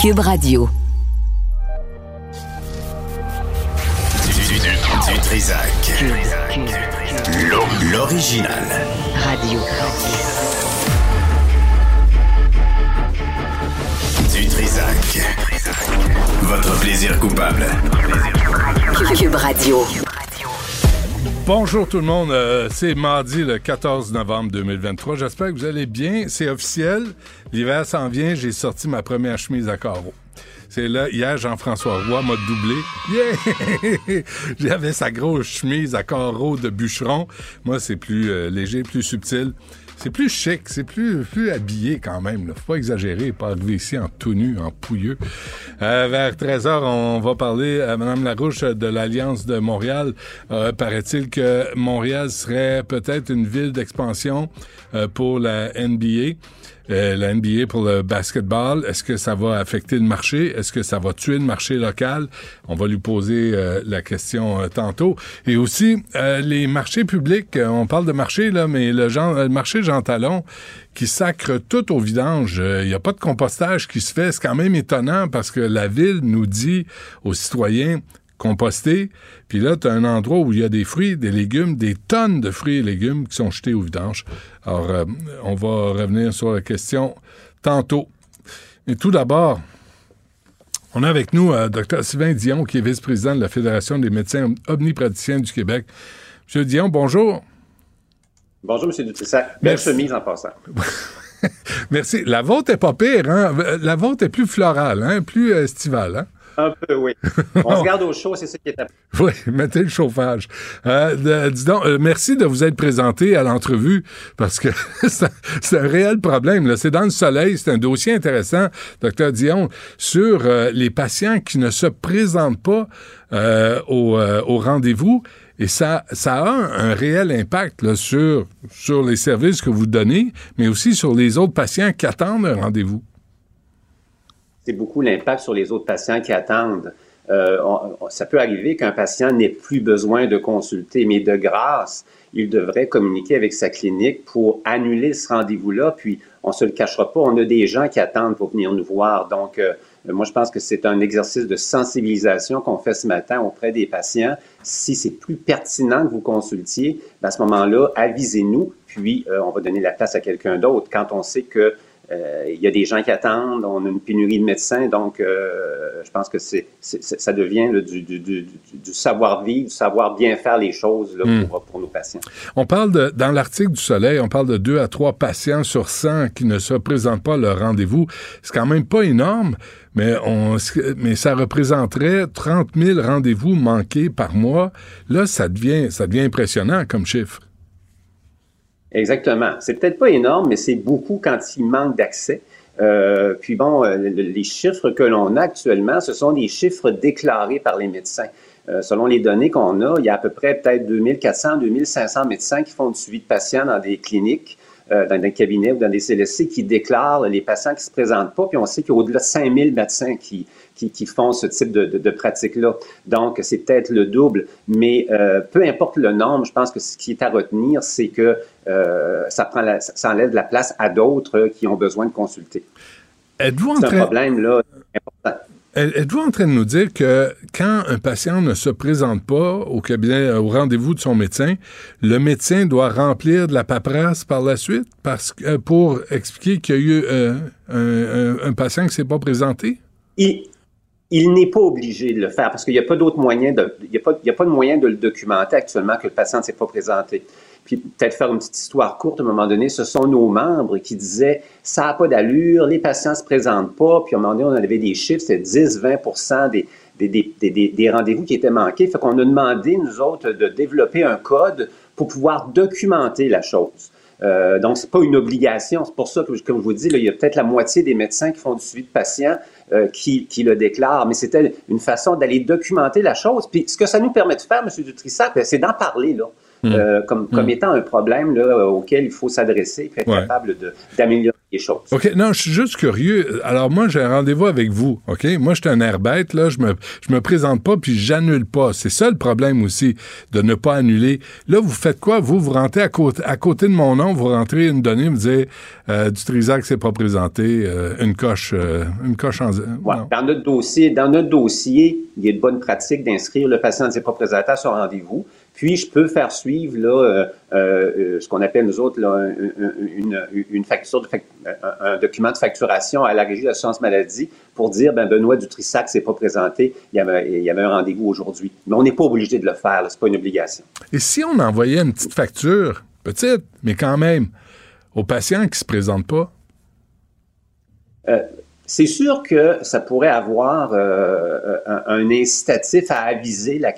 Cube Radio. Du, Trisac. L'original. Radio. Du Trisac. Votre plaisir coupable. Cube Radio. Bonjour tout le monde, euh, c'est mardi le 14 novembre 2023. J'espère que vous allez bien. C'est officiel, l'hiver s'en vient. J'ai sorti ma première chemise à carreaux. C'est là, hier, Jean-François Roy m'a doublé. Yeah! J'avais sa grosse chemise à carreaux de bûcheron. Moi, c'est plus euh, léger, plus subtil. C'est plus chic, c'est plus, plus habillé quand même. Là. Faut pas exagérer, pas arriver ici en tout nu, en pouilleux. Euh, vers 13h, on va parler à Mme Larouche de l'Alliance de Montréal. Euh, paraît-il que Montréal serait peut-être une ville d'expansion euh, pour la NBA. Euh, la NBA pour le basketball. Est-ce que ça va affecter le marché? Est-ce que ça va tuer le marché local? On va lui poser euh, la question euh, tantôt. Et aussi, les marchés publics, on parle de marché, là, mais le, genre, le marché Jean Talon qui sacre tout au vidange. Il n'y a pas de compostage qui se fait. C'est quand même étonnant parce que la ville nous dit aux citoyens, composté. Puis là, tu as un endroit où il y a des fruits, des légumes, des tonnes de fruits et légumes qui sont jetés au vidange. Alors, euh, on va revenir sur la question tantôt. Mais tout d'abord, on a avec nous euh, Dr. Sylvain Dion, qui est vice-président de la Fédération des médecins omnipraticiens du Québec. Monsieur Dion, bonjour. Bonjour, M. Dutrissac. Belle chemise en passant. Merci. La vôtre est pas pire, hein? La vôtre est plus florale, hein? Plus estivale, hein? Un peu, oui. On se garde au chaud, c'est ça qui est important. Oui, mettez le chauffage. Euh, dis donc, euh, merci de vous être présenté à l'entrevue parce que c'est un réel problème. C'est dans le soleil, c'est un dossier intéressant, docteur Dion, sur euh, les patients qui ne se présentent pas au, au rendez-vous. Et ça, ça a un, réel impact là, sur, sur les services que vous donnez, mais aussi sur les autres patients qui attendent un rendez-vous c'est beaucoup l'impact sur les autres patients qui attendent. Euh, ça peut arriver qu'un patient n'ait plus besoin de consulter, mais de grâce, il devrait communiquer avec sa clinique pour annuler ce rendez-vous-là. Puis, on se le cachera pas, on a des gens qui attendent pour venir nous voir. Donc, euh, moi, je pense que c'est un exercice de sensibilisation qu'on fait ce matin auprès des patients. Si c'est plus pertinent que vous consultiez, ben, à ce moment-là, avisez-nous, puis euh, on va donner la place à quelqu'un d'autre. Quand on sait que il y a des gens qui attendent, on a une pénurie de médecins, donc euh, je pense que c'est, ça devient du, savoir-vivre, du savoir bien faire les choses hmm. pour, nos patients. On parle de, dans l'article du Soleil, on parle de 2 à 3 patients sur 100 qui ne se présentent pas à leur rendez-vous. C'est quand même pas énorme, mais, on, mais ça représenterait 30 000 rendez-vous manqués par mois. Là, ça devient, ça devient impressionnant comme chiffre. Exactement. C'est peut-être pas énorme, mais c'est beaucoup quand il manque d'accès. Euh, puis bon, euh, les chiffres que l'on a actuellement, ce sont des chiffres déclarés par les médecins. Euh, selon les données qu'on a, il y a à peu près peut-être 2400, 2500 médecins qui font du suivi de patients dans des cliniques, dans des cabinets ou dans des CLSC qui déclarent les patients qui se présentent pas. Puis on sait qu'il y a au-delà de 5000 médecins qui, qui, font ce type de, de, pratique-là. Donc, c'est peut-être le double, mais euh, peu importe le nombre, je pense que ce qui est à retenir, c'est que euh, ça, prend ça enlève de la place à d'autres qui ont besoin de consulter. Êtes-vous en train... un problème là important. Êtes-vous en train de nous dire que quand un patient ne se présente pas au cabinet, au rendez-vous de son médecin, le médecin doit remplir de la paperasse par la suite? Parce, euh, pour expliquer qu'il y a eu un, un, patient qui ne s'est pas présenté? il n'est pas obligé de le faire parce qu'il n'y a pas d'autre moyen de, il y a pas, il a pas de moyen de le documenter actuellement que le patient ne s'est pas présenté. Puis peut-être faire une petite histoire courte à un moment donné, ce sont nos membres qui disaient ça n'a pas d'allure, les patients ne se présentent pas. Puis à un moment donné, on avait des chiffres, c'était 10-20 des, des, des, des, rendez-vous qui étaient manqués. Fait qu'on a demandé, nous autres, de développer un code pour pouvoir documenter la chose. Euh, donc, c'est pas une obligation. C'est pour ça que, comme je vous dis, là, il y a peut-être la moitié des médecins qui font du suivi de patients euh, qui, qui, le déclarent, mais c'était une façon d'aller documenter la chose. Puis, ce que ça nous permet de faire, M. Dutrissac, ben, c'est d'en parler, là. Hmm. Euh, comme, comme hmm. étant un problème là, auquel il faut s'adresser et être capable d'améliorer choses. OK, non, je suis juste curieux. Alors, moi, j'ai un rendez-vous avec vous, OK? Moi, je suis un air bête, là, je me, je me présente pas, puis j'annule pas. C'est ça le problème aussi, de ne pas annuler. Là, vous faites quoi? Vous, vous rentrez à côté, à côté de mon nom, vous rentrez une donnée, vous dites, euh, du Trisac s'est pas présenté, euh, une coche, euh, une coche en... Dans notre dossier, dans notre dossier, il y a de bonnes pratiques d'inscrire le patient ne s'est pas présenté à son rendez-vous. Puis, je peux faire suivre là, euh, euh, ce qu'on appelle, nous autres, là, une, une, facture, de un, document de facturation à la Régie de l'assurance maladie pour dire, ben Benoît Dutrissac ne s'est pas présenté, il y avait, il y avait un rendez-vous aujourd'hui. Mais on n'est pas obligé de le faire, ce n'est pas une obligation. Et si on envoyait une petite facture, petite, mais quand même, aux patients qui ne se présentent pas? Euh, c'est sûr que ça pourrait avoir euh, un, incitatif à aviser la,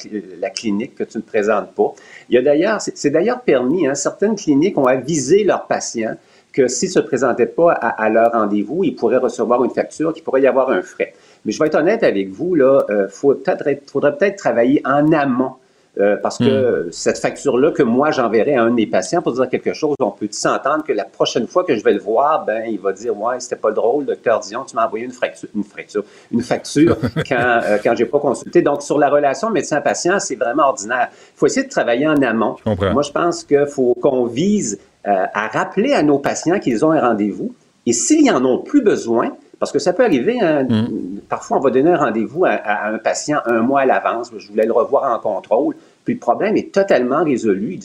clinique que tu ne présentes pas. Il y a d'ailleurs, c'est d'ailleurs permis, hein, certaines cliniques ont avisé leurs patients que s'ils ne se présentaient pas à, leur rendez-vous, ils pourraient recevoir une facture, qu'il pourrait y avoir un frais. Mais je vais être honnête avec vous, là, euh, faudrait peut-être travailler en amont euh, parce que hmm. cette facture-là que moi j'enverrai à un de mes patients pour dire quelque chose, on peut s'entendre que la prochaine fois que je vais le voir, ben il va dire ouais c'était pas drôle, docteur Dion, tu m'as envoyé une fracture, une fracture, une facture quand euh, quand j'ai pas consulté. Donc sur la relation médecin-patient, c'est vraiment ordinaire. Il faut essayer de travailler en amont. Moi je pense qu'il faut qu'on vise euh, à rappeler à nos patients qu'ils ont un rendez-vous et s'ils en ont plus besoin, parce que ça peut arriver, hein, mm. parfois on va donner un rendez-vous à, un patient un mois à l'avance, je voulais le revoir en contrôle, puis le problème est totalement résolu.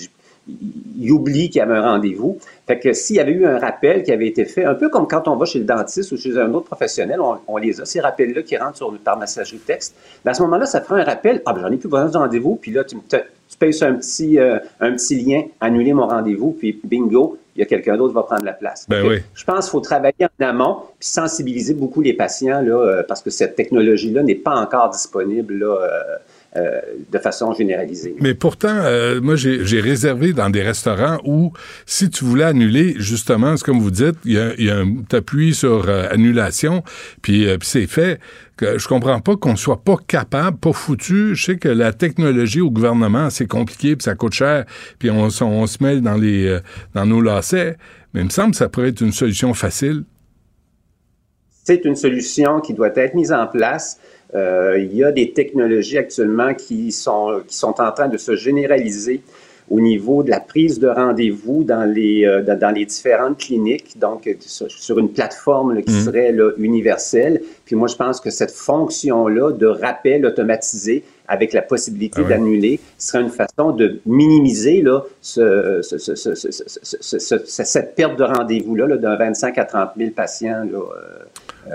Il, oublie qu'il y avait un rendez-vous. Fait que s'il y avait eu un rappel qui avait été fait, un peu comme quand on va chez le dentiste ou chez un autre professionnel, on, les a, ces rappels-là qui rentrent sur, par messagerie texte. Ben, à ce moment-là, ça fera un rappel. Ah, ben, j'en ai plus besoin de rendez-vous. Puis là, tu, tu payes sur un petit, euh, un petit lien, annuler mon rendez-vous, puis bingo, il y a quelqu'un d'autre qui va prendre la place. Ben oui. Je pense qu'il faut travailler en amont puis sensibiliser beaucoup les patients là, euh, parce que cette technologie-là n'est pas encore disponible là, euh, euh, de façon généralisée. Mais pourtant, euh, moi, j'ai réservé dans des restaurants où, si tu voulais annuler, justement, c'est comme vous dites, il y a, y a un appui sur euh, annulation, puis, c'est fait. Que je comprends pas qu'on soit pas capable, pas foutu. Je sais que la technologie au gouvernement, c'est compliqué, puis ça coûte cher, puis on, on, se mêle dans les dans nos lacets. Mais il me semble que ça pourrait être une solution facile. C'est une solution qui doit être mise en place. Euh, il y a des technologies actuellement qui sont, qui sont en train de se généraliser au niveau de la prise de rendez-vous dans les, euh, dans les différentes cliniques, donc sur, une plateforme qui mhm. serait universelle. Puis moi, je pense que cette fonction-là de rappel automatisé avec la possibilité ah d'annuler serait une façon de minimiser là, ce, cette perte de rendez-vous-là d'un 25 à 30 000 patients. Là, euh, euh,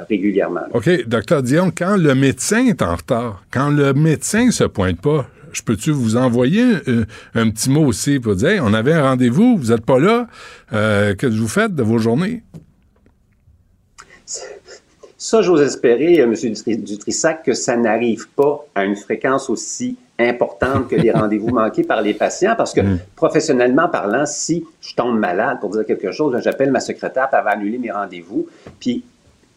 régulièrement. OK, docteur Dion, quand le médecin est en retard, quand le médecin se pointe pas, je peux-tu vous envoyer un, petit mot aussi pour dire on avait un rendez-vous, vous n'êtes pas là, euh, que vous faites de vos journées? Ça, j'ose espérer, euh, M. Dutrissac, que ça n'arrive pas à une fréquence aussi importante que les rendez-vous manqués par les patients, parce que mm. professionnellement parlant, si je tombe malade pour dire quelque chose, j'appelle ma secrétaire, pour annuler mes rendez-vous, puis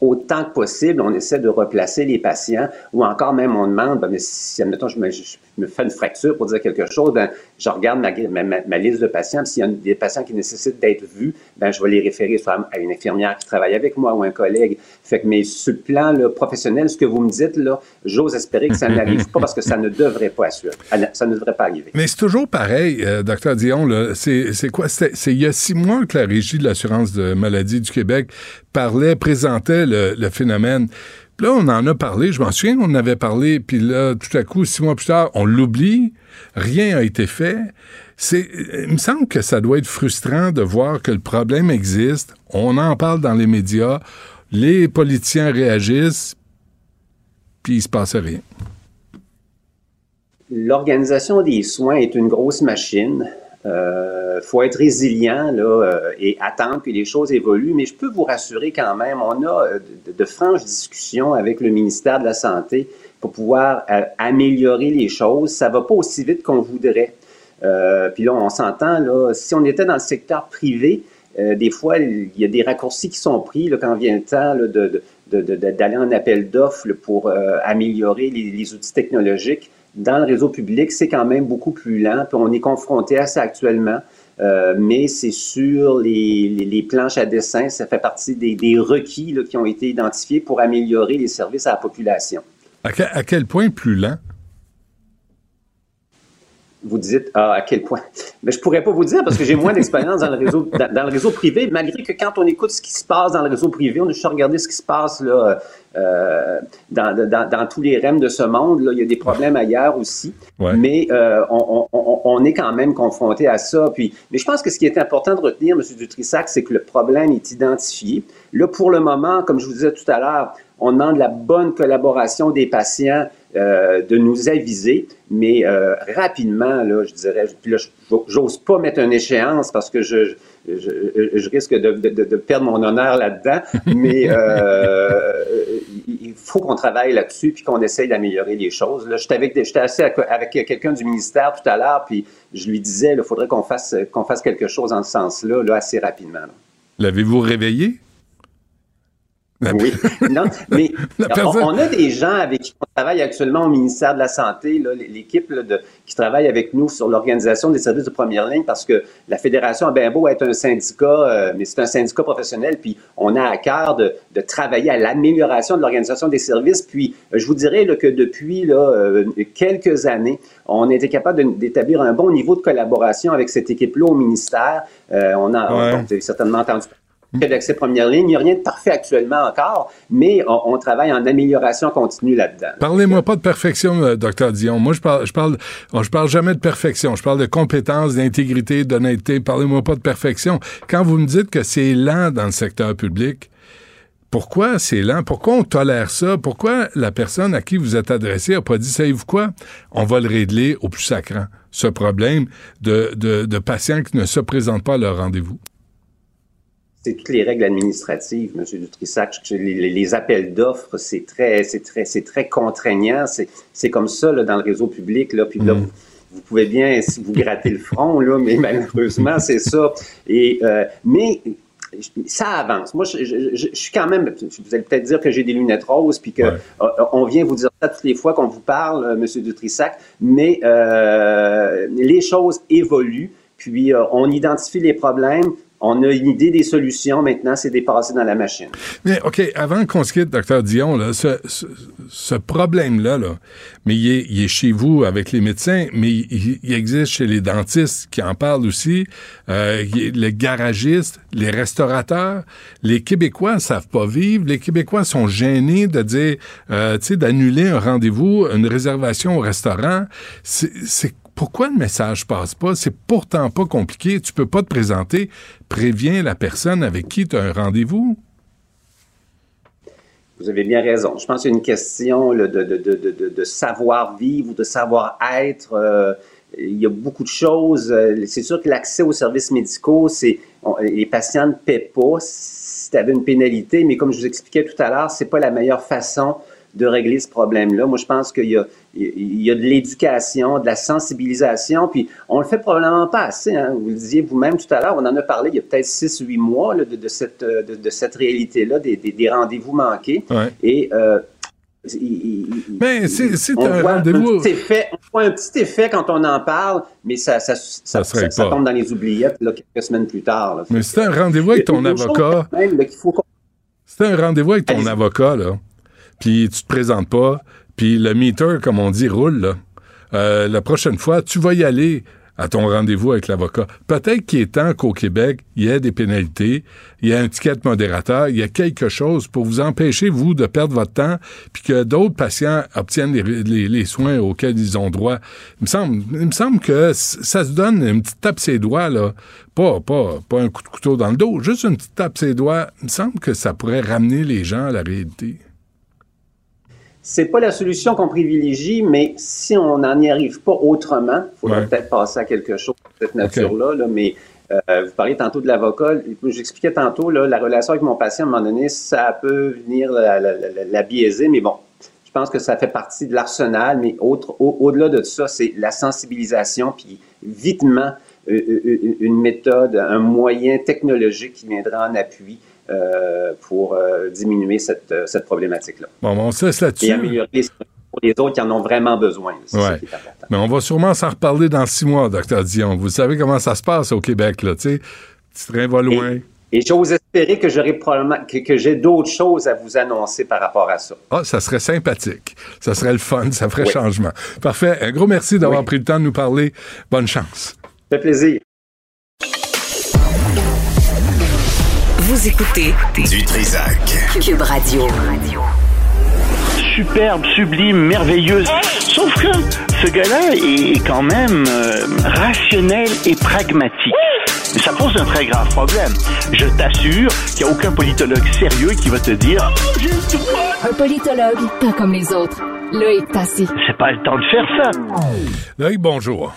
autant que possible, on essaie de replacer les patients ou encore même on demande, ben, mais si, admettons, je me, je me, fais une fracture pour dire quelque chose, ben, je regarde ma, ma, liste de patients. S'il y a des patients qui nécessitent d'être vus, ben, je vais les référer soit à une infirmière qui travaille avec moi ou un collègue. Fait que, mais sur le plan là, professionnel, ce que vous me dites, là, j'ose espérer que ça n'arrive pas parce que ça ne devrait pas assurer. Ça ne devrait pas arriver. Mais c'est toujours pareil, euh, docteur Dion. C'est quoi? C'est il y a six mois que la Régie de l'assurance de maladie du Québec parlait, présentait le, phénomène. Là, on en a parlé, je m'en souviens qu'on en avait parlé, puis là, tout à coup, six mois plus tard, on l'oublie, rien n'a été fait. C'est, il me semble que ça doit être frustrant de voir que le problème existe, on en parle dans les médias, les politiciens réagissent, puis il se passe rien. L'organisation des soins est une grosse machine. Euh, faut être résilient là, euh, et attendre que les choses évoluent. Mais je peux vous rassurer quand même, on a euh, de, franches discussions avec le ministère de la Santé pour pouvoir améliorer les choses. Ça va pas aussi vite qu'on voudrait. puis là, on s'entend, là, si on était dans le secteur privé, des fois, il y a des raccourcis qui sont pris là, quand vient le temps de, d'aller en appel d'offres pour améliorer les, outils technologiques dans le réseau public, c'est quand même beaucoup plus lent. On est confronté à ça actuellement. mais c'est sur les, planches à dessin, ça fait partie des, requis qui ont été identifiés pour améliorer les services à la population. à quel point plus lent? Vous dites ah, à quel point? Mais je pourrais pas vous dire parce que j'ai moins d'expérience dans le réseau dans, le réseau privé, malgré que quand on écoute ce qui se passe dans le réseau privé, on a juste regardé ce qui se passe là, euh, dans, dans, dans, tous les REM de ce monde. Là. Il y a des problèmes ailleurs aussi. Mais euh, on, on, on, est quand même confronté à ça. Puis, mais je pense que ce qui est important de retenir, M. Dutrissac, c'est que le problème est identifié. Là, pour le moment, comme je vous disais tout à l'heure, on demande la bonne collaboration des patients euh, de nous aviser, mais euh, rapidement, là, je dirais, puis là, j'ose pas mettre une échéance parce que je, je, risque de, de, perdre mon honneur là-dedans, mais euh, il faut qu'on travaille là-dessus puis qu'on essaye d'améliorer les choses. Là, j'étais avec, j'étais assis avec quelqu'un du ministère tout à l'heure, puis je lui disais, il faudrait qu'on fasse, qu'on fasse quelque chose en ce sens-là, là, assez rapidement. L'avez-vous réveillé? Oui, non, mais on, a des gens avec qui on travaille actuellement au ministère de la Santé, l'équipe qui travaille avec nous sur l'organisation des services de première ligne, parce que la Fédération a bien beau être un syndicat, euh, mais c'est un syndicat professionnel, puis on a à cœur de, travailler à l'amélioration de l'organisation des services. Puis euh, je vous dirais que depuis là, euh, quelques années, on a été capable d'établir un bon niveau de collaboration avec cette équipe-là au ministère. on a, certainement entendu d'accès première ligne. Il n'y a rien de parfait actuellement encore, mais on, travaille en amélioration continue là-dedans. Parlez-moi pas de perfection, euh, docteur Dion. Moi, je parle, je parle, je parle jamais de perfection. Je parle de compétence, d'intégrité, d'honnêteté. Parlez-moi pas de perfection. Quand vous me dites que c'est lent dans le secteur public, pourquoi c'est lent? Pourquoi on tolère ça? Pourquoi la personne à qui vous êtes adressé n'a pas dit, savez-vous quoi? On va le régler au plus sacrant, ce problème de, de, de patients qui ne se présentent pas à leur rendez-vous? C'est toutes les règles administratives, M. Dutrissac. Les, les appels d'offres, c'est très, c'est très, c'est très contraignant. C'est, comme ça là, dans le réseau public. Là, puis là, mm. vous, pouvez bien vous gratter le front, là, mais malheureusement, c'est ça. Et, euh, mais ça avance. Moi, je, suis quand même, vous allez peut-être dire que j'ai des lunettes roses, puis que euh, on vient vous dire ça toutes les fois qu'on vous parle, euh, M. Dutrissac, mais les choses évoluent, puis on identifie les problèmes, on a une idée des solutions. Maintenant, c'est dépasser dans la machine. Mais OK, avant qu'on se quitte, docteur Dion, là, ce, problème-là, là, mais il est, chez vous avec les médecins, mais il, existe chez les dentistes qui en parlent aussi, euh, les garagistes, les restaurateurs. Les Québécois ne savent pas vivre. Les Québécois sont gênés de dire, euh, tu sais, d'annuler un rendez-vous, une réservation au restaurant. C'est pourquoi le message passe pas? C'est pourtant pas compliqué. Tu peux pas te présenter. Préviens la personne avec qui tu as un rendez-vous. Vous avez bien raison. Je pense qu'il y une question de, savoir-vivre ou de savoir-être. Euh, il y a beaucoup de choses. C'est sûr que l'accès aux services médicaux, c'est les patients ne paient pas si tu une pénalité, mais comme je vous expliquais tout à l'heure, c'est pas la meilleure façon de régler ce problème-là. Moi, je pense qu'il y a, il y a de l'éducation, de la sensibilisation, puis on le fait probablement pas assez. Hein. Vous le disiez vous-même tout à l'heure, on en a parlé il y a peut-être six, huit mois de, cette, de, cette réalité-là, des, des, rendez-vous manqués. Et euh, mais c'est un rendez-vous. On voit un petit effet quand on en parle, mais ça, ça, ça, ça tombe dans les oubliettes là, quelques semaines plus tard. Mais c'est un rendez-vous avec ton avocat. C'est un rendez-vous avec ton avocat, là puis tu te présentes pas, puis le meter, comme on dit, roule, là. Euh, la prochaine fois, tu vas y aller à ton rendez-vous avec l'avocat. Peut-être qu'il est temps qu'au Québec, il y ait des pénalités, il y ait un ticket modérateur, il y a quelque chose pour vous empêcher, vous, de perdre votre temps, puis que d'autres patients obtiennent les, soins auxquels ils ont droit. Il me semble, il me semble que ça se donne une petite tape ses doigts, là. Pas, pas, pas un coup de couteau dans le dos, juste une petite tape ses doigts. Il me semble que ça pourrait ramener les gens à la réalité. C'est pas la solution qu'on privilégie, mais si on n'en y arrive pas autrement, il faudrait peut-être passer à quelque chose de cette nature-là. mais euh, vous parliez tantôt de l'avocat. J'expliquais tantôt là, la relation avec mon patient, à un moment donné, ça peut venir la, biaiser, mais bon, je pense que ça fait partie de l'arsenal. Mais autre, au-delà de ça, c'est la sensibilisation, puis vitement euh, euh, une méthode, un moyen technologique qui viendra en appui euh, pour euh, diminuer cette, euh, cette problématique-là. Bon, on cesse là-dessus. Et améliorer les pour les autres qui en ont vraiment besoin. C'est ouais. Mais on va sûrement s'en reparler dans six mois, docteur Dion. Vous savez comment ça se passe au Québec, là, tu sais? Petit train va loin. Et, j'ose espérer que j'aurai probablement que, j'ai d'autres choses à vous annoncer par rapport à ça. Ah, ça serait sympathique. Ça serait le fun, ça ferait changement. Parfait. Un gros merci d'avoir pris le temps de nous parler. Bonne chance. Ça fait plaisir. Vous écoutez du Trisac. Cube Radio. Superbe, sublime, merveilleuse. Sauf que ce gars-là est quand même euh, rationnel et pragmatique. Mais ça pose un très grave problème. Je t'assure qu'il n'y a aucun politologue sérieux qui va te dire Un politologue, pas comme les autres. Loïc Tassi. C'est pas le temps de faire ça. Loïc, bonjour.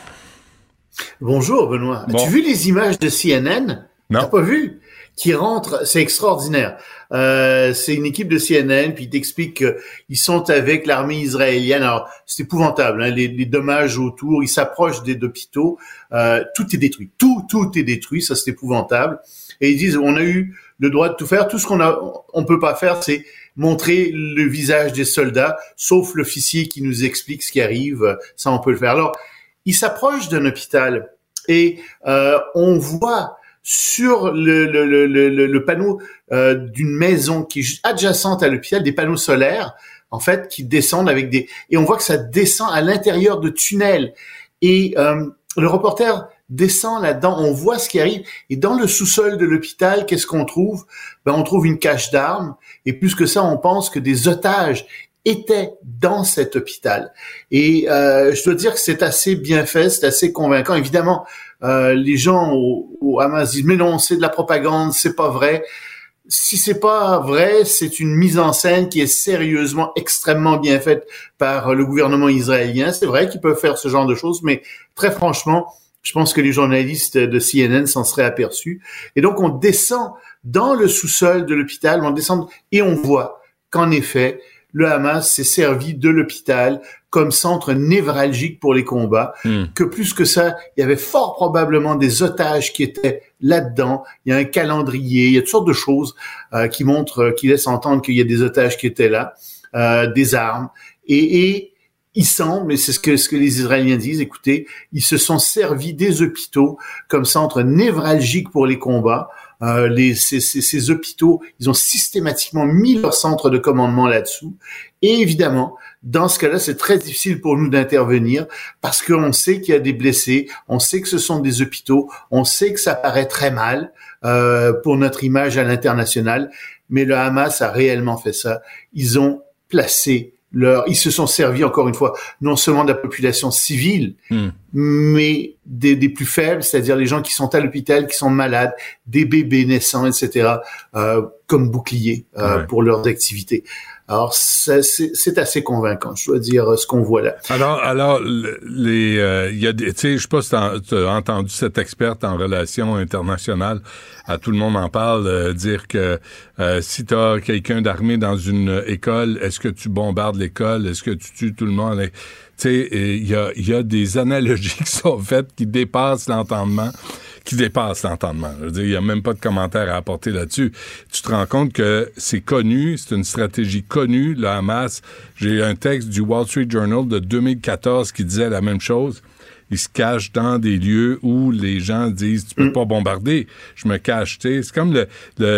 Bonjour, Benoît. As-tu vu les images de CNN? Non. T'as pas vu? Qui rentre, c'est extraordinaire. Euh, c'est une équipe de CNN, puis ils t'expliquent qu'ils sont avec l'armée israélienne. Alors, c'est épouvantable, hein, les, les, dommages autour, ils s'approchent des hôpitaux, euh, tout est détruit, tout, tout est détruit, ça c'est épouvantable. Et ils disent, on a eu le droit de tout faire, tout ce qu'on a, on peut pas faire, c'est montrer le visage des soldats, sauf l'officier qui nous explique ce qui arrive, ça on peut le faire. Alors, ils s'approchent d'un hôpital et euh, on voit sur le, le, le, le panneau euh, d'une maison qui est adjacente à l'hôpital, des panneaux solaires, en fait, qui descendent avec des... Et on voit que ça descend à l'intérieur de tunnels. Et euh, le reporter descend là-dedans, on voit ce qui arrive. Et dans le sous-sol de l'hôpital, qu'est-ce qu'on trouve? Ben, On trouve une cache d'armes. Et plus que ça, on pense que des otages étaient dans cet hôpital. Et euh, je dois dire que c'est assez bien fait, c'est assez convaincant. Évidemment, euh, les gens au, au, Hamas disent mais non, c'est de la propagande, c'est pas vrai. Si c'est pas vrai, c'est une mise en scène qui est sérieusement extrêmement bien faite par le gouvernement israélien. C'est vrai qu'ils peuvent faire ce genre de choses, mais très franchement, je pense que les journalistes de CNN s'en seraient aperçus. Et donc on descend dans le sous-sol de l'hôpital, on descend et on voit qu'en effet, le Hamas s'est servi de l'hôpital comme centre névralgique pour les combats, hmm. que plus que ça, il y avait fort probablement des otages qui étaient là-dedans. Il y a un calendrier, il y a toutes sortes de choses euh, qui montrent, qui laissent entendre qu'il y a des otages qui étaient là, euh, des armes. Et, et il semble, et c'est ce que, ce que les Israéliens disent, écoutez, ils se sont servis des hôpitaux comme centre névralgique pour les combats. Euh, les, ces, ces, ces, hôpitaux, ils ont systématiquement mis leur centre de commandement là-dessous. Et évidemment, dans ce cas-là, c'est très difficile pour nous d'intervenir parce qu'on sait qu'il y a des blessés, on sait que ce sont des hôpitaux, on sait que ça paraît très mal euh, pour notre image à l'international, mais le Hamas a réellement fait ça. Ils ont placé leur, ils se sont servis encore une fois non seulement de la population civile, hmm. mais des, des, plus faibles, c'est-à-dire les gens qui sont à l'hôpital, qui sont malades, des bébés naissants, etc., euh, comme bouclier euh, pour leurs activités. Alors, c'est assez convaincant, je dois dire, ce qu'on voit là. Alors, alors les, euh, il y a tu sais, je sais pas si tu as entendu cette experte en relations internationales, à tout le monde en parle, euh, dire que euh, si tu as quelqu'un d'armé dans une école, est-ce que tu bombardes l'école, est-ce que tu tues tout le monde? Sais, il y a, des analogies qui sont faites qui dépassent l'entendement qui dépasse l'entendement. Je veux il n'y a même pas de commentaire à apporter là-dessus. Tu te rends compte que c'est connu, c'est une stratégie connue, le Hamas. J'ai un texte du Wall Street Journal de 2014 qui disait la même chose ils se cachent dans des lieux où les gens disent tu peux mm. pas bombarder. Je me cache. C'est comme le,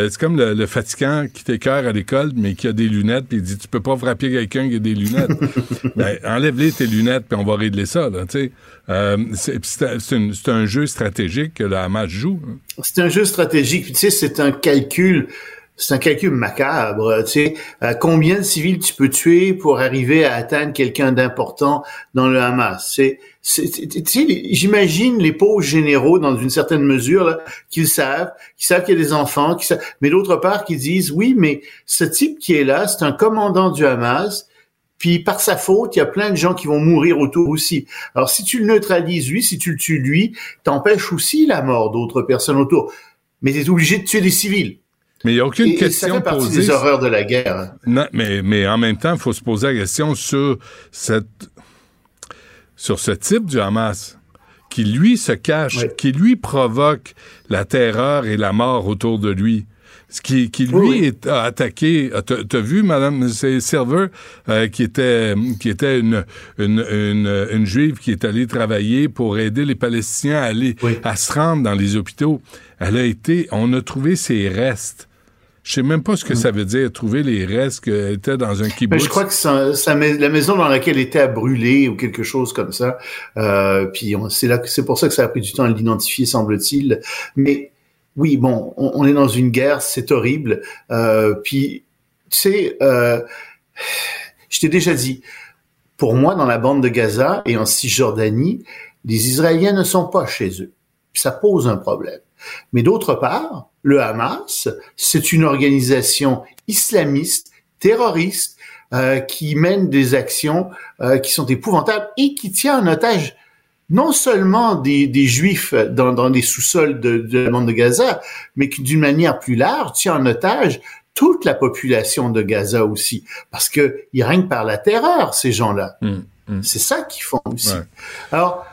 c'est comme le, le fatigant qui t'écœure à l'école mais qui a des lunettes puis il dit tu peux pas frapper quelqu'un qui a des lunettes. ben, enlève-les tes lunettes puis on va régler ça. Là, euh, c'est, un, jeu stratégique que la Hamas joue. C'est un jeu stratégique. Tu sais, c'est un calcul c'est un calcul macabre. Tu sais, euh, combien de civils tu peux tuer pour arriver à atteindre quelqu'un d'important dans le Hamas C'est, j'imagine les pauvres généraux dans une certaine mesure qu'ils savent, qu'ils savent qu'il y a des enfants, savent, mais d'autre part qu'ils disent oui, mais ce type qui est là, c'est un commandant du Hamas. Puis par sa faute, il y a plein de gens qui vont mourir autour aussi. Alors si tu le neutralises lui, si tu le tues lui, t'empêches aussi la mort d'autres personnes autour. Mais tu es obligé de tuer des civils. Mais il n'y a aucune question ça fait partie des horreurs de la guerre. Non, mais, mais en même temps, il faut se poser la question sur cette sur ce type du Hamas qui lui se cache, qui lui provoque la terreur et la mort autour de lui. qui, qui lui est a attaqué. T'as as vu, Madame Silver, euh, qui était qui était une, une, une, une, juive qui est allée travailler pour aider les Palestiniens à aller à se rendre dans les hôpitaux. Elle a été, on a trouvé ses restes. Je sais même pas ce que ça veut dire, trouver les restes qu'elle était dans un kibbutz. je crois que ça, ça, la maison dans laquelle elle était a brûlé ou quelque chose comme ça. Euh, puis c'est là, c'est pour ça que ça a pris du temps à l'identifier, semble-t-il. Mais oui, bon, on, est dans une guerre, c'est horrible. Euh, puis, tu sais, euh, je t'ai déjà dit, pour moi, dans la bande de Gaza et en Cisjordanie, les Israéliens ne sont pas chez eux. Ça pose un problème. Mais d'autre part, le Hamas, c'est une organisation islamiste, terroriste, euh, qui mène des actions euh, qui sont épouvantables et qui tient en otage non seulement des, des juifs dans, dans les sous-sols de, de, la bande de Gaza, mais qui d'une manière plus large tient en otage toute la population de Gaza aussi, parce que ils règnent par la terreur ces gens-là. Hum, hum. C'est ça qu'ils font aussi. Alors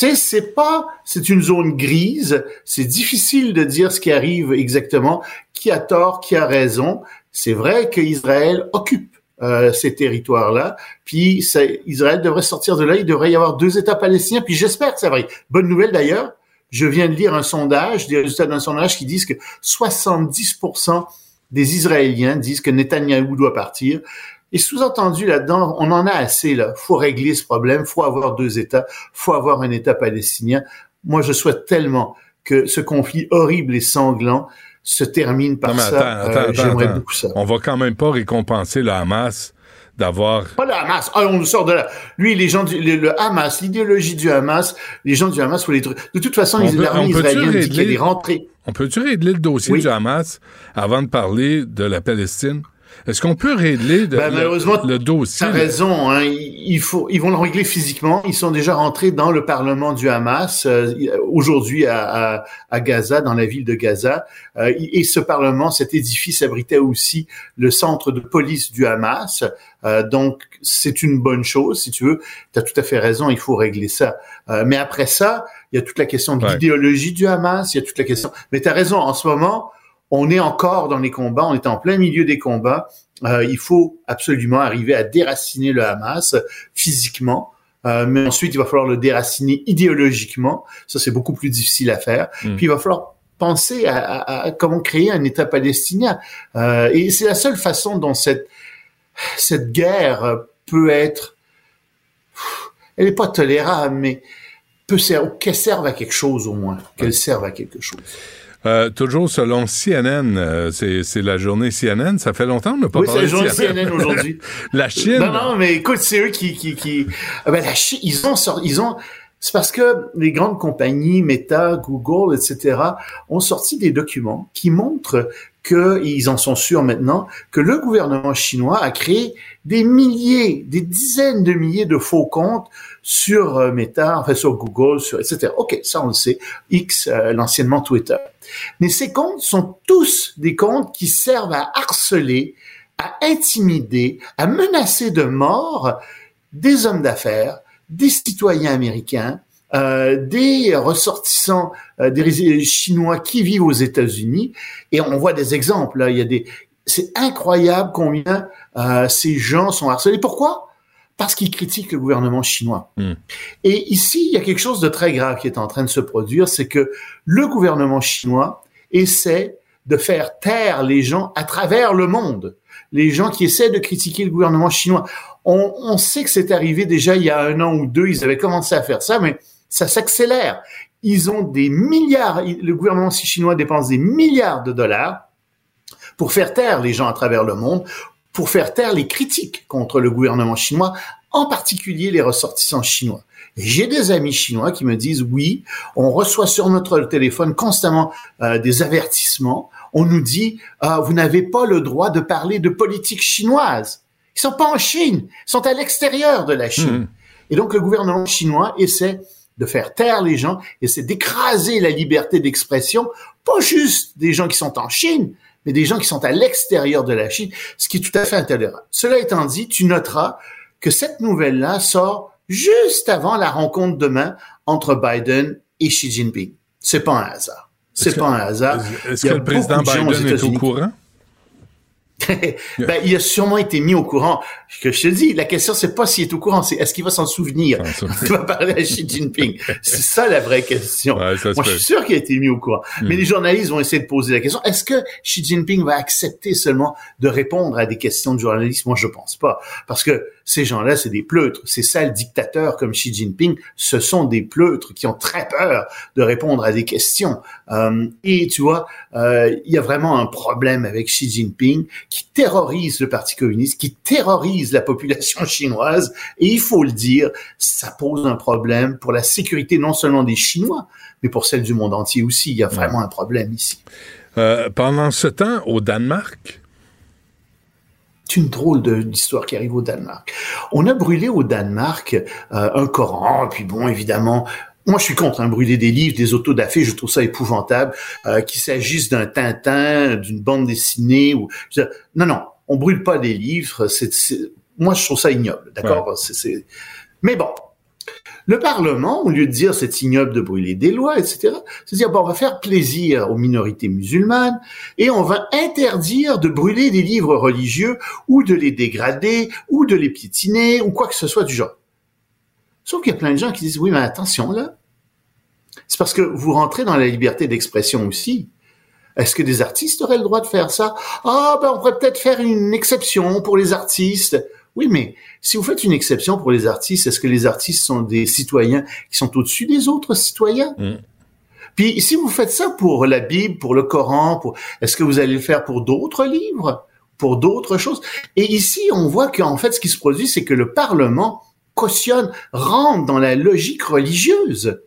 sais, c'est pas, c'est une zone grise. C'est difficile de dire ce qui arrive exactement, qui a tort, qui a raison. C'est vrai qu'Israël occupe euh, ces territoires-là. Puis Israël devrait sortir de là. Il devrait y avoir deux États palestiniens. Puis j'espère que ça va. Bonne nouvelle d'ailleurs. Je viens de lire un sondage, des résultats d'un sondage qui disent que 70% des Israéliens disent que Netanyahou doit partir. Et sous-entendu là-dedans, on en a assez là. Faut régler ce problème. Faut avoir deux États. Faut avoir un État palestinien. Moi, je souhaite tellement que ce conflit horrible et sanglant se termine par ça. Euh, j'aimerais beaucoup ça. On va quand même pas récompenser le Hamas d'avoir. Pas le Hamas. Ah, on nous sort de là. Lui, les gens du le, Hamas, l'idéologie du Hamas, les gens du Hamas, faut les. De toute façon, l'armée israélienne dit qu'elle est rentrée. On peut-tu régler le dossier du Hamas avant de parler de la Palestine? Est-ce qu'on peut régler de, ben, malheureusement, le, dossier? T'as raison. Hein, il faut, ils vont le régler physiquement. Ils sont déjà rentrés dans le parlement du Hamas euh, aujourd'hui à, à, Gaza, dans la ville de Gaza. Euh, et ce parlement, cet édifice abritait aussi le centre de police du Hamas. Euh, donc, c'est une bonne chose, si tu veux. Tu as tout à fait raison, il faut régler ça. mais après ça, il y a toute la question de l'idéologie du Hamas, il y a toute la question... Mais tu as raison, en ce moment, on est encore dans les combats, on est en plein milieu des combats. Euh, il faut absolument arriver à déraciner le Hamas physiquement. Euh, mais ensuite, il va falloir le déraciner idéologiquement. Ça, c'est beaucoup plus difficile à faire. Mm. Puis, il va falloir penser à, comment créer un État palestinien. Euh, et c'est la seule façon dont cette, cette guerre peut être... Elle n'est pas tolérable, mais peut qu'elle serve à quelque chose au moins, qu'elle serve à quelque chose. Euh, toujours selon CNN, euh, c'est la journée CNN. Ça fait longtemps qu'on n'a pas oui, parlé de CNN. c'est la journée CNN aujourd'hui. la Chine. Non, non, mais écoute, c'est eux qui, qui, qui... Ah ben, la Chine, ils ont sorti, ils ont, c'est parce que les grandes compagnies, Meta, Google, etc., ont sorti des documents qui montrent que, ils en sont sûrs maintenant, que le gouvernement chinois a créé des milliers, des dizaines de milliers de faux comptes sur euh, Meta, enfin sur Google, sur etc. Ok, ça on le sait. X, euh, l'anciennement Twitter. Mais ces comptes sont tous des comptes qui servent à harceler, à intimider, à menacer de mort des hommes d'affaires, des citoyens américains, euh, des ressortissants euh, des chinois qui vivent aux États-Unis et on voit des exemples là, il y a des c'est incroyable combien euh, ces gens sont harcelés pourquoi? Parce qu'ils critiquent le gouvernement chinois. Hmm. Et ici, il y a quelque chose de très grave qui est en train de se produire, c'est que le gouvernement chinois essaie de faire taire les gens à travers le monde, les gens qui essaient de critiquer le gouvernement chinois. On, on sait que c'est arrivé déjà il y a un an ou deux, ils avaient commencé à faire ça, mais ça s'accélère. Ils ont des milliards, le gouvernement chinois dépense des milliards de dollars pour faire taire les gens à travers le monde, pour faire taire les critiques contre le gouvernement chinois, en particulier les ressortissants chinois. J'ai des amis chinois qui me disent oui, on reçoit sur notre téléphone constamment euh, des avertissements. On nous dit ah, vous n'avez pas le droit de parler de politique chinoise. Ils sont pas en Chine, ils sont à l'extérieur de la Chine. Mmh. Et donc le gouvernement chinois essaie de faire taire les gens, essaie d'écraser la liberté d'expression, pas juste des gens qui sont en Chine, mais des gens qui sont à l'extérieur de la Chine, ce qui est tout à fait intolérable. Cela étant dit, tu noteras que cette nouvelle-là sort juste avant la rencontre demain entre Biden et Xi Jinping. C'est pas un hasard. C'est pas un hasard. Est-ce que le président Biden est au courant? ben, il a sûrement été mis au courant. Que je te dis, la question c'est pas s'il est au courant, c'est est-ce qu'il va s'en souvenir quand il va parler à Xi Jinping. c'est ça la vraie question. Ouais, Moi, je suis sûr qu'il a été mis au courant. Mais les journalistes vont essayer de poser la question est-ce que Xi Jinping va accepter seulement de répondre à des questions de journalistes? Moi, je pense pas, parce que ces gens-là, c'est des pleutres. Ces sales dictateurs comme Xi Jinping, ce sont des pleutres qui ont très peur de répondre à des questions. Euh, et tu vois, euh, il y a vraiment un problème avec Xi Jinping qui terrorise le Parti communiste, qui terrorise la population chinoise. Et il faut le dire, ça pose un problème pour la sécurité non seulement des Chinois, mais pour celle du monde entier aussi. Il y a vraiment un problème ici. Euh, pendant ce temps, au Danemark, une drôle de- d'histoire qui arrive au Danemark. On a brûlé au Danemark euh, un Coran, puis bon, évidemment, moi je suis contre hein, brûler des livres, des autodafés, je trouve ça épouvantable, euh, qu'il s'agisse d'un Tintin, d'une bande dessinée ou dire, non non, on brûle pas des livres, c'est c'est- moi je trouve ça ignoble, d'accord? C'est- c'est- Mais bon, le Parlement, au lieu de dire c'est ignoble de brûler des lois, etc., c'est dire bon, on va faire plaisir aux minorités musulmanes et on va interdire de brûler des livres religieux ou de les dégrader ou de les piétiner ou quoi que ce soit du genre. Sauf qu'il y a plein de gens qui disent oui, mais attention là, c'est parce que vous rentrez dans la liberté d'expression aussi. Est-ce que des artistes auraient le droit de faire ça? Ah ben on pourrait peut-être faire une exception pour les artistes. Oui, mais si vous faites une exception pour les artistes, est-ce que les artistes sont des citoyens qui sont au-dessus des autres citoyens? Mm. Puis si vous faites ça pour la Bible, pour le Coran, pour est-ce que vous allez le faire pour d'autres livres, pour d'autres choses? Et ici, on voit qu'en fait, ce qui se produit, c'est que le Parlement cautionne, rentre dans la logique religieuse.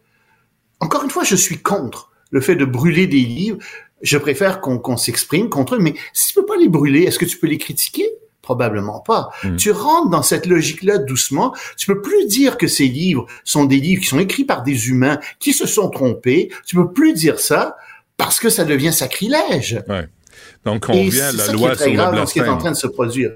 Encore une fois, je suis contre le fait de brûler des livres. Je préfère qu'on s'exprime contre eux, mais si tu peux pas les brûler, est-ce que tu peux les critiquer? Probablement pas. Mm. Tu rentres dans cette logique-là doucement. Tu peux plus dire que ces livres sont des livres qui sont écrits par des humains qui se sont trompés. Tu peux plus dire ça parce que ça devient sacrilège. ouais. donc on Et vient à c'est la ça qui loi sur très le grave dans ce qui est en blasphème. train de se produire.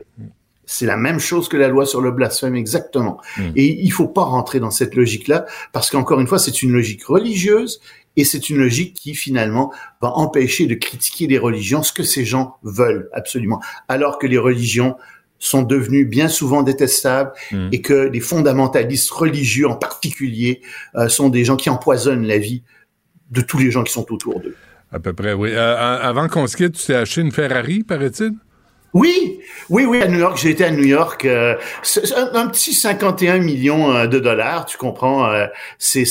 C'est la même chose que la loi sur le blasphème, exactement. Mm. Et il faut pas rentrer dans cette logique-là, parce qu'encore une fois, c'est une logique religieuse, et c'est une logique qui, finalement, va empêcher de critiquer les religions, ce que ces gens veulent, absolument. Alors que les religions sont devenues bien souvent détestables, Mm. et que les fondamentalistes religieux, en particulier, euh, sont des gens qui empoisonnent la vie de tous les gens qui sont autour d'eux. À peu près, oui. Euh, avant qu'on se quitte, tu t'es acheté une Ferrari, paraît-il? Oui, oui, oui, à New York. J'ai été à New York. euh, un, un petit 51 millions euh, de dollars, tu comprends. euh, c'est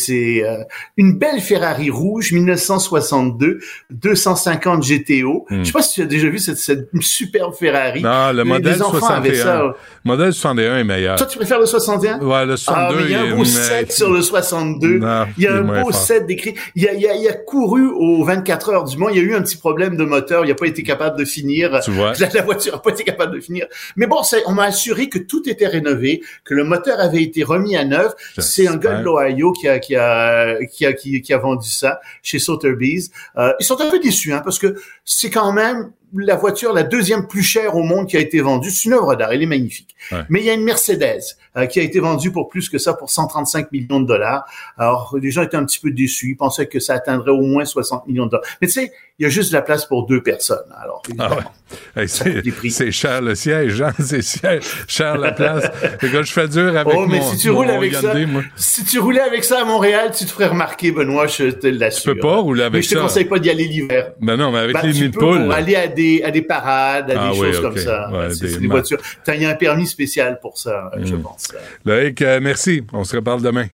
euh, une belle Ferrari rouge 1962, 250 GTO. Hmm. Je sais pas si tu as déjà vu cette, cette superbe Ferrari. Non, le Les- modèle les enfants avaient 61. ça. Le modèle 61 est meilleur. Toi, tu préfères le 61 Ouais, le Ah, 62 mais il y a est- un beau set sur le 62. Non, il y a il est un beau set décrit. Il a, il, a, il a couru aux 24 heures du Mans. Il y a eu un petit problème de moteur. Il n'a pas été capable de finir. Tu vois. La, la voiture n'a pas été capable de finir. Mais bon, on m'a assuré que tout était rénové, que le moteur avait été remis à neuf. C'est un gars de l'Ohio qui a, qui, a, qui, a, qui, qui a vendu ça chez Sotheby's. Euh, ils sont un peu déçus, hein, parce que c'est quand même la voiture la deuxième plus chère au monde qui a été vendue. C'est une œuvre d'art, elle est magnifique. Ouais. Mais il y a une Mercedes euh, qui a été vendue pour plus que ça, pour 135 millions de dollars. Alors, les gens étaient un petit peu déçus. Ils pensaient que ça atteindrait au moins 60 millions de dollars. Mais tu sais, il y a juste de la place pour deux personnes. Alors, Ah ouais. Hey, c'est, cher le siège, hein? C'est cher, cher la place. Écoute, je fais dur avec oh, mais mon, si tu roules avec ça, moi. si tu roulais avec ça à Montréal, tu te ferais remarquer, Benoît, je te l'assure. Tu peux pas rouler avec mais je te conseille pas d'y aller l'hiver. Ben non, mais avec Ben, les nids de peux poule. pour aller à des, à des parades, à Ah des oui, choses comme ça. Ouais, c'est des voitures. Il y a un permis spécial pour ça, Mm. je pense. Loïc, euh, merci. On se reparle demain.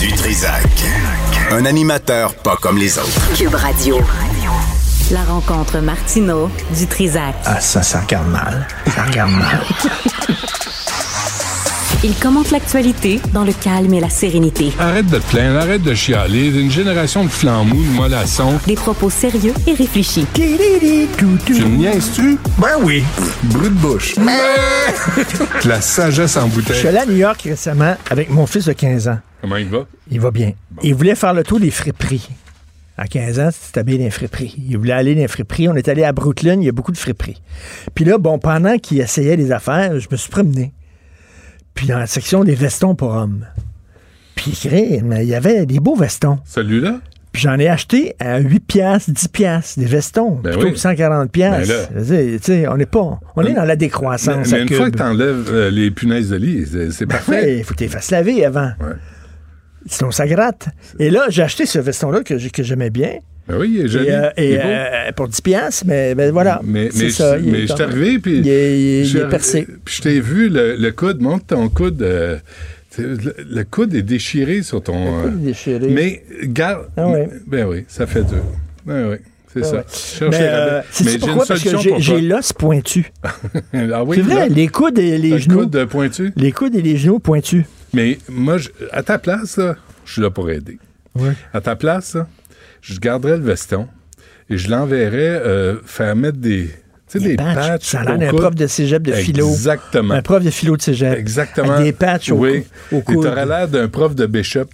Du Trisac. Un animateur pas comme les autres. Cube Radio. La rencontre Martino du Trizac. Ah, ça, ça regarde mal. Ça regarde mal. Il commente l'actualité dans le calme et la sérénité. Arrête de te plaindre, arrête de chialer. Une génération de flambous, de mollassons. Des propos sérieux et réfléchis. Tu me niaises-tu? Ben oui. Brut de bouche. La sagesse en Je suis bouteille. allé à New York récemment avec mon fils de 15 ans. Comment il va? Il va bien. Il voulait faire le tour des friperies. À 15 ans, c'était bien des friperies. Il voulait aller dans les friperies. On est allé à Brooklyn, il y a beaucoup de friperies. Puis là, bon, pendant qu'il essayait les affaires, je me suis promené. Puis dans la section des vestons pour hommes. Puis il y avait des beaux vestons. Celui-là? Puis j'en ai acheté à 8 piastres, 10 piastres, des vestons, Ben plutôt oui. que 140 piastres. Ben dire, sais, on n'est pas, on est dans la décroissance. Mais une fois que tu enlèves les punaises de lit, c'est- c'est parfait. Ouais, il faut que tu les fasses laver avant. Ouais. Sinon, ça gratte. Et là, j'ai acheté ce veston-là que j'aimais bien. Ben oui, il est joli. Et, euh, il et, est beau. euh, pour 10 piastres, mais ben, voilà. Mais, mais, ça. il mais je suis arrivé, puis. Il est, il est- il percé. Puis je t'ai vu, le, le coude, monte ton coude. euh, le, le coude est déchiré sur ton. coude euh, est déchiré. Mais, garde. Ah ouais. Ben oui, ça fait dur. Ben oui, c'est Ah ça. ouais. Cherche Mais, les euh, Mais pourquoi? Parce que j'ai l'os pointu. Ah oui, c'est vrai, les coudes et les le genoux. coude euh, pointu? Les coudes et les genoux pointus. Mais moi, je- à ta place, là, je suis là pour aider. À ta place, là, je garderais le veston et je l'enverrais euh, faire mettre des, tu sais, des, patchs. patchs. Ça a l'air d'un prof de cégep de philo. Exactement. Un prof de philo de cégep. Exactement. Avec des patchs au, oui. cou- au Et t'aurais l'air d'un prof de Bishop.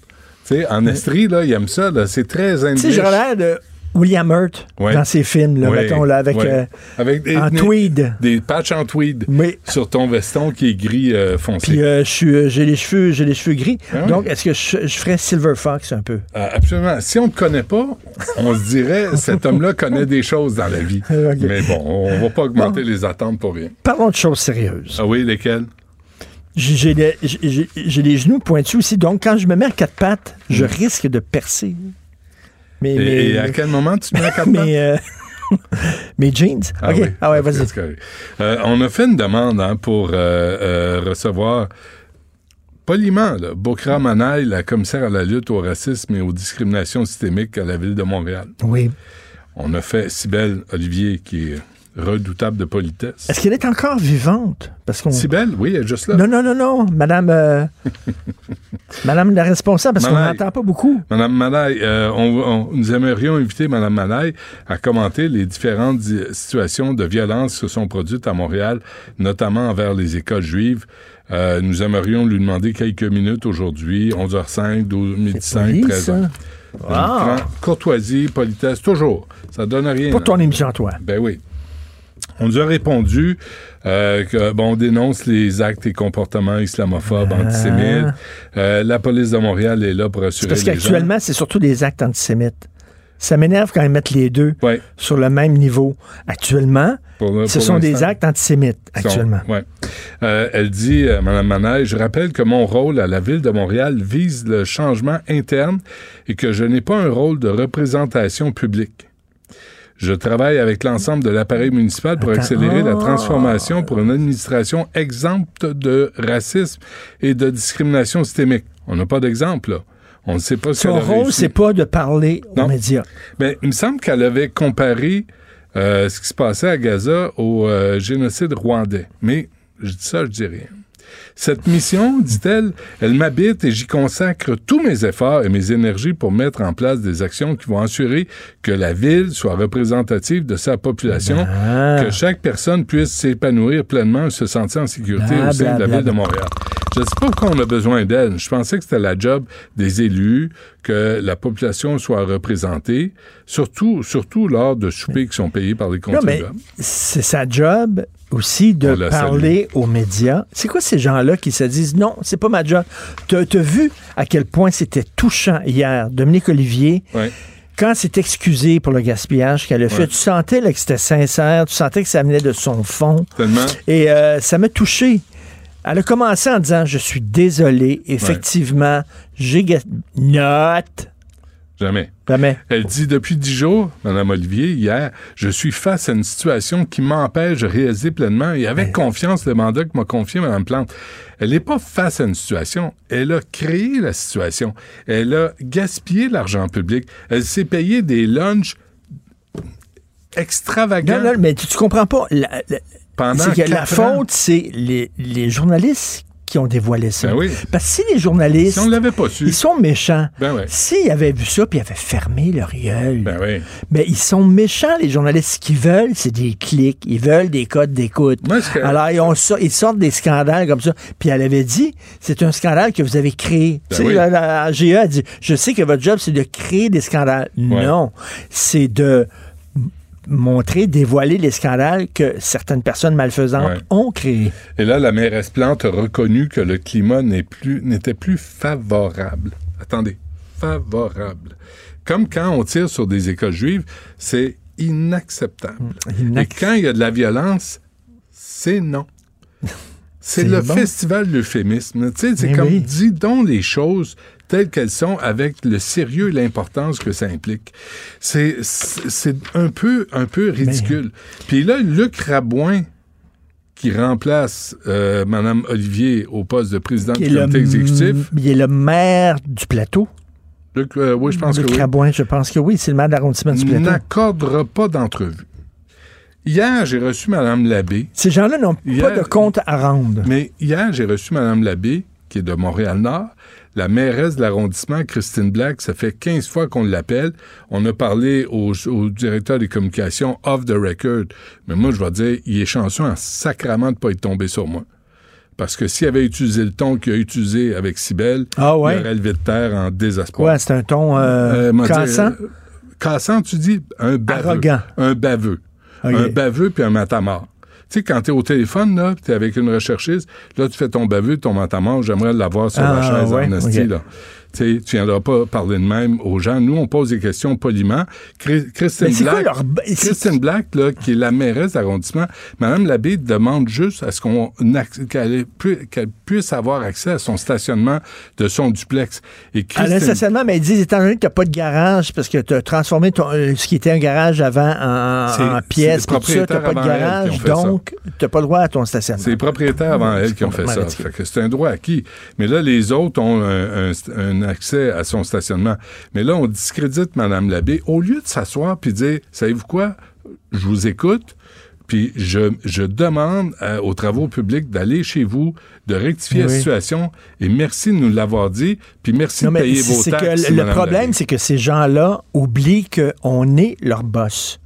Tu sais, en Estrie, là, il aime ça, là. C'est très Tu sais, j'aurais l'air de William Hurt Ouais. dans ses films, là, mettons, là, avec, euh, Avec des, en tweed. Des patchs en tweed Oui. sur ton veston qui est gris euh, foncé. Puis euh, j'ai les cheveux, j'ai les cheveux gris. Ah. Donc, est-ce que je, je ferais Silver Fox un peu? Ah, absolument. Si on ne te connaît pas, on se dirait cet homme-là connaît des choses dans la vie. Mais bon, on va pas augmenter les attentes pour rien. Parlons de choses sérieuses. Ah oui, lesquelles? J'ai les, les genoux pointus aussi, donc quand je me mets à quatre pattes, je risque de percer. Mais, Et, mais, et à quel moment tu mets mais, euh, mes jeans. Ah OK. oui. Ah ouais, vas-y. Euh, on a fait une demande hein, pour euh, recevoir poliment là, Bokra Manaï, la commissaire à la lutte au racisme et aux discriminations systémiques à la ville de Montréal. Oui. On a fait Cybelle Olivier, qui est redoutable de politesse. Est-ce qu'elle est encore vivante? Parce qu'on. Cybelle, oui, elle est juste là. Non, non, non, non. Madame, euh, Madame la responsable, parce qu'on n'entend pas beaucoup. Madame Manaï, euh, on, on- nous aimerions inviter Madame Manaï à commenter les différentes di- situations de violence qui se sont produites à Montréal, notamment envers les écoles juives. Euh, nous aimerions lui demander quelques minutes aujourd'hui, 11h05, 12, midi C'est 5, poli, 13 ça. h Wow. Courtoisie, politesse, toujours. Ça donne rien. Pour ton émission, à toi. Ben oui. On nous a répondu euh, que bon, on dénonce les actes et comportements islamophobes, antisémites. Euh, la police de Montréal est là pour assurer parce les qu'actuellement, c'est surtout des actes antisémites. Ça m'énerve quand ils mettent les deux Ouais, sur le même niveau. Actuellement, pour- ce pour sont des actes antisémites, Sont- actuellement. ouais. Euh, elle dit, euh, Mme Manaille, je rappelle que mon rôle à la ville de Montréal vise le changement interne et que je n'ai pas un rôle de représentation publique. Je travaille avec l'ensemble de l'appareil municipal pour Attends. accélérer la Ah. transformation pour une administration exempte de racisme et de discrimination systémique. On n'a pas d'exemple, là. On ne sait pas ce Son rôle, c'est pas de parler aux Non. médias. Ben, il me semble qu'elle avait comparé euh, ce qui se passait à Gaza au euh, génocide rwandais. Mais je dis ça, je dis rien. Cette mission, dit-elle, elle m'habite et j'y consacre tous mes efforts et mes énergies pour mettre en place des actions qui vont assurer que la ville soit représentative de sa population, Ah. que chaque personne puisse s'épanouir pleinement et se sentir en sécurité au sein bla, de la bla, ville de. Montréal. Je ne sais pas pourquoi on a besoin d'elle. Je pensais que c'était la job des élus, que la population soit représentée, surtout, surtout lors de soupers qui sont payés par les Non, mais contribuables. c'est sa job aussi de parler aux médias. C'est quoi ces gens-là qui se disent non, c'est pas ma job? T'as as vu à quel point c'était touchant hier, Dominique Olivier, Ouais. quand s'est excusé pour le gaspillage qu'elle a fait. Ouais. Tu sentais là, que c'était sincère, tu sentais que ça venait de son fond. Tellement. Et euh, ça m'a touché. Elle a commencé en disant Je suis désolé, effectivement, j'ai gas- Note. Jamais. Jamais. Elle dit depuis dix jours, Mme Olivier, hier, je suis face à une situation qui m'empêche de réaliser pleinement et avec confiance le mandat que m'a confié Mme Plante. Elle n'est pas face à une situation. Elle a créé la situation. Elle a gaspillé l'argent public. Elle s'est payé des lunchs extravagants Non, non, mais tu, tu comprends pas. La- la- pendant c'est que la faute, c'est les, les journalistes qui ont dévoilé ça. Ben oui. Parce que si les journalistes, Si on l'avait pas su, ils sont méchants. ben ouais. S'ils avaient vu ça, puis ils avaient fermé leur gueule. Ben oui. Mais ils sont méchants, les journalistes. Ce qu'ils veulent, c'est des clics. Ils veulent des codes d'écoute. Que- Alors, ils, ont ils sortent des scandales comme ça. Puis elle avait dit, c'est un scandale que vous avez créé. Ben tu sais, oui. la, la GE a dit, je sais que votre job, c'est de créer des scandales. Non, c'est de montrer, dévoiler les scandales que certaines personnes malfaisantes Ouais. ont créés. Et là, la mairesse Plante a reconnu que le climat n'est plus, n'était plus favorable. Attendez, favorable. Comme quand on tire sur des écoles juives, c'est inacceptable. Et Inac- quand il y a de la violence, c'est non. C'est le bon. festival de l'euphémisme. Tu sais, c'est Mais comme, oui. dis donc les choses telles qu'elles sont avec le sérieux et l'importance que ça implique. C'est, c'est un peu, un peu ridicule. Puis là, Luc Rabouin, qui remplace euh, Mme Olivier au poste de président Il du comité exécutif. il est le maire du plateau. Luc, euh, oui, je pense Le que oui. Crabouin, je pense que oui, c'est le maire d'arrondissement du plateau. N'accordera pas d'entrevue. Hier, j'ai reçu Mme Labbé. Ces gens-là n'ont pas de compte à rendre. Mais hier, j'ai reçu Mme Labbé, qui est de Montréal-Nord, la mairesse de l'arrondissement, Christine Black. Ça fait 15 fois qu'on l'appelle. On a parlé au, au directeur des communications off the record. Mais moi, je vais dire, il est chanceux en sacrament de ne pas être tombé sur moi. Parce que s'il avait utilisé le ton qu'il a utilisé avec Sibelle, Ah ouais? il aurait levé de terre en désespoir. Ouais, c'est un ton euh, Euh, dit, cassant? euh, cassant, tu dis? Un baveux. Arrogant. Un baveux. Un baveux puis un matamor. Tu sais, quand t'es au téléphone, là, t'es avec une recherchiste, là, tu fais ton baveux, ton matamor, j'aimerais l'avoir sur la Ah, chaise ouais, en là. Tu tu viendras pas parler de même aux gens. Nous, on pose des questions poliment. Chris- Christine Black, leur... c'est- Christine Black, là, qui est la mairesse d'arrondissement, Madame Labbé demande juste à ce qu'on qu'elle pu- qu'elle puisse avoir accès à son stationnement de son duplex. Et À Christine l'instationnement, mais ils disent, étant donné que tu n'as pas de garage, parce que tu as transformé ton, euh, ce qui était un garage avant en, en pièce, tu n'as pas de garage, donc tu n'as pas le droit à ton stationnement. C'est les propriétaires avant elle qui ont fait ça. c'est un droit acquis. Mais là, les autres ont un, un- un accès à son stationnement. Mais là, on discrédite Mme Labbé. Au lieu de s'asseoir puis dire, savez-vous quoi, je vous écoute, puis je, je demande à- aux travaux publics d'aller chez vous, de rectifier la situation, et merci de nous l'avoir dit, puis merci Non, de payer vos taxes. que le Mme problème, c'est que ces gens-là oublient qu'on est leur boss.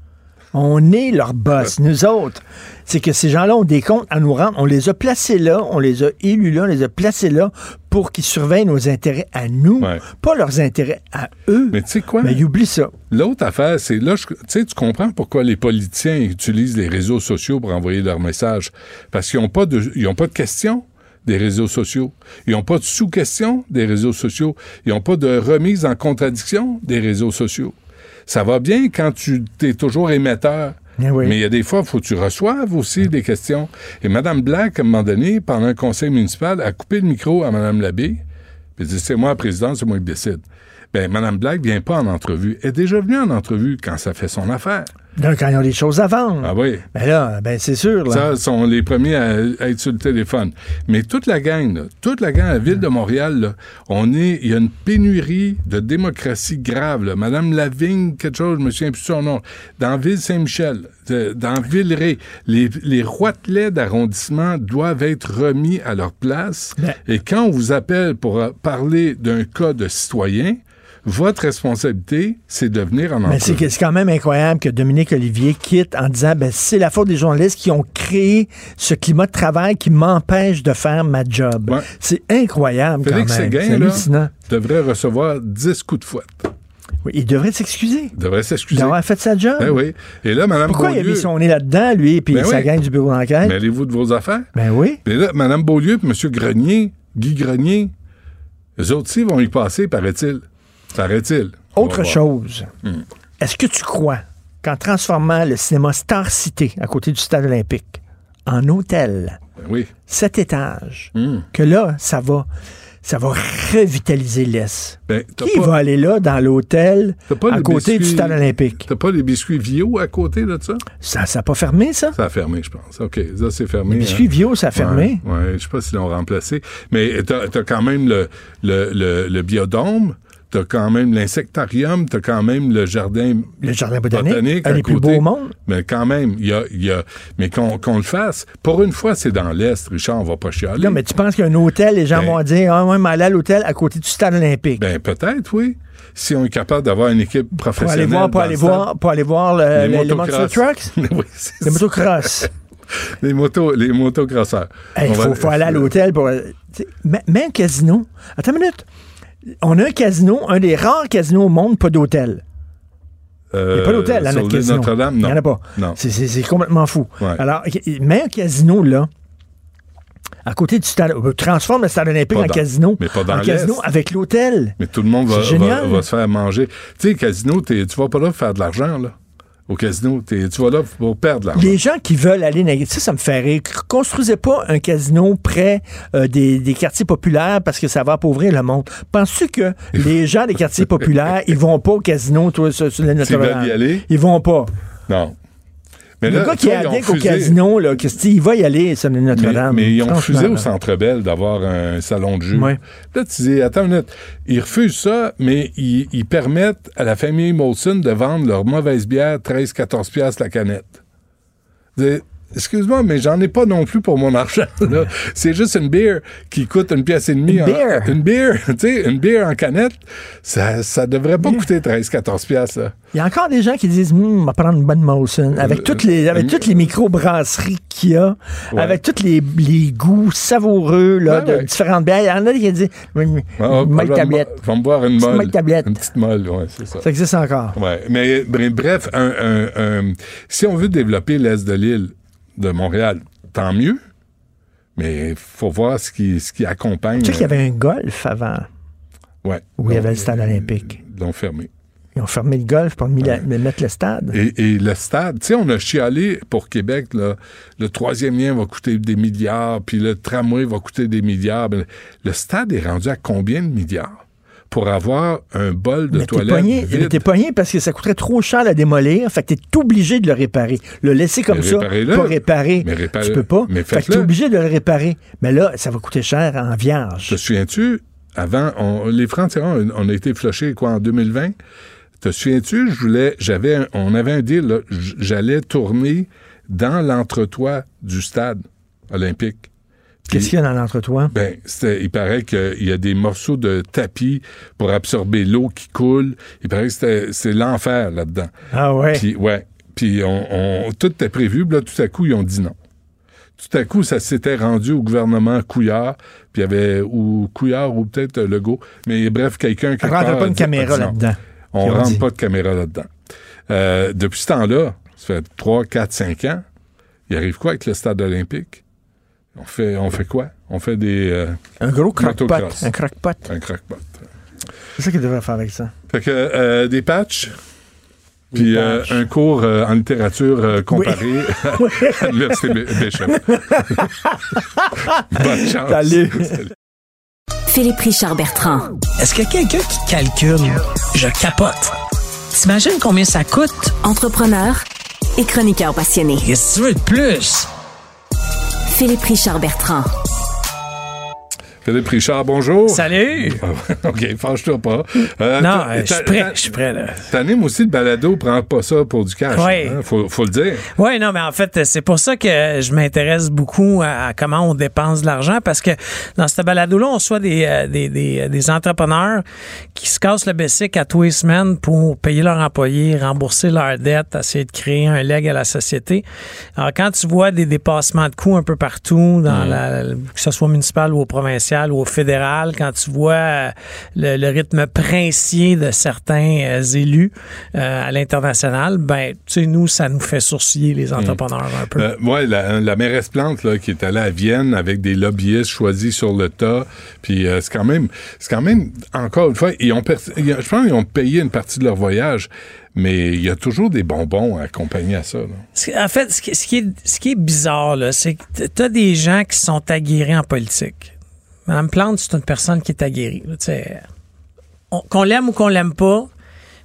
On est leur boss, nous autres. C'est que ces gens-là ont des comptes à nous rendre. On les a placés là, on les a élus là, on les a placés là pour qu'ils surveillent nos intérêts à nous, Ouais. pas leurs intérêts à eux. Mais tu sais quoi? Mais ils oublient ça. L'autre affaire, c'est là, tu sais, tu comprends pourquoi les politiciens utilisent les réseaux sociaux pour envoyer leurs messages. Parce qu'ils n'ont pas de, ils ont pas de questions des réseaux sociaux. Ils n'ont pas de sous-questions des réseaux sociaux. Ils n'ont pas de remise en contradiction des réseaux sociaux. Ça va bien quand tu es toujours émetteur. Eh oui. Mais il y a des fois, il faut que tu reçoives aussi des questions. Et Mme Black, à un moment donné, pendant un conseil municipal, a coupé le micro à Mme Labbé. Puis dit, c'est moi la présidente, c'est moi qui décide. Ben, Mme Black vient pas en entrevue. Elle est déjà venue en entrevue quand ça fait son affaire. Donc, quand ils ont des choses à vendre. Ah oui. Ben là, ben c'est sûr. Là. Ça, sont les premiers à, à être sur le téléphone. Mais toute la gang, là, toute la gang à la ville de Montréal, là, on est, il y a une pénurie de démocratie grave. Là. Madame Lavigne, quelque chose, je me souviens plus de son nom, dans Ville-Saint-Michel, de- dans Villeray, les, les roitelets d'arrondissement doivent être remis à leur place. Ben- Et quand on vous appelle pour euh, parler d'un cas de citoyen, votre responsabilité, c'est de venir en Mais c'est entrevue. que- c'est quand même incroyable que Dominique Olivier quitte en disant ben, c'est la faute des journalistes qui ont créé ce climat de travail qui m'empêche de faire ma job. Ouais. C'est incroyable Félix quand même. Séguin, C'est là, hallucinant. devrait recevoir 10 coups de fouette. Oui, il devrait s'excuser Il devrait s'excuser. d'avoir fait sa job. Ben oui. Et là, Mme Pourquoi il a Beaulieu... mis son nez là-dedans, lui, puis Ben sa oui. gang du bureau d'enquête? Mêlez-vous de vos affaires? Ben oui. Mais là, Mme Beaulieu et M. Grenier, Guy Grenier, eux autres aussi vont y passer, paraît-il. Paraît-il. Autre chose. Hmm. Est-ce que tu crois qu'en transformant le cinéma Star City à côté du stade olympique en hôtel, Ben oui. sept étages, Hmm. que là, ça va, ça va revitaliser l'Est? Ben, Qui pas, va aller là dans l'hôtel à côté du stade olympique? T'as pas les biscuits Vio à côté de ça? Ça n'a pas fermé, ça? Ça a fermé, je pense. OK, ça, c'est fermé. Les biscuits hein. Vio, ça a fermé? Ouais, ouais, je sais pas s'ils l'ont remplacé. Mais t'as as quand même le, le, le, le biodôme, t'as quand même l'insectarium, t'as quand même le jardin Le jardin botanique, botanique un des plus beaux au monde. Mais quand même, il y a, y a- mais qu'on le fasse. Pour une fois, c'est dans l'Est, Richard, on va pas chialer. Non, mais tu penses qu'un hôtel, les gens Ben- vont dire, ah ouais, mais aller à l'hôtel à côté du stade olympique. Ben, peut-être, oui. Si on est capable d'avoir une équipe pour aller professionnelle. voir, pour aller voir, pour aller voir le- Les monster trucks, oui, les motocross. Les motos, les motocrosseurs. Il faut, va- faut aller à l'hôtel pour. Même un casino. Attends une minute. On a un casino, un des rares casinos au monde, pas d'hôtel. Il n'y a pas d'hôtel à Euh, sur notre casino. Notre-Dame, Il n'y en a pas. Non. C'est- complètement fou. Ouais. Alors, mets un casino là. À côté du stade. euh, Transforme le stade olympique Pas en dans- casino. mais pas dans En casino avec l'hôtel. Mais tout le monde va, C'est va, va se faire manger. Tu sais, casino, tu vas pas là pour faire de l'argent, là. Au casino, tu vas là pour perdre l'argent. Les gens qui veulent aller naviguer, ça, ça me fait rire. Construisez pas un casino près euh, des, des quartiers populaires parce que ça va appauvrir le monde. Penses-tu que les gens des quartiers populaires, ils vont pas au casino, toi, sur, sur la Ils vont pas. non. Mais le là, gars qui est addict au casino, là, il va y aller sur la Mais, Notre-Dame. mais ils ont refusé au. Centre Bell d'avoir un salon de jeu. Ouais. Là, tu dis, attends une minute, ils refusent ça, mais ils, ils permettent à la famille Molson de vendre leur mauvaise bière 13-14 piastres la canette. Excuse-moi, mais j'en ai pas non plus pour mon argent. là. C'est juste une bière qui coûte une pièce et demie. Une bière? Une bière, tu sais, une bière en canette, ça, ça devrait pas coûter 13-14 piastres. là. Il y a encore des gens qui disent, Hum, on va prendre une bonne Molson. Avec toutes les, avec euh, toutes les micro-brasseries qu'il y a, Ouais. avec tous les, les goûts savoureux, là, Ouais, de ouais. différentes bières. Il y en a qui disent, Hum, Ah, hop, molle je vais me- tablette. Je vais me boire une molle. tablette. Une petite molle, ouais, c'est ça. Ça existe encore. Ouais, mais bre- bref, un- un- un- si on veut développer l'Est de l'île de Montréal, tant mieux. Mais il faut voir ce qui, ce qui accompagne. Tu sais qu'il y avait un golf avant, Ouais. où il y avait le stade olympique. Ils l'ont fermé. Ils ont fermé le golf pour la- mettre le stade. Et, et le stade, tu sais, on a chialé pour Québec, là, le troisième lien va coûter des milliards, puis le tramway va coûter des milliards. Ben, le stade est rendu à combien de milliards? Pour avoir un bol de Mais toilette mais t'es pogné parce que ça coûterait trop cher à démolir. Fait que t'es obligé de le réparer. Le laisser comme Mais ça, pas réparer. Mais réparez- tu peux pas. mais fait que t'es obligé de le réparer. Mais là, ça va coûter cher en vierge. Te souviens-tu, avant, on- les francs-tireurs, on, a été flushés, quoi, en 2020? Te souviens-tu, je voulais, j'avais, on avait un deal, j'allais tourner dans l'entretoit du stade olympique. Qu'est-ce qu'il y a dans l'entretoit? Ben, il paraît qu'il y a des morceaux de tapis pour absorber l'eau qui coule. Il paraît que c'était- c'est l'enfer là-dedans. Ah ouais? Puis, ouais. Puis, on, on- tout était prévu. Puis là, tout à coup, ils ont dit non. Tout à coup, ça s'était rendu au gouvernement Couillard. Puis, il y avait ou Couillard ou peut-être euh, Legault. Mais bref, quelqu'un qui. On rentre pas une caméra là-dedans. On rentre dit. pas de caméra là-dedans. Euh, depuis ce temps-là, ça fait 3, 4, 5 ans, il arrive quoi avec le stade olympique? On fait, on fait quoi? On fait des. euh, Un gros croque-pot. Motocross. Un croque-pot. un crackpot. C'est ça qu'il devrait faire avec ça. Fait que euh, des patchs, puis euh, un cours euh, en littérature euh, comparée à l'Université Bi- Bishop. Bonne chance. Salut. Philippe Richard Bertrand. Est-ce qu'il y a quelqu'un qui calcule? Je capote. T'imagines combien ça coûte? Entrepreneur et chroniqueur passionné. Qu'est-ce que tu veux de plus? Philippe Richard Bertrand. Philippe Richard, bonjour. Salut! OK, fâche-toi pas. Euh, Non, euh, je suis prêt, je suis prêt, là. T'animes aussi le balado, prends pas ça pour du cash. Oui. hein, faut, faut le dire. Oui, non, mais en fait, c'est pour ça que je m'intéresse beaucoup à, à comment on dépense de l'argent parce que dans ce balado-là, on soit des, euh, des, des, des entrepreneurs qui se cassent le bessic à tous les semaines pour payer leurs employés, rembourser leurs dettes, essayer de créer un leg à la société. Alors, quand tu vois des dépassements de coûts un peu partout, dans la, que ce soit municipal ou au provincial ou au fédéral, quand tu vois euh, le, le rythme princier de certains euh, élus euh, à l'international, ben, tu sais, nous, ça nous fait sourciller les entrepreneurs un peu. Ouais, la, la mairesse Plante là, qui est allée à Vienne avec des lobbyistes choisis sur le tas, puis c'est quand même, c'est quand même encore une fois, ils ont, je pense qu'ils ont payé une partie de leur voyage, mais il y a toujours des bonbons à accompagner à ça. là. En fait, ce qui, est, ce qui est bizarre, là, c'est que tu as des gens qui sont aguerris en politique. Mme Plante, c'est une personne qui est aguerrie. tu qu'on l'aime ou qu'on l'aime pas,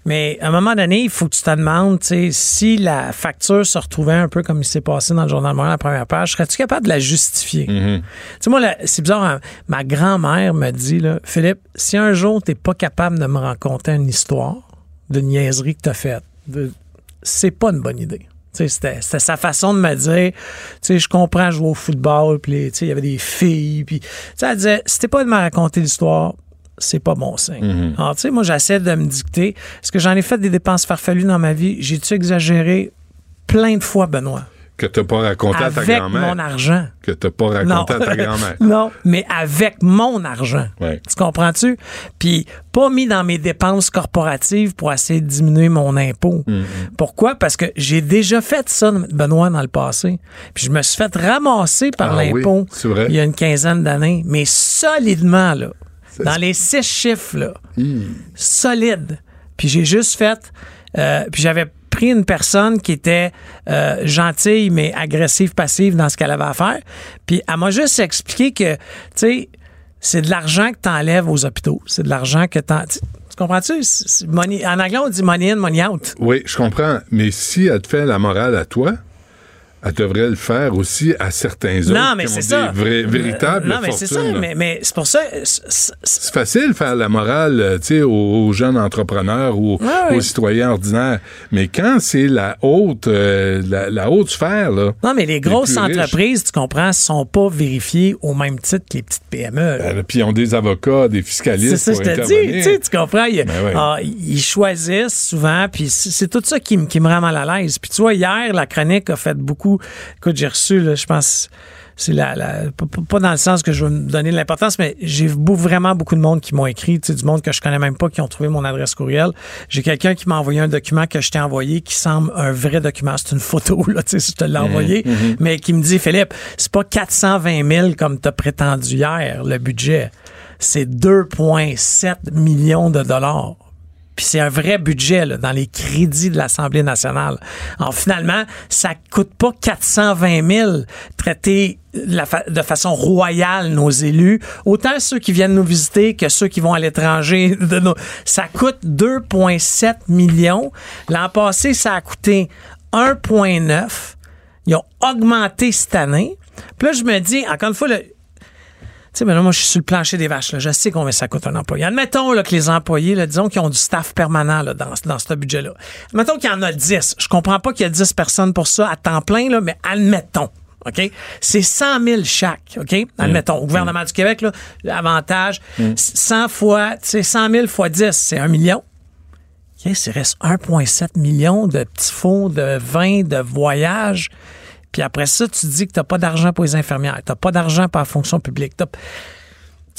mais à un moment donné, il faut que tu te demandes tu si la facture se retrouvait un peu comme il s'est passé dans le Journal de Montréal, la première page, serais-tu capable de la justifier? Tu sais, moi, c'est bizarre, hein, ma grand-mère me dit, là, Philippe, si un jour tu n'es pas capable de me raconter une histoire de niaiserie que tu as faite, c'est pas une bonne idée. C'était sa façon de me dire, je comprends jouer au football, puis il y avait des filles, puis elle disait, si t'es pas de me raconter l'histoire, c'est pas bon signe. Alors, tu sais, moi, j'essaie de me dicter. Est-ce que j'en ai fait des dépenses farfelues dans ma vie? J'ai-tu exagéré? Plein de fois, Benoît? Que t'as pas raconté à ta avec grand-mère. mon argent. Que t'as pas raconté à ta grand-mère. non, mais avec mon argent. Ouais. Tu comprends-tu? Puis pas mis dans mes dépenses corporatives pour essayer de diminuer mon impôt. Mm-hmm. Pourquoi? Parce que j'ai déjà fait ça, Benoît, dans le passé. Puis je me suis fait ramasser par Ah l'impôt oui, il y a une quinzaine d'années, mais solidement, là. Dans les six chiffres, là. Solide. Puis j'ai juste fait... euh, puis j'avais pris une personne qui était euh, gentille mais agressive passive dans ce qu'elle avait à faire. Puis elle m'a juste expliqué que tu sais c'est de l'argent que tu enlèves aux hôpitaux. C'est de l'argent que tu tu tu comprends-tu? En anglais on dit money in money out. Oui, je comprends. Mais si elle te fait la morale à toi, elle devrait le faire aussi à certains autres non mais qui ont c'est des ça vrais- véritables non mais c'est ça mais, mais c'est pour ça c'est- facile de faire la morale euh, aux, aux jeunes entrepreneurs ou aux citoyens ordinaires. Mais quand c'est la haute, euh, la, la haute sphère, là, non mais les grosses riches. entreprises tu comprends sont pas vérifiées au même titre que les petites PME euh, puis ils ont des avocats, des fiscalistes C'est ça, pour je te dis. Tu, comprends? Ils, Ben ah, ils choisissent souvent, puis c'est tout ça qui, me- qui me rend mal à l'aise. Puis tu vois, hier, la chronique a fait beaucoup. Écoute, j'ai reçu, là, je pense, c'est la, la- pas- dans le sens que je veux me donner de l'importance, mais j'ai vraiment beaucoup de monde qui m'ont écrit, du monde que je connais même pas, qui ont trouvé mon adresse courriel. J'ai quelqu'un qui m'a envoyé un document que je t'ai envoyé qui semble un vrai document. C'est une photo, là, tu sais, si je te l'ai envoyé, mais qui me dit, Philippe, c'est pas 420 000 comme t'as prétendu hier, le budget. C'est 2,7 millions de dollars. Puis c'est un vrai budget dans les crédits de l'Assemblée nationale. Alors finalement, ça coûte pas 420 000 traiter de façon royale nos élus. Autant ceux qui viennent nous visiter que ceux qui vont à l'étranger. nos- Ça coûte 2,7 millions. L'an passé, ça a coûté 1,9. Ils ont augmenté cette année. Puis là, je me dis, encore une fois, le, sais, là, moi, je suis sur le plancher des vaches. Là. Je sais combien ça coûte un employé. Admettons là, que les employés, là, disons qu'ils ont du staff permanent là, dans, ce budget-là. Admettons qu'il y en a 10. Je comprends pas qu'il y a 10 personnes pour ça à temps plein, là, mais admettons. OK? C'est 100 000 chaque, OK? Admettons. Au gouvernement du Québec, l'avantage, 100 fois, sais, 100 000 fois 10, c'est 1 million. OK? Il reste 1,7 million de petits fonds de vin, de voyage. Puis après ça, tu dis que tu n'as pas d'argent pour les infirmières, tu n'as pas d'argent pour la fonction publique. T'as-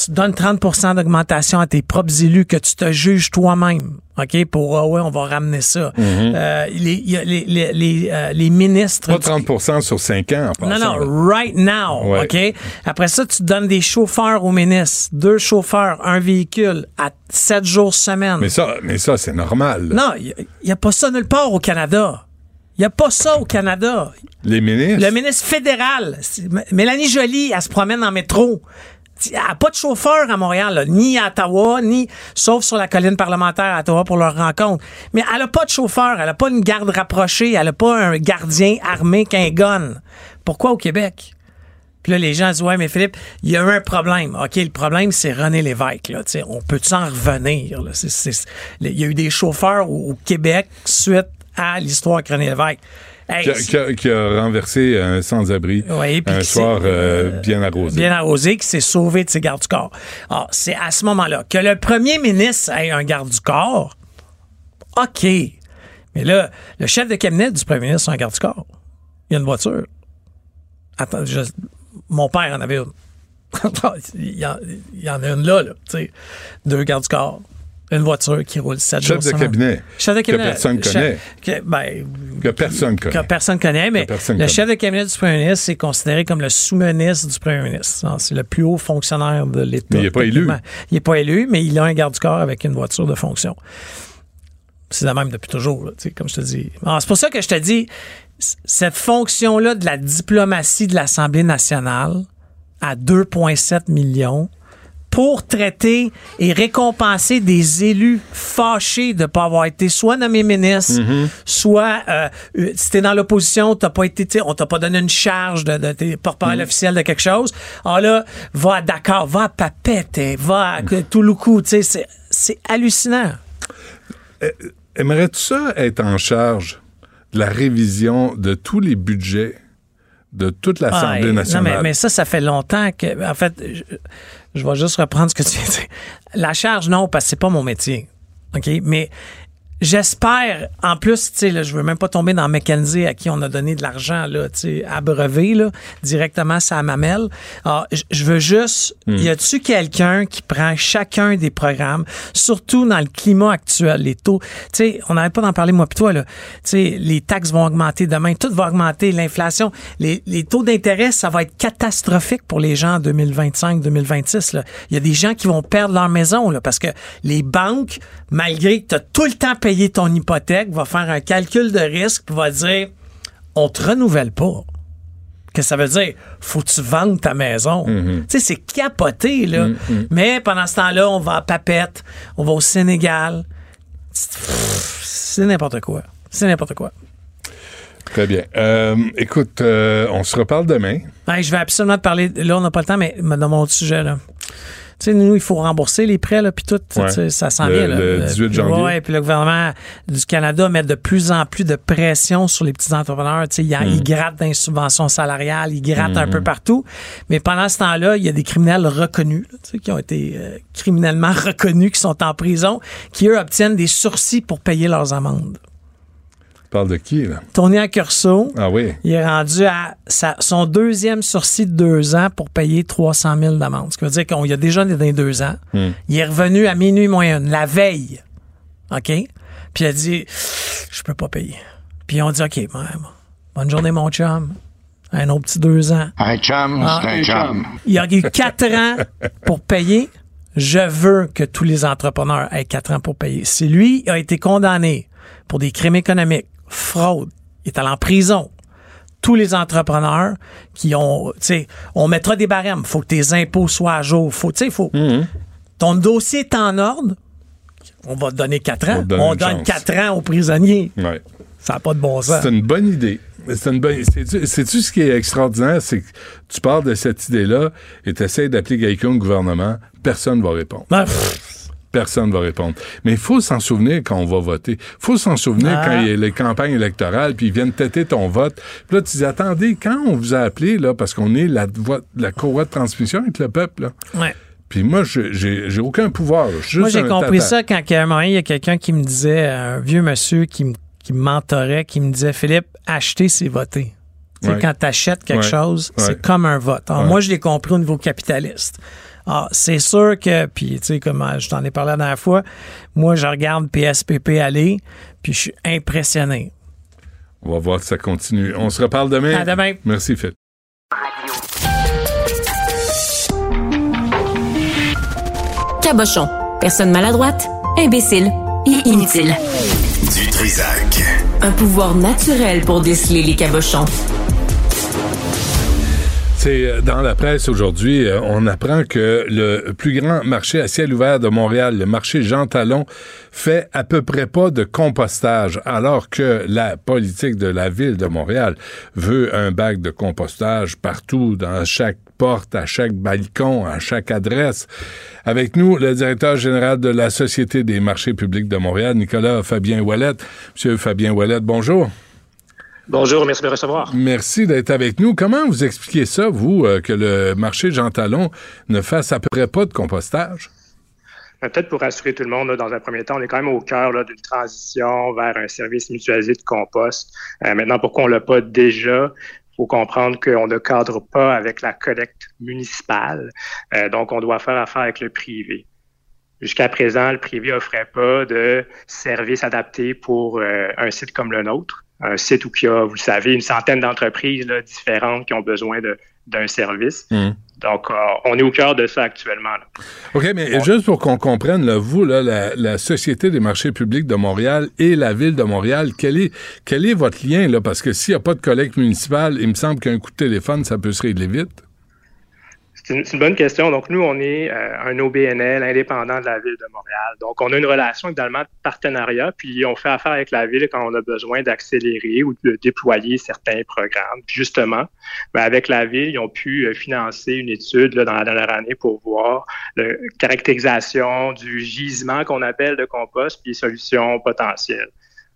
Tu donnes 30% d'augmentation à tes propres élus que tu te juges toi-même. OK? Pour, ah ouais, on va ramener ça. Euh, les, les, les, les, euh, les ministres. Pas du- 30 sur 5 ans, en non, non, right now, Ouais. OK? Après ça, tu donnes des chauffeurs aux ministres. Deux chauffeurs, un véhicule à sept jours semaine. Mais ça, mais ça c'est normal. Non, il n'y a, pas ça nulle part au Canada. Il n'y a pas ça au Canada. Les ministres? Le ministre fédéral, Mélanie Joly, elle se promène en métro. Elle n'a pas de chauffeur à Montréal, là, ni à Ottawa, ni sauf sur la colline parlementaire à Ottawa pour leur rencontre. Mais elle n'a pas de chauffeur, elle n'a pas une garde rapprochée, elle n'a pas un gardien armé qu'un gun. Pourquoi au Québec? Puis là, les gens disent, ouais, mais Philippe, il y a eu un problème. OK, le problème, c'est René Lévesque. Là. Tu sais, on peut-tu en revenir? Il y a eu des chauffeurs au, au Québec suite à l'histoire avec René Lévesque. Hey, qui, a, qui a- qui a renversé un sans-abri Oui, un soir s'est- euh, bien arrosé. bien arrosé, qui s'est sauvé de ses gardes du corps. Alors, c'est à ce moment-là que le premier ministre ait un garde du corps. OK. Mais là, le chef de cabinet du premier ministre a un garde du corps. Il y a une voiture. Attends, je- mon père en avait une. il, y en, il y en a une là, là. Deux gardes du corps. Une voiture qui roule 7 jours Chef de semaine. cabinet. Chef de Que cabinet. personne Chef- connaît. que- ben, Que personne connaît. que personne connaît, mais Que personne le connaît. chef de cabinet du premier ministre c'est considéré comme le sous-ministre du premier ministre. C'est le plus haut fonctionnaire de l'État. Mais il est pas élu. Il n'est pas élu, mais il a un garde du corps avec une voiture de fonction. C'est la même depuis toujours, là, comme je te dis. Alors, c'est pour ça que je te dis, cette fonction-là de la diplomatie de l'Assemblée nationale à 2,7 millions pour traiter et récompenser des élus fâchés de ne pas avoir été soit nommé ministre, soit euh, euh, si t'es dans l'opposition, t'as pas été, on t'a pas donné une charge de, de t'es porte-parole officiel de quelque chose. Alors là, va à Dakar, va à Papette, va à Touloukou, tu sais, c'est- c'est hallucinant. Aimerais-tu ça être en charge de la révision de tous les budgets de toute l'Assemblée nationale? Non, mais, mais ça, ça fait longtemps que. En fait, je, je vais juste reprendre ce que tu dire. La charge, non, parce que c'est pas mon métier. OK? Mais J'espère, en plus, tu sais, là, je veux même pas tomber dans McKenzie à qui on a donné de l'argent, là, tu sais, abreuvé, là, directement ça mamelle. Alors, j- je veux juste, y a-tu quelqu'un qui prend chacun des programmes, surtout dans le climat actuel, les taux, tu sais, on n'arrête pas d'en parler, moi pis toi, là, tu sais, les taxes vont augmenter demain, tout va augmenter, l'inflation, les, les taux d'intérêt, ça va être catastrophique pour les gens en 2025, 2026, là. Il y a des gens qui vont perdre leur maison, là, parce que les banques, malgré que tu as tout le temps payé ton hypothèque, va faire un calcul de risque puis va dire on te renouvelle pas. Que ça veut dire? Faut que tu vendes ta maison. Tu sais, c'est capoté, là. Mais pendant ce temps-là, on va à Papette, on va au Sénégal. C'est n'importe quoi. C'est n'importe quoi. Très bien. Euh, écoute, euh, on se reparle demain. Je vais absolument te parler. Là, on n'a pas le temps, mais dans mon autre sujet, là. Tu sais, nous, il faut rembourser les prêts, là, puis tout, Ouais. ça s'en vient. Là. le 18 janvier. Ouais, puis le gouvernement du Canada met de plus en plus de pression sur les petits entrepreneurs. Tu sais, il, il gratte dans les subventions salariales, il gratte un peu partout. Mais pendant ce temps-là, il y a des criminels reconnus, là, tu sais, qui ont été euh, criminellement reconnus, qui sont en prison, qui, eux, obtiennent des sursis pour payer leurs amendes. Tu parles de qui, là? Tony Accurso, Ah oui. il est rendu à sa- son deuxième sursis de deux ans pour payer 300 000 d'amende. Ce qui veut dire qu'on y a déjà dans deux ans. Il est revenu à minuit moins une, la veille. OK? Puis il a dit, je peux pas payer. Puis on dit, OK, ben, bonne journée, mon chum. Un autre petit deux ans. Un chum, Ah, c'est un chum. Il a eu quatre ans pour payer. Je veux que tous les entrepreneurs aient quatre ans pour payer. Si lui a été condamné pour des crimes économiques, fraude, il est allé en prison. Tous les entrepreneurs qui ont, tu sais, on mettra des barèmes. Faut que tes impôts soient à jour. Faut, tu sais, faut. Ton dossier est en ordre. On va te donner quatre On ans. On une donne quatre ans aux prisonniers. Ouais. Ça n'a pas de bon sens. C'est une bonne idée. C'est une bonne. Sais-tu sais-tu ce qui est extraordinaire? C'est que tu parles de cette idée-là et tu essaies d'appeler quelqu'un au gouvernement. Personne ne va répondre. Ben, pff, Personne ne va répondre. Mais il faut s'en souvenir quand on va voter. Il faut s'en souvenir Ah. quand il y a les campagnes électorales, puis ils viennent têter ton vote. Puis là, tu dis, attendez, quand on vous a appelé, là, parce qu'on est la, la courroie de transmission avec le peuple, là, ouais. puis moi, je- j'ai aucun pouvoir. Moi, j'ai compris ça quand à un moment, il y a quelqu'un qui me disait, un vieux monsieur qui me, qui me mentorait, qui me disait Philippe, acheter, c'est voter. Ouais. Quand tu achètes quelque Ouais. chose, c'est comme un vote. Alors. Moi, je l'ai compris au niveau capitaliste. Alors, c'est sûr que, puis, tu sais, comme euh, je t'en ai parlé la dernière fois, moi, je regarde PSPP aller, puis je suis impressionné. On va voir si ça continue. On se reparle demain. À demain. Merci, Phil. Cabochon. Personne maladroite, imbécile et inutile. Du Trisac. Un pouvoir naturel pour déceler les cabochons. C'est euh, dans la presse aujourd'hui, euh, on apprend que le plus grand marché à ciel ouvert de Montréal, le marché Jean Talon, fait à peu près pas de compostage, alors que la politique de la ville de Montréal veut un bac de compostage partout, dans chaque porte, à chaque balcon, à chaque adresse. Avec nous, le directeur général de la Société des marchés publics de Montréal, Nicolas Fabien Wallet. Monsieur Fabien Wallet, bonjour. Bonjour, merci de me recevoir. Merci d'être avec nous. Comment vous expliquez ça, vous, euh, que le marché Jean Talon ne fasse à peu près pas de compostage? Euh, Peut-être pour rassurer tout le monde, là, dans un premier temps, on est quand même au cœur d'une transition vers un service mutualisé de compost. Euh, maintenant, pourquoi on l'a pas déjà? Il faut comprendre qu'on ne cadre pas avec la collecte municipale. Euh, donc, on doit faire affaire avec le privé. Jusqu'à présent, le privé offrait pas de service adapté pour euh, un site comme le nôtre. Un site où il y a, vous le savez, une centaine d'entreprises là, différentes qui ont besoin de- d'un service. Hum. Donc, euh, on est au cœur de ça actuellement. là. OK, mais juste pour qu'on comprenne, là, vous, là, la, la Société des marchés publics de Montréal et la Ville de Montréal, quel est, quel est votre lien? Là? Parce que s'il n'y a pas de collecte municipale, il me semble qu'un coup de téléphone, ça peut se régler vite. C'est une, bonne question. Donc, nous, on est euh, un OBNL indépendant de la Ville de Montréal. Donc, on a une relation également de partenariat, puis on fait affaire avec la Ville quand on a besoin d'accélérer ou de déployer certains programmes. Puis justement, ben, avec la Ville, ils ont pu euh, financer une étude dans la dernière année pour voir la caractérisation du gisement qu'on appelle de compost, puis solutions potentielles.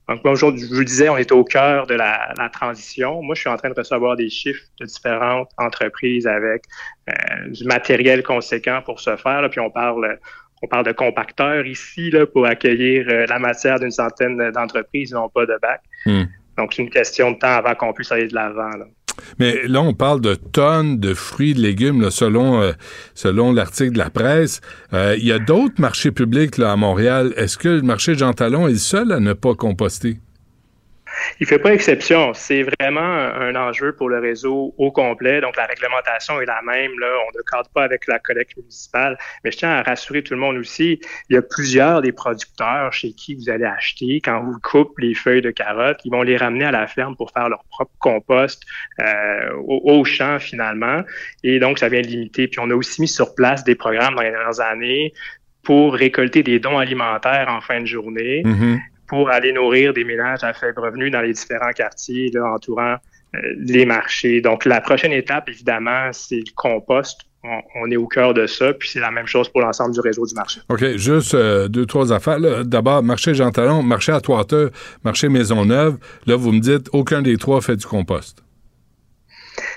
Donc, moi, aujourd'hui, je vous disais, on est au cœur de la, la transition. Moi, je suis en train de recevoir des chiffres de différentes entreprises avec euh, du matériel conséquent pour ce faire. Là, puis on parle, on parle de compacteurs ici là, pour accueillir euh, la matière d'une centaine d'entreprises, n'ont pas de bac. Hmm. Donc, c'est une question de temps avant qu'on puisse aller de l'avant. Mais là, on parle de tonnes de fruits, de légumes, selon, euh, selon l'article de la presse. Euh, il y a d'autres marchés publics là, à Montréal. Est-ce que le marché Jean Talon est le seul à ne pas composter? Il fait pas exception. C'est vraiment un enjeu pour le réseau au complet. Donc, la réglementation est la même. On ne cadre pas avec la collecte municipale. Mais je tiens à rassurer tout le monde aussi. Il y a plusieurs des producteurs chez qui vous allez acheter. Quand vous coupez les feuilles de carottes, ils vont les ramener à la ferme pour faire leur propre compost euh, au, au, champ, finalement. Et donc, ça vient limiter. Puis, on a aussi mis sur place des programmes dans les dernières années pour récolter des dons alimentaires en fin de journée. Mm-hmm pour aller nourrir des ménages à faible revenu dans les différents quartiers là, entourant euh, les marchés. Donc, la prochaine étape, évidemment, c'est le compost. On, est au cœur de ça, puis c'est la même chose pour l'ensemble du réseau du marché. OK, juste euh, deux, trois affaires. D'abord, marché Jean Talon, marché à Toiteux, marché Maisonneuve. Là, vous me dites, aucun des trois fait du compost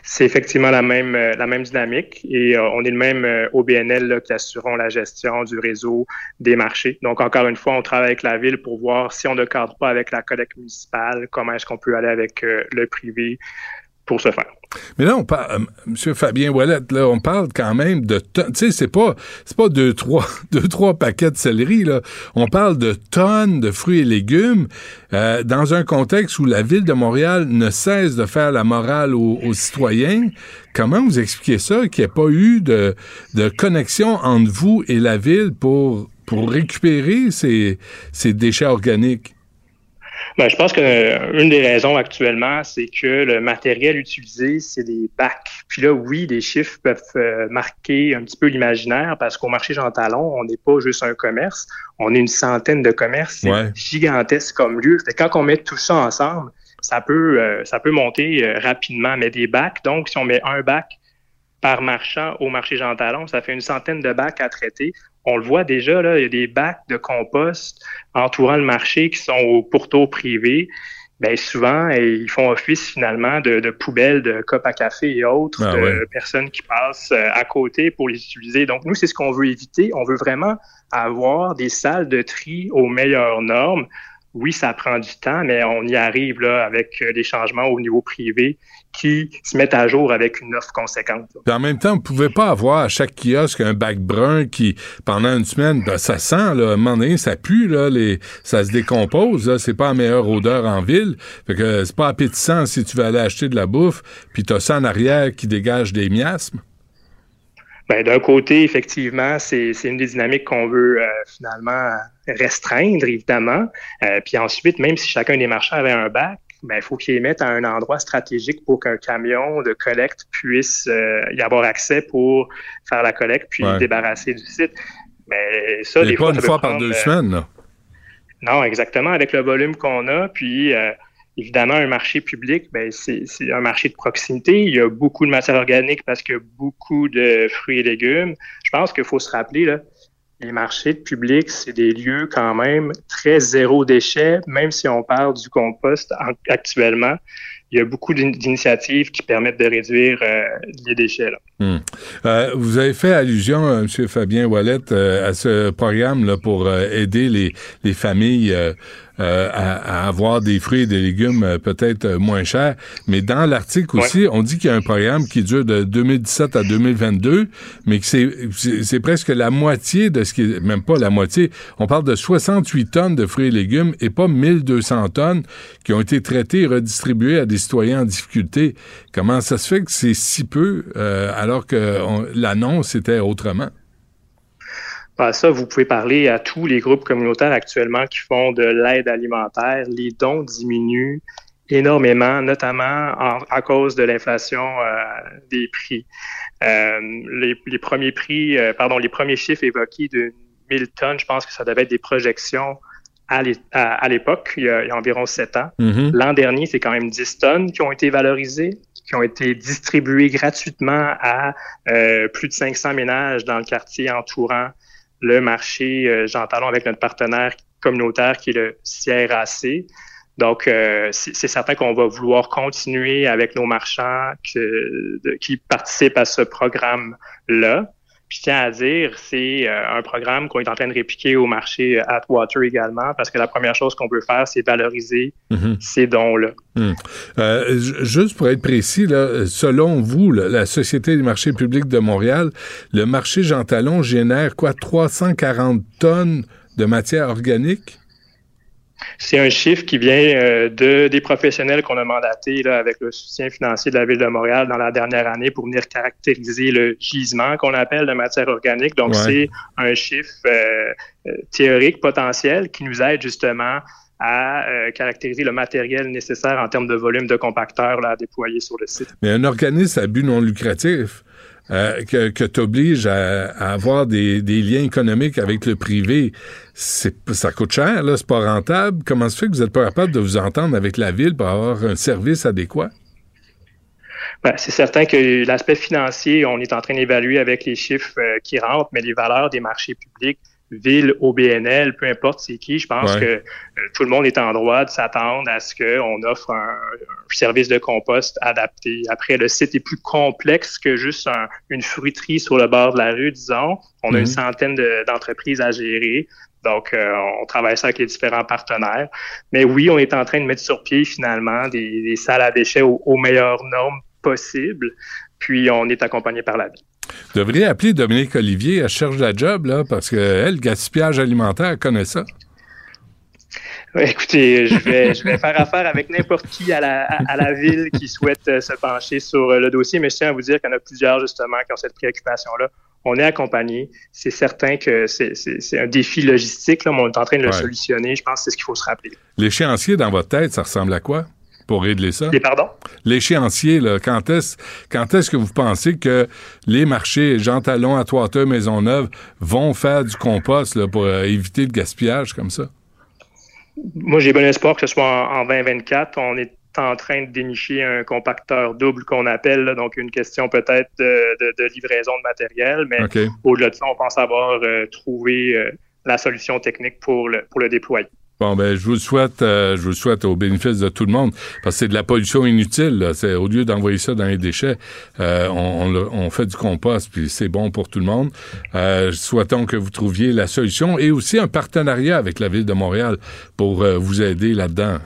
c'est effectivement la même, euh, la même dynamique et euh, on est le même euh, OBNL qui assurons la gestion du réseau des marchés. Donc, encore une fois, on travaille avec la ville pour voir si on ne cadre pas avec la collecte municipale, comment est-ce qu'on peut aller avec le privé pour faire. Mais là, on parle, euh, Monsieur Fabien Wallet, là, on parle quand même de, tu sais, c'est pas, c'est pas deux trois, deux trois paquets de céleri là. On parle de tonnes de fruits et légumes euh, dans un contexte où la ville de Montréal ne cesse de faire la morale aux, citoyens. Comment vous expliquez ça qu'il n'y ait pas eu de, de connexion entre vous et la ville pour pour récupérer ces, ces déchets organiques? Ben, je pense que euh, une des raisons actuellement, c'est que le matériel utilisé, c'est des bacs. Puis là, oui, les chiffres peuvent euh, marquer un petit peu l'imaginaire parce qu'au marché Jean Talon, on n'est pas juste un commerce, on est une centaine de commerces. C'est gigantesque comme lieu. Fait quand on met tout ça ensemble, ça peut euh, ça peut monter rapidement. Mais des bacs, donc si on met un bac par marchand au marché Jean Talon, ça fait une centaine de bacs à traiter on le voit déjà, là, il y a des bacs de compost entourant le marché qui sont au pourtour privé. Bien, souvent, ils font office finalement de, poubelles, de copes à café et autres, ah de personnes qui passent euh, à côté pour les utiliser. Donc, nous, c'est ce qu'on veut éviter. On veut vraiment avoir des salles de tri aux meilleures normes oui, ça prend du temps, mais on y arrive là avec euh, des changements au niveau privé qui se mettent à jour avec une offre conséquente. Puis en même temps, vous pouvez pas avoir à chaque kiosque un bac brun qui, pendant une semaine, ben, ça sent, là, à un moment donné, ça pue, là, les, ça se décompose, là, c'est pas la meilleure odeur en ville. Fait que c'est pas appétissant si tu veux aller acheter de la bouffe, puis t'as ça en arrière qui dégage des miasmes. Ben, d'un côté, effectivement, c'est une des dynamiques qu'on veut euh, finalement restreindre, évidemment. Euh, puis ensuite, même si chacun des marchands avait un bac, ben, il faut qu'ils les mettent à un endroit stratégique pour qu'un camion de collecte puisse euh, y avoir accès pour faire la collecte puis débarrasser du site. Mais ça, des fois, une fois par deux semaines, là. Non, exactement. Avec le volume qu'on a, puis Évidemment, un marché public, ben, c'est un marché de proximité. Il y a beaucoup de matière organique parce qu'il y a beaucoup de fruits et légumes. Je pense qu'il faut se rappeler, là, les marchés publics, c'est des lieux quand même très zéro déchet, même si on parle du compost actuellement. Il y a beaucoup d'initiatives qui permettent de réduire euh, les déchets. Hmm. Euh, vous avez fait allusion, euh, M. Fabien Wallet, à ce programme là, pour aider les familles euh, à, avoir des fruits et des légumes euh, peut-être euh, moins chers. Mais dans l'article aussi, on dit qu'il y a un programme qui dure de 2017 à 2022, mais que c'est presque la moitié de ce qui est, même pas la moitié, on parle de 68 tonnes de fruits et légumes et pas 1200 tonnes qui ont été traitées et redistribuées à des citoyens en difficulté. Comment ça se fait que c'est si peu alors que l'annonce était autrement? Pas ça, vous pouvez parler à tous les groupes communautaires actuellement qui font de l'aide alimentaire. Les dons diminuent énormément, notamment à cause de l'inflation euh, des prix. Euh, les, premiers prix, euh, pardon, les premiers chiffres évoqués de 1000 tonnes, je pense que ça devait être des projections à l'époque, il, y a environ 7 ans. Mm-hmm. L'an dernier, c'est quand même 10 tonnes qui ont été valorisées, qui ont été distribuées gratuitement à plus de 500 ménages dans le quartier entourant le marché euh, Jean Talon avec notre partenaire communautaire qui est le CRAC. Donc, euh, c'est certain qu'on va vouloir continuer avec nos marchands qui participent à ce programme-là. Puis je tiens à dire, c'est euh, un programme qu'on est en train de répliquer au marché Atwater également, parce que la première chose qu'on peut faire, c'est valoriser Mhm. ces dons-là. Hmm. Euh, juste pour être précis, là, selon vous, là, la Société des marchés publics de Montréal, le marché Jean Talon génère quoi, 340 tonnes de matière organique? C'est un chiffre qui vient euh, de, des professionnels qu'on a mandatés là, avec le soutien financier de la Ville de Montréal dans la dernière année pour venir caractériser le gisement qu'on appelle de matière organique. Donc, Ouais. c'est un chiffre euh, euh, théorique potentiel qui nous aide justement à euh, caractériser le matériel nécessaire en termes de volume de compacteurs là, à déployer sur le site. Mais un organisme à but non lucratif euh, que, que t'oblige à, à avoir des, liens économiques avec le privé, ça coûte cher, là, c'est pas rentable. Comment se fait que vous êtes pas capable de vous entendre avec la ville pour avoir un service adéquat? Ben, c'est certain que l'aspect financier, on est en train d'évaluer avec les chiffres euh, qui rentrent, mais les valeurs des marchés publics, ville, OBNL, peu importe c'est qui, je pense Ouais. que euh, tout le monde est en droit de s'attendre à ce qu'on offre un, un service de compost adapté. Après, le site est plus complexe que juste un- une fruiterie sur le bord de la rue, disons. On a Mhm. une centaine de- d'entreprises à gérer. Donc, euh, on travaille ça avec les différents partenaires. Mais oui, on est en train de mettre sur pied finalement des, des salles à déchets aux, aux meilleures normes possibles. Puis, on est accompagné par la ville. Vous devriez appeler Dominique Olivier, elle cherche la job, là, parce que elle, gaspillage alimentaire, elle connaît ça. Écoutez, je vais, je vais faire affaire avec n'importe qui à la, à, à la ville qui souhaite euh, se pencher sur euh, le dossier, mais je tiens à vous dire qu'il y en a plusieurs justement qui ont cette préoccupation-là. On est accompagné. C'est certain que c'est- un défi logistique, là, mais on est en train de le Ouais. solutionner. Je pense que c'est ce qu'il faut se rappeler. L'échéancier dans votre tête, ça ressemble à quoi? Pour régler ça? Et pardon? L'échéancier, quand est-ce quand est-ce que vous pensez que les marchés Jean Talon, Atwater, Maisonneuve vont faire du compost là, pour euh, éviter le gaspillage comme ça? Moi, j'ai bon espoir que ce soit en, en 2024. On est en train de dénicher un compacteur double qu'on appelle, là, donc une question peut-être de, de- de livraison de matériel, mais au-delà de ça, on pense avoir euh, trouvé euh, la solution technique pour le, pour le déployer. Bon, ben, je vous souhaite, euh, je vous souhaite au bénéfice de tout le monde, parce que c'est de la pollution inutile. C'est au lieu d'envoyer ça dans les déchets, euh, on fait du compost, puis c'est bon pour tout le monde. Euh, souhaitons que vous trouviez la solution et aussi un partenariat avec la ville de Montréal pour euh, vous aider là-dedans.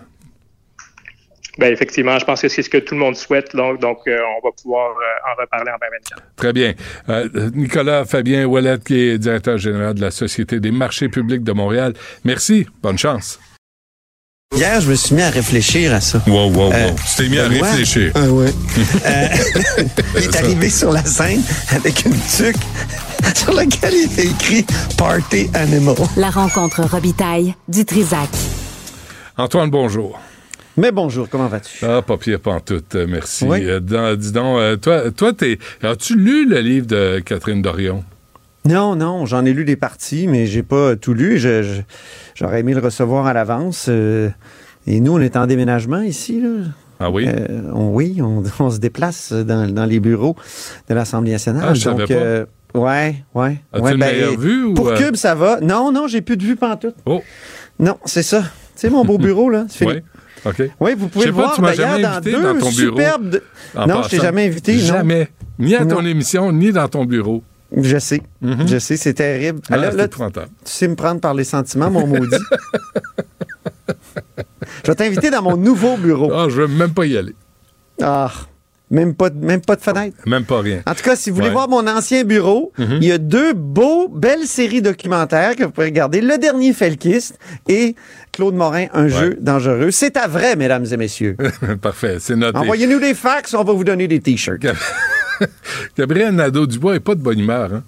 Ben, effectivement, je pense que c'est ce que tout le monde souhaite, donc, donc euh, on va pouvoir euh, en reparler en 2024. Très bien. Euh, Nicolas Fabien Ouellet, qui est directeur général de la Société des marchés publics de Montréal. Merci. Bonne chance. Hier, je me suis mis à réfléchir à ça. Wow, wow, wow. Euh, tu t'es mis à Benoît? réfléchir. Ah ouais. Euh, il est arrivé sur la scène avec une tuque sur laquelle il était écrit Party Animal. La rencontre Robitaille du Trisac. Antoine, bonjour. Mais bonjour, comment vas-tu? Ah, pas pire pantoute, euh, merci. Oui. Euh, dans- dis donc, euh, toi, toi t'es, as-tu lu le livre de Catherine Dorion? Non, non, j'en ai lu des parties, mais j'ai pas tout lu. Je- je- J'aurais aimé le recevoir à l'avance. euh, et nous, on est en déménagement ici. Là. Ah oui? Euh, on, oui, on, on se déplace dans, dans les bureaux de l'Assemblée nationale. Ah, je savais pas. euh, ouais, ouais. As-tu ouais, une meilleure vue ou, Pour? Cube, ça va. Non, non, j'ai plus de vue pantoute. Oh, Non, c'est ça. C'est mon beau bureau, là. C'est fini. Oui. Vous pouvez le pas, voir d'ailleurs dans deux dans ton superbes... de- non, je t'ai passant. jamais invité. non. Jamais. Ni à ton Non. émission, ni dans ton bureau. Je sais. Mhm. Je sais, c'est terrible. Là, tu sais me prendre par les sentiments, mon maudit. je vais t'inviter dans mon nouveau bureau. Ah, je veux même pas y aller. Ah, même pas, de- même pas de fenêtre. Même pas rien. En tout cas, si vous voulez Ouais. voir mon ancien bureau, Mhm. il y a deux beaux, belles séries documentaires que vous pouvez regarder. Le dernier Felkist et Claude Morin, Un jeu dangereux. C'est à vrai, mesdames et messieurs. Parfait, c'est noté. Envoyez-nous des fax, on va vous donner des T-shirts. Gabriel Nadeau-Dubois est pas de bonne humeur, hein?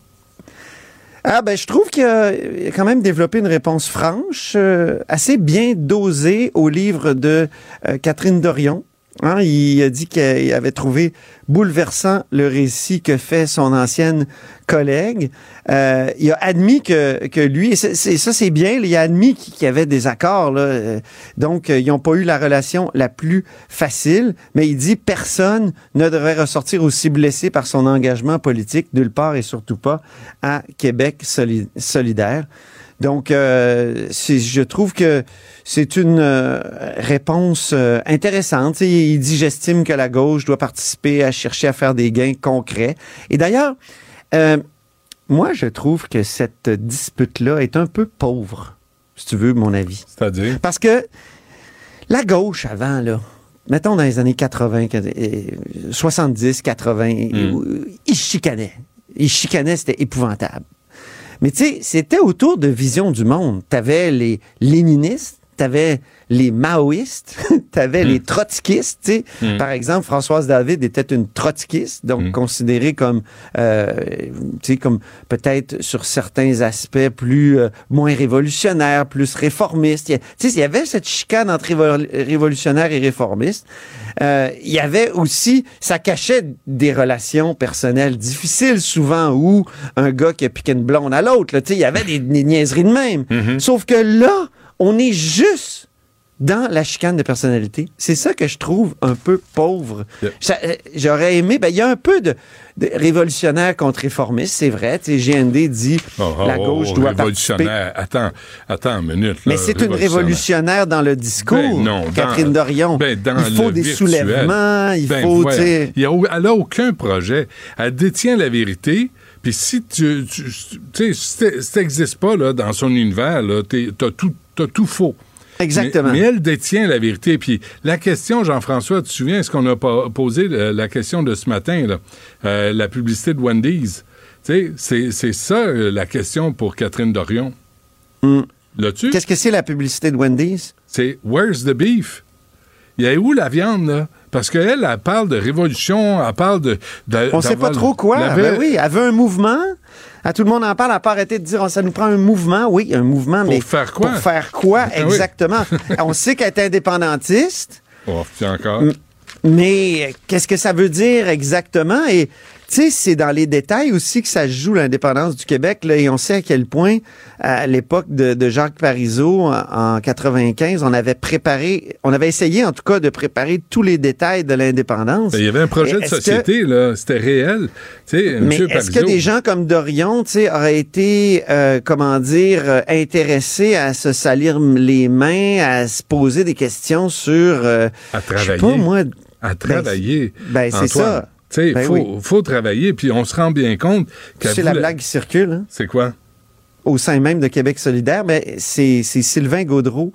Ah ben je trouve qu'il a il a quand même développé une réponse franche, euh, assez bien dosée au livre de euh, Catherine Dorion. Hein, il a dit qu'il avait trouvé bouleversant le récit que fait son ancienne collègue. Euh, il a admis que, que lui, et ça c'est bien, il a admis qu'il y avait des accords. Là, euh, donc, euh, ils n'ont pas eu la relation la plus facile, mais il dit personne ne devrait ressortir aussi blessé par son engagement politique, nulle part et surtout pas à Québec soli- solidaire. Donc, euh, je trouve que c'est une euh, réponse euh, intéressante. Il dit, j'estime que la gauche doit participer à chercher à faire des gains concrets. Et d'ailleurs, moi, je trouve que cette dispute-là est un peu pauvre, si tu veux, mon avis. C'est-à-dire? Parce que la gauche, avant, là, mettons dans les années 80, euh, 70, 80, Hmm. ils chicanaient. Ils chicanaient, c'était épouvantable. Mais tu sais, c'était autour de vision du monde. T'avais les léninistes, t'avais les maoïstes, t'avais les trotskistes. tu sais. Mm. Par exemple, Françoise David était une trotskiste, donc Mm. considérée comme, euh, tu sais, comme peut-être sur certains aspects plus euh, moins révolutionnaire, plus réformiste. Tu sais, il y avait cette chicane entre révol- révolutionnaire et réformiste. Euh, il y avait aussi, ça cachait des relations personnelles difficiles souvent où un gars qui a piqué une blonde à l'autre, là, tu sais, il y avait des, des niaiseries de même. Sauf que là, on est juste dans la chicane de personnalité. C'est ça que je trouve un peu pauvre. Yep. Euh, J'aurais aimé, ben, il y a un peu de, de révolutionnaire contre réformiste, c'est vrai. GND dit Oh, oh, la gauche oh, doit participer. révolutionnaire. Attends, attends une minute. Mais c'est une révolutionnaire dans le discours, Ben non, dans- Catherine Dorion. ben, dans il faut des virtuel. soulèvements, il Ben, faut. Il y a elle a aucun projet. Elle détient la vérité. Puis si tu, tu tu sais, si ça n'existe pas là, dans son univers, t'as tout, t'as tout faux. Exactement. Mais, mais elle détient la vérité. Puis la question, Jean-François, tu te souviens, est-ce qu'on a pas posé euh, la question de ce matin, là, euh, la publicité de Wendy's? Tu sais, c'est- ça euh, la question pour Catherine Dorion. Hmm. Là-dessus? Qu'est-ce que c'est la publicité de Wendy's? c'est Where's the beef? Il y a où la viande, là? Parce qu'elle, elle parle de révolution, elle parle de. de- On sait pas trop quoi. Ben oui, elle veut un mouvement. À tout le monde en parle, n'a pas arrêté de dire oh, ça nous prend un mouvement. Oui, un mouvement, mais faire quoi? Pour faire quoi? Ah oui. exactement? On sait qu'elle est indépendantiste, Oh, encore. Mais qu'est-ce que ça veut dire exactement? Et tu sais, c'est dans les détails aussi que ça joue l'indépendance du Québec. Là, et on sait à quel point, à l'époque de, de Jacques Parizeau, en, en 95, on avait préparé, on avait essayé en tout cas de préparer tous les détails de l'indépendance. Il y avait un projet Et de que- société, là. C'était réel. Tu sais, Mais est-ce que des gens comme Dorion, tu sais, auraient été, euh, comment dire, euh, intéressés à se salir les mains, à se poser des questions sur, euh, À je sais travailler. pas moi, à travailler. ben, c'est ça. Sais, il Ben faut, oui. faut travailler, puis on se rend bien compte que. c'est la blague qui circule, hein, C'est quoi? au sein même de Québec solidaire, mais c'est c'est Sylvain Gaudreau,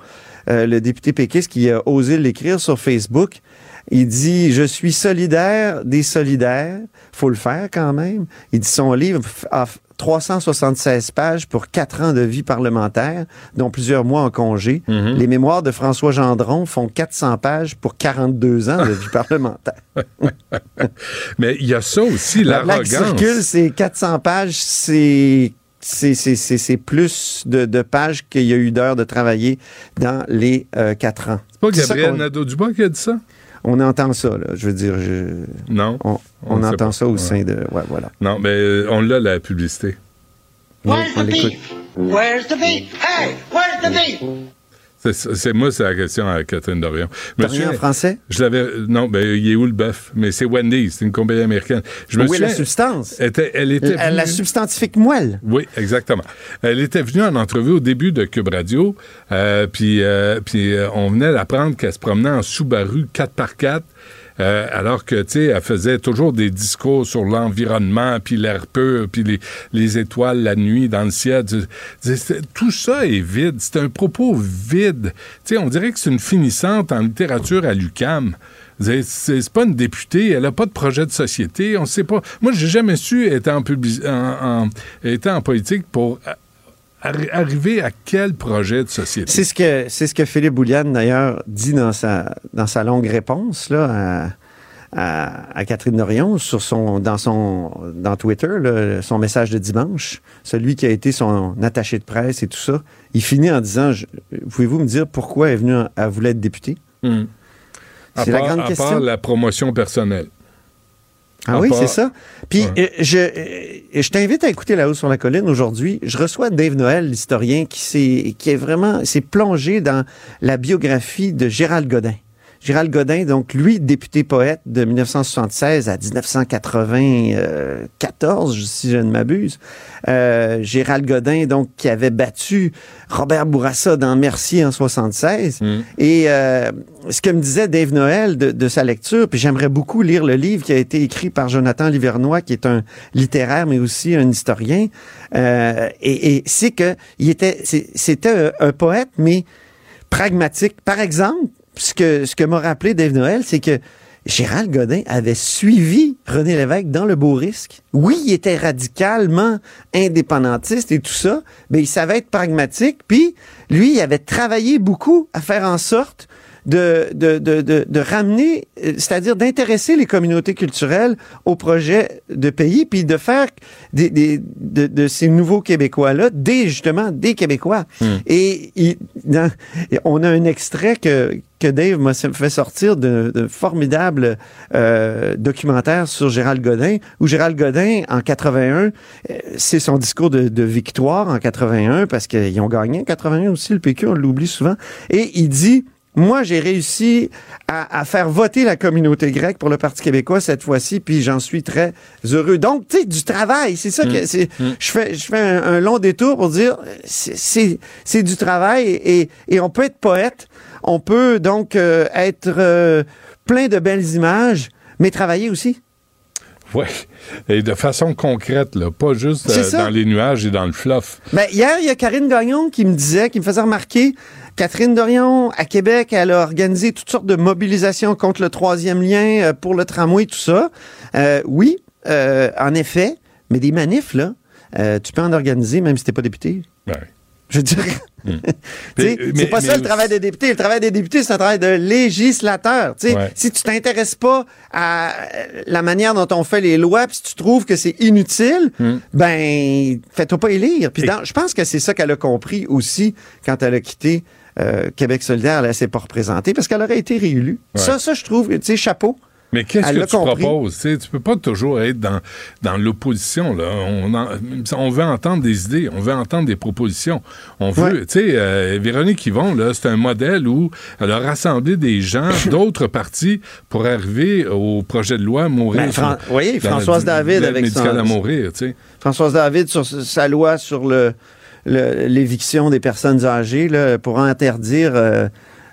euh, le député péquiste, qui a osé l'écrire sur Facebook. Il dit Je suis solidaire des solidaires. Faut le faire quand même. Il dit son livre a 376 pages pour quatre ans de vie parlementaire, dont plusieurs mois en congé. Mhm. Les mémoires de François Gendron font 400 pages pour 42 ans de vie parlementaire. Mais il y a ça aussi, La l'arrogance. circule, c'est 400 pages, c'est c'est- plus de, de pages qu'il y a eu d'heures de travailler dans les euh, quatre ans. C'est pas Gabriel Nadeau-Dubois qui a dit ça? On entend ça, là. Je veux dire, je- Non? on, On on sait entend pas. ça au Ouais. sein de. Ouais, voilà. Non, mais euh, on l'a, la publicité. On, Where's on the l'écoute. beef? Where's the beef? Hey, where's the beef? C'est, moi, c'est la question à Catherine Dorion. Rien en français? Je l'avais. Non, ben, il est où le bœuf? Mais c'est Wendy's, c'est une compagnie américaine. Je me Oui, la substance? Elle était, elle était La, la venue- substantifique moelle. Oui, exactement. Elle était venue en entrevue au début de Cube Radio, euh, puis, euh, puis euh, on venait d'apprendre qu'elle se promenait en Subaru 4x4, euh, alors que, tu sais, elle faisait toujours des discours sur l'environnement, puis l'air pur, puis les, les étoiles la nuit dans le ciel. Tout ça est vide. C'est un propos vide. Tu sais, on dirait que c'est une finissante en littérature à l'UCAM. C'est pas une députée, elle a pas de projet de société, on sait pas. Moi, j'ai jamais su être en, politique pour a- arri- arriver à quel projet de société? C'est ce que c'est ce que Philippe Boulian d'ailleurs dit dans sa dans sa longue réponse là à, à, à Catherine Dorion sur son dans son dans Twitter là, son message de dimanche, celui qui a été son attaché de presse et tout ça. Il finit en disant je- pouvez-vous me dire pourquoi elle est venue en- elle voulait être députée. À C'est la grande à question. part la promotion personnelle. Ah oui, c'est ça. Puis Ouais. euh, je, euh, je t'invite à écouter La Haut sur la colline aujourd'hui. Je reçois Dave Noël, l'historien, qui s'est qui est vraiment s'est plongé dans la biographie de Gérald Godin. Gérald Godin, donc lui, député poète de 1976 à 1994, si je ne m'abuse. Euh, Gérald Godin, donc, qui avait battu Robert Bourassa dans Mercier en 76. Et euh, ce que me disait Dave Noël de, de sa lecture, puis j'aimerais beaucoup lire le livre qui a été écrit par Jonathan Livernois, qui est un littéraire, mais aussi un historien, euh, et, et c'est que il était, c'était un poète, mais pragmatique. Par exemple, ce que, m'a rappelé Dave Noël, c'est que Gérald Godin avait suivi René Lévesque dans le beau risque. Oui, il était radicalement indépendantiste et tout ça, mais il savait être pragmatique. Puis, lui, il avait travaillé beaucoup à faire en sorte de, de, de, de, de ramener, euh, c'est-à-dire d'intéresser les communautés culturelles au projet de pays, puis de faire des, des, de, de ces nouveaux Québécois-là, des, justement, des Québécois. Et il- dans- on a un extrait que, que Dave m'a fait sortir de formidable euh, documentaire sur Gérald Godin, où Gérald Godin, en 81, euh, c'est son discours de, de victoire en 81, parce qu'ils ont gagné en 81 aussi, le PQ, on l'oublie souvent, et il dit... Moi, j'ai réussi à, à faire voter la communauté grecque pour le Parti québécois cette fois-ci, puis j'en suis très heureux. Donc, tu sais, du travail, c'est ça que c'est. Je fais, je fais un, un long détour pour dire, c'est- du travail et, et on peut être poète, on peut donc euh, être euh, plein de belles images, mais travailler aussi. Oui. Et de façon concrète, là, pas juste euh, dans les nuages et dans le fluff. Ben, hier, il y a Karine Gagnon qui me disait, qui me faisait remarquer, Catherine Dorion, à Québec, elle a organisé toutes sortes de mobilisations contre le troisième lien, euh, pour le tramway, tout ça. Euh, oui, euh, en effet, mais des manifs, là, euh, tu peux en organiser même si t'es pas député. Ouais. Je tu sais, Mais- c'est pas mais ça le travail des députés. Le travail des députés, c'est un travail de législateur. Ouais. Si tu t'intéresses pas à la manière dont on fait les lois, puis si tu trouves que c'est inutile, ben fais-toi pas élire. Puis je pense que c'est ça qu'elle a compris aussi quand elle a quitté euh, Québec solidaire. Elle s'est pas représentée parce qu'elle aurait été réélue. Ouais. Ça, ça, je trouve, tu sais, chapeau. Mais qu'est-ce que tu compris. proposes? Tu peux pas toujours être dans, dans l'opposition. Là. On, en- on veut entendre des idées, on veut entendre des propositions. On veut, Ouais. tu sais, euh, Véronique Yvon, là, c'est un modèle où elle a rassemblé des gens d'autres partis pour arriver au projet de loi mourir. Ben, Fran- oui, Françoise la- David avec son- à mourir. Françoise David sur sa loi sur le- l'éviction des personnes âgées là, pour interdire euh,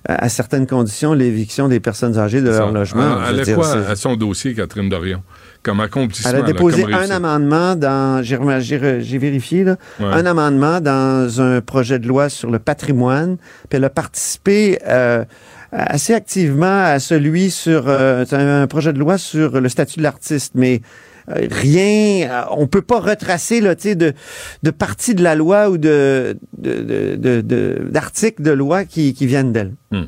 à certaines conditions l'éviction des personnes âgées de leur logement. Elle, a quoi à son dossier, Catherine Dorion, comme accomplissement? Elle a déposé un amendement dans, j'ai vérifié, là, Ouais. un amendement dans un projet de loi sur le patrimoine, puis elle a participé euh, assez activement à celui sur, euh, un projet de loi sur le statut de l'artiste, mais rien, euh, on peut pas retracer là, de, de parties de la loi ou de, de, de, de- de- d'articles de loi qui, qui viennent d'elle. Hmm.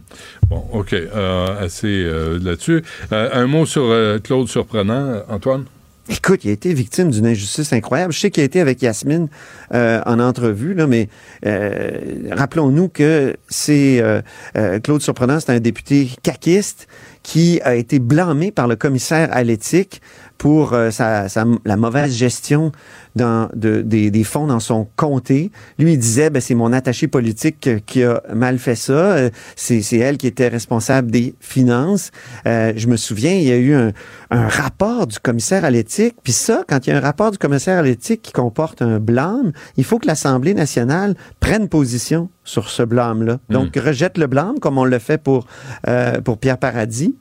Bon, OK. euh, assez euh, là-dessus. Euh, un mot sur euh, Claude Surprenant, Antoine? Écoute, il a été victime d'une injustice incroyable. Je sais qu'il a été avec Yasmine euh, en entrevue, là, mais euh, rappelons-nous que c'est euh, euh, Claude Surprenant, c'est un député caquiste qui a été blâmé par le commissaire à l'éthique pour euh, sa, sa- la mauvaise gestion dans, de- des, des fonds dans son comté. Lui, il disait, ben, c'est mon attaché politique euh, qui a mal fait ça. Euh, C'est, c'est elle qui était responsable des finances. Euh, je me souviens, il y a eu un, un rapport du commissaire à l'éthique. Puis ça, quand il y a un rapport du commissaire à l'éthique qui comporte un blâme, il faut que l'Assemblée nationale prenne position sur ce blâme-là. Donc, rejette le blâme, comme on l'a fait pour, euh, pour Pierre Paradis.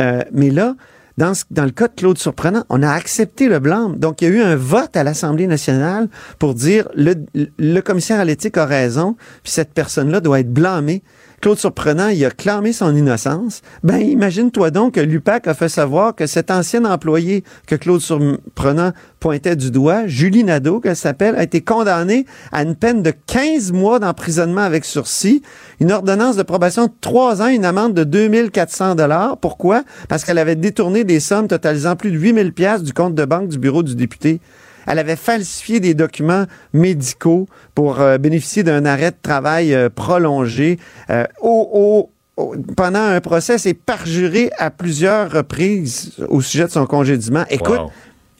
Euh, mais là, dans, ce- dans le cas de Claude Surprenant, on a accepté le blâme. Donc, il y a eu un vote à l'Assemblée nationale pour dire le, le commissaire à l'éthique a raison, puis cette personne-là doit être blâmée. Claude Surprenant, il a clamé son innocence. Ben, imagine-toi donc que l'UPAC a fait savoir que cet ancien employé que Claude Surprenant pointait du doigt, Julie Nadeau, qu'elle s'appelle, a été condamnée à une peine de 15 mois d'emprisonnement avec sursis, une ordonnance de probation de 3 ans, une amende de 2400 dollars. Pourquoi? Parce qu'elle avait détourné des sommes totalisant plus de 8000 pièces du compte de banque du bureau du député. Elle avait falsifié des documents médicaux pour euh, bénéficier d'un arrêt de travail euh, prolongé euh, au, au- au- pendant un procès. C'est parjuré à plusieurs reprises au sujet de son congédiement. Écoute, Wow.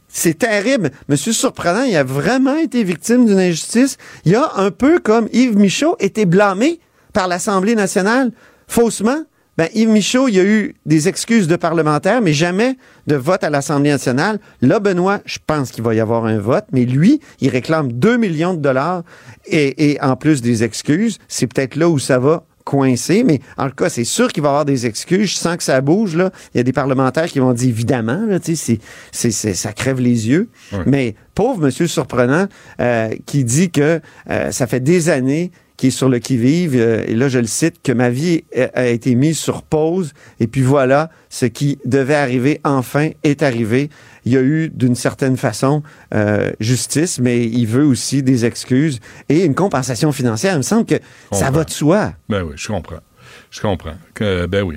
c'est terrible. Monsieur Surprenant, il a vraiment été victime d'une injustice. Il a un peu comme Yves Michaud été blâmé par l'Assemblée nationale faussement Ben, Yves Michaud, il y a eu des excuses de parlementaires, mais jamais de vote à l'Assemblée nationale. Là, Benoît, je pense qu'il va y avoir un vote, mais lui, il réclame 2 millions de dollars et, et en plus des excuses. C'est peut-être là où ça va coincer, mais en tout cas, c'est sûr qu'il va y avoir des excuses. Je sens que ça bouge, là. Il y a des parlementaires qui vont dire évidemment, là, c'est, c'est, ça crève les yeux. Mais pauvre monsieur surprenant, euh, qui dit que euh, ça fait des années qu'il est sur le qui-vive, euh, et là je le cite, que ma vie a, été mise sur pause, et puis voilà, ce qui devait arriver enfin est arrivé. Il y a eu d'une certaine façon euh, justice, mais il veut aussi des excuses et une compensation financière. Il me semble que ça va de soi. Ben oui, je comprends. Je comprends. Que, ben oui.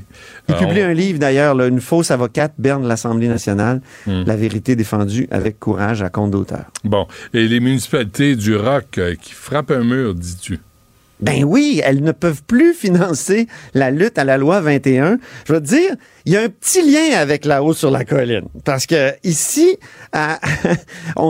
Il publie on- un livre d'ailleurs, Une fausse avocate berne l'Assemblée nationale, Hmm. La vérité défendue avec courage à compte d'auteur. Bon. Et les municipalités du Rock euh, qui frappent un mur, dis-tu? Ben oui, elles ne peuvent plus financer la lutte à la loi 21. Je veux te dire, il y a un petit lien avec la hausse sur la colline. Parce que ici,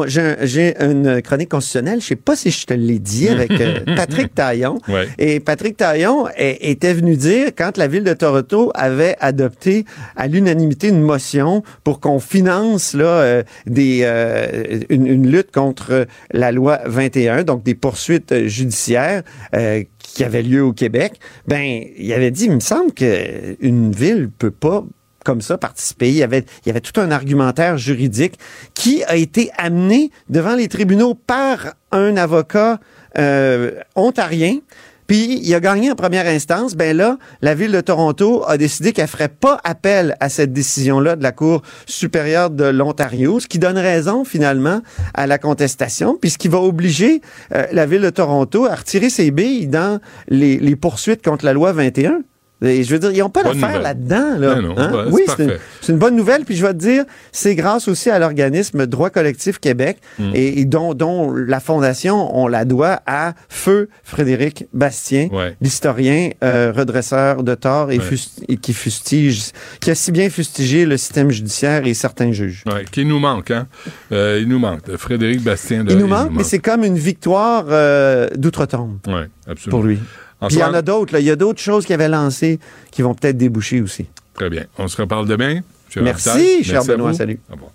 j'ai un- j'ai une chronique constitutionnelle, je sais pas si je te l'ai dit, avec euh, Patrick Taillon. Ouais. Et Patrick Taillon est- était venu dire, quand la ville de Toronto avait adopté à l'unanimité une motion pour qu'on finance là, euh, des, euh, une, une lutte contre la loi 21, donc des poursuites judiciaires euh, qui avaient lieu au Québec, ben, il avait dit, il me semble qu'une ville peut pas comme ça participer. Il y, avait, il avait tout un argumentaire juridique qui a été amené devant les tribunaux par un avocat euh, ontarien. Puis il a gagné en première instance. Ben là, la ville de Toronto a décidé qu'elle ferait pas appel à cette décision-là de la Cour supérieure de l'Ontario, ce qui donne raison finalement à la contestation, puis ce qui va obliger euh, la ville de Toronto à retirer ses billes dans les, les poursuites contre la loi 21. Et je veux dire, ils n'ont pas nouvelle. là-dedans. Là. Non, Hein? ben, oui, c'est une, bonne nouvelle. Puis je vais te dire, c'est grâce aussi à l'organisme Droit collectif Québec Mm. et, et dont, dont la fondation, on la doit à Feu Frédéric Bastien, Ouais. l'historien euh, redresseur de tort et, Ouais. fust- et qui fustige, qui a si bien fustigé le système judiciaire et certains juges. Ouais, qui nous manque, hein? Euh, il nous manque. Frédéric Bastien. là, Il nous manque, mais c'est comme une victoire euh, d'outre-tombe Oui, absolument. pour lui. Puis il y en a d'autres. là. Il y a d'autres choses qu'il avait lancées qui vont peut-être déboucher aussi. Très bien. On se reparle demain. Merci, Raphaël. cher Benoît. vous. Salut. Au revoir.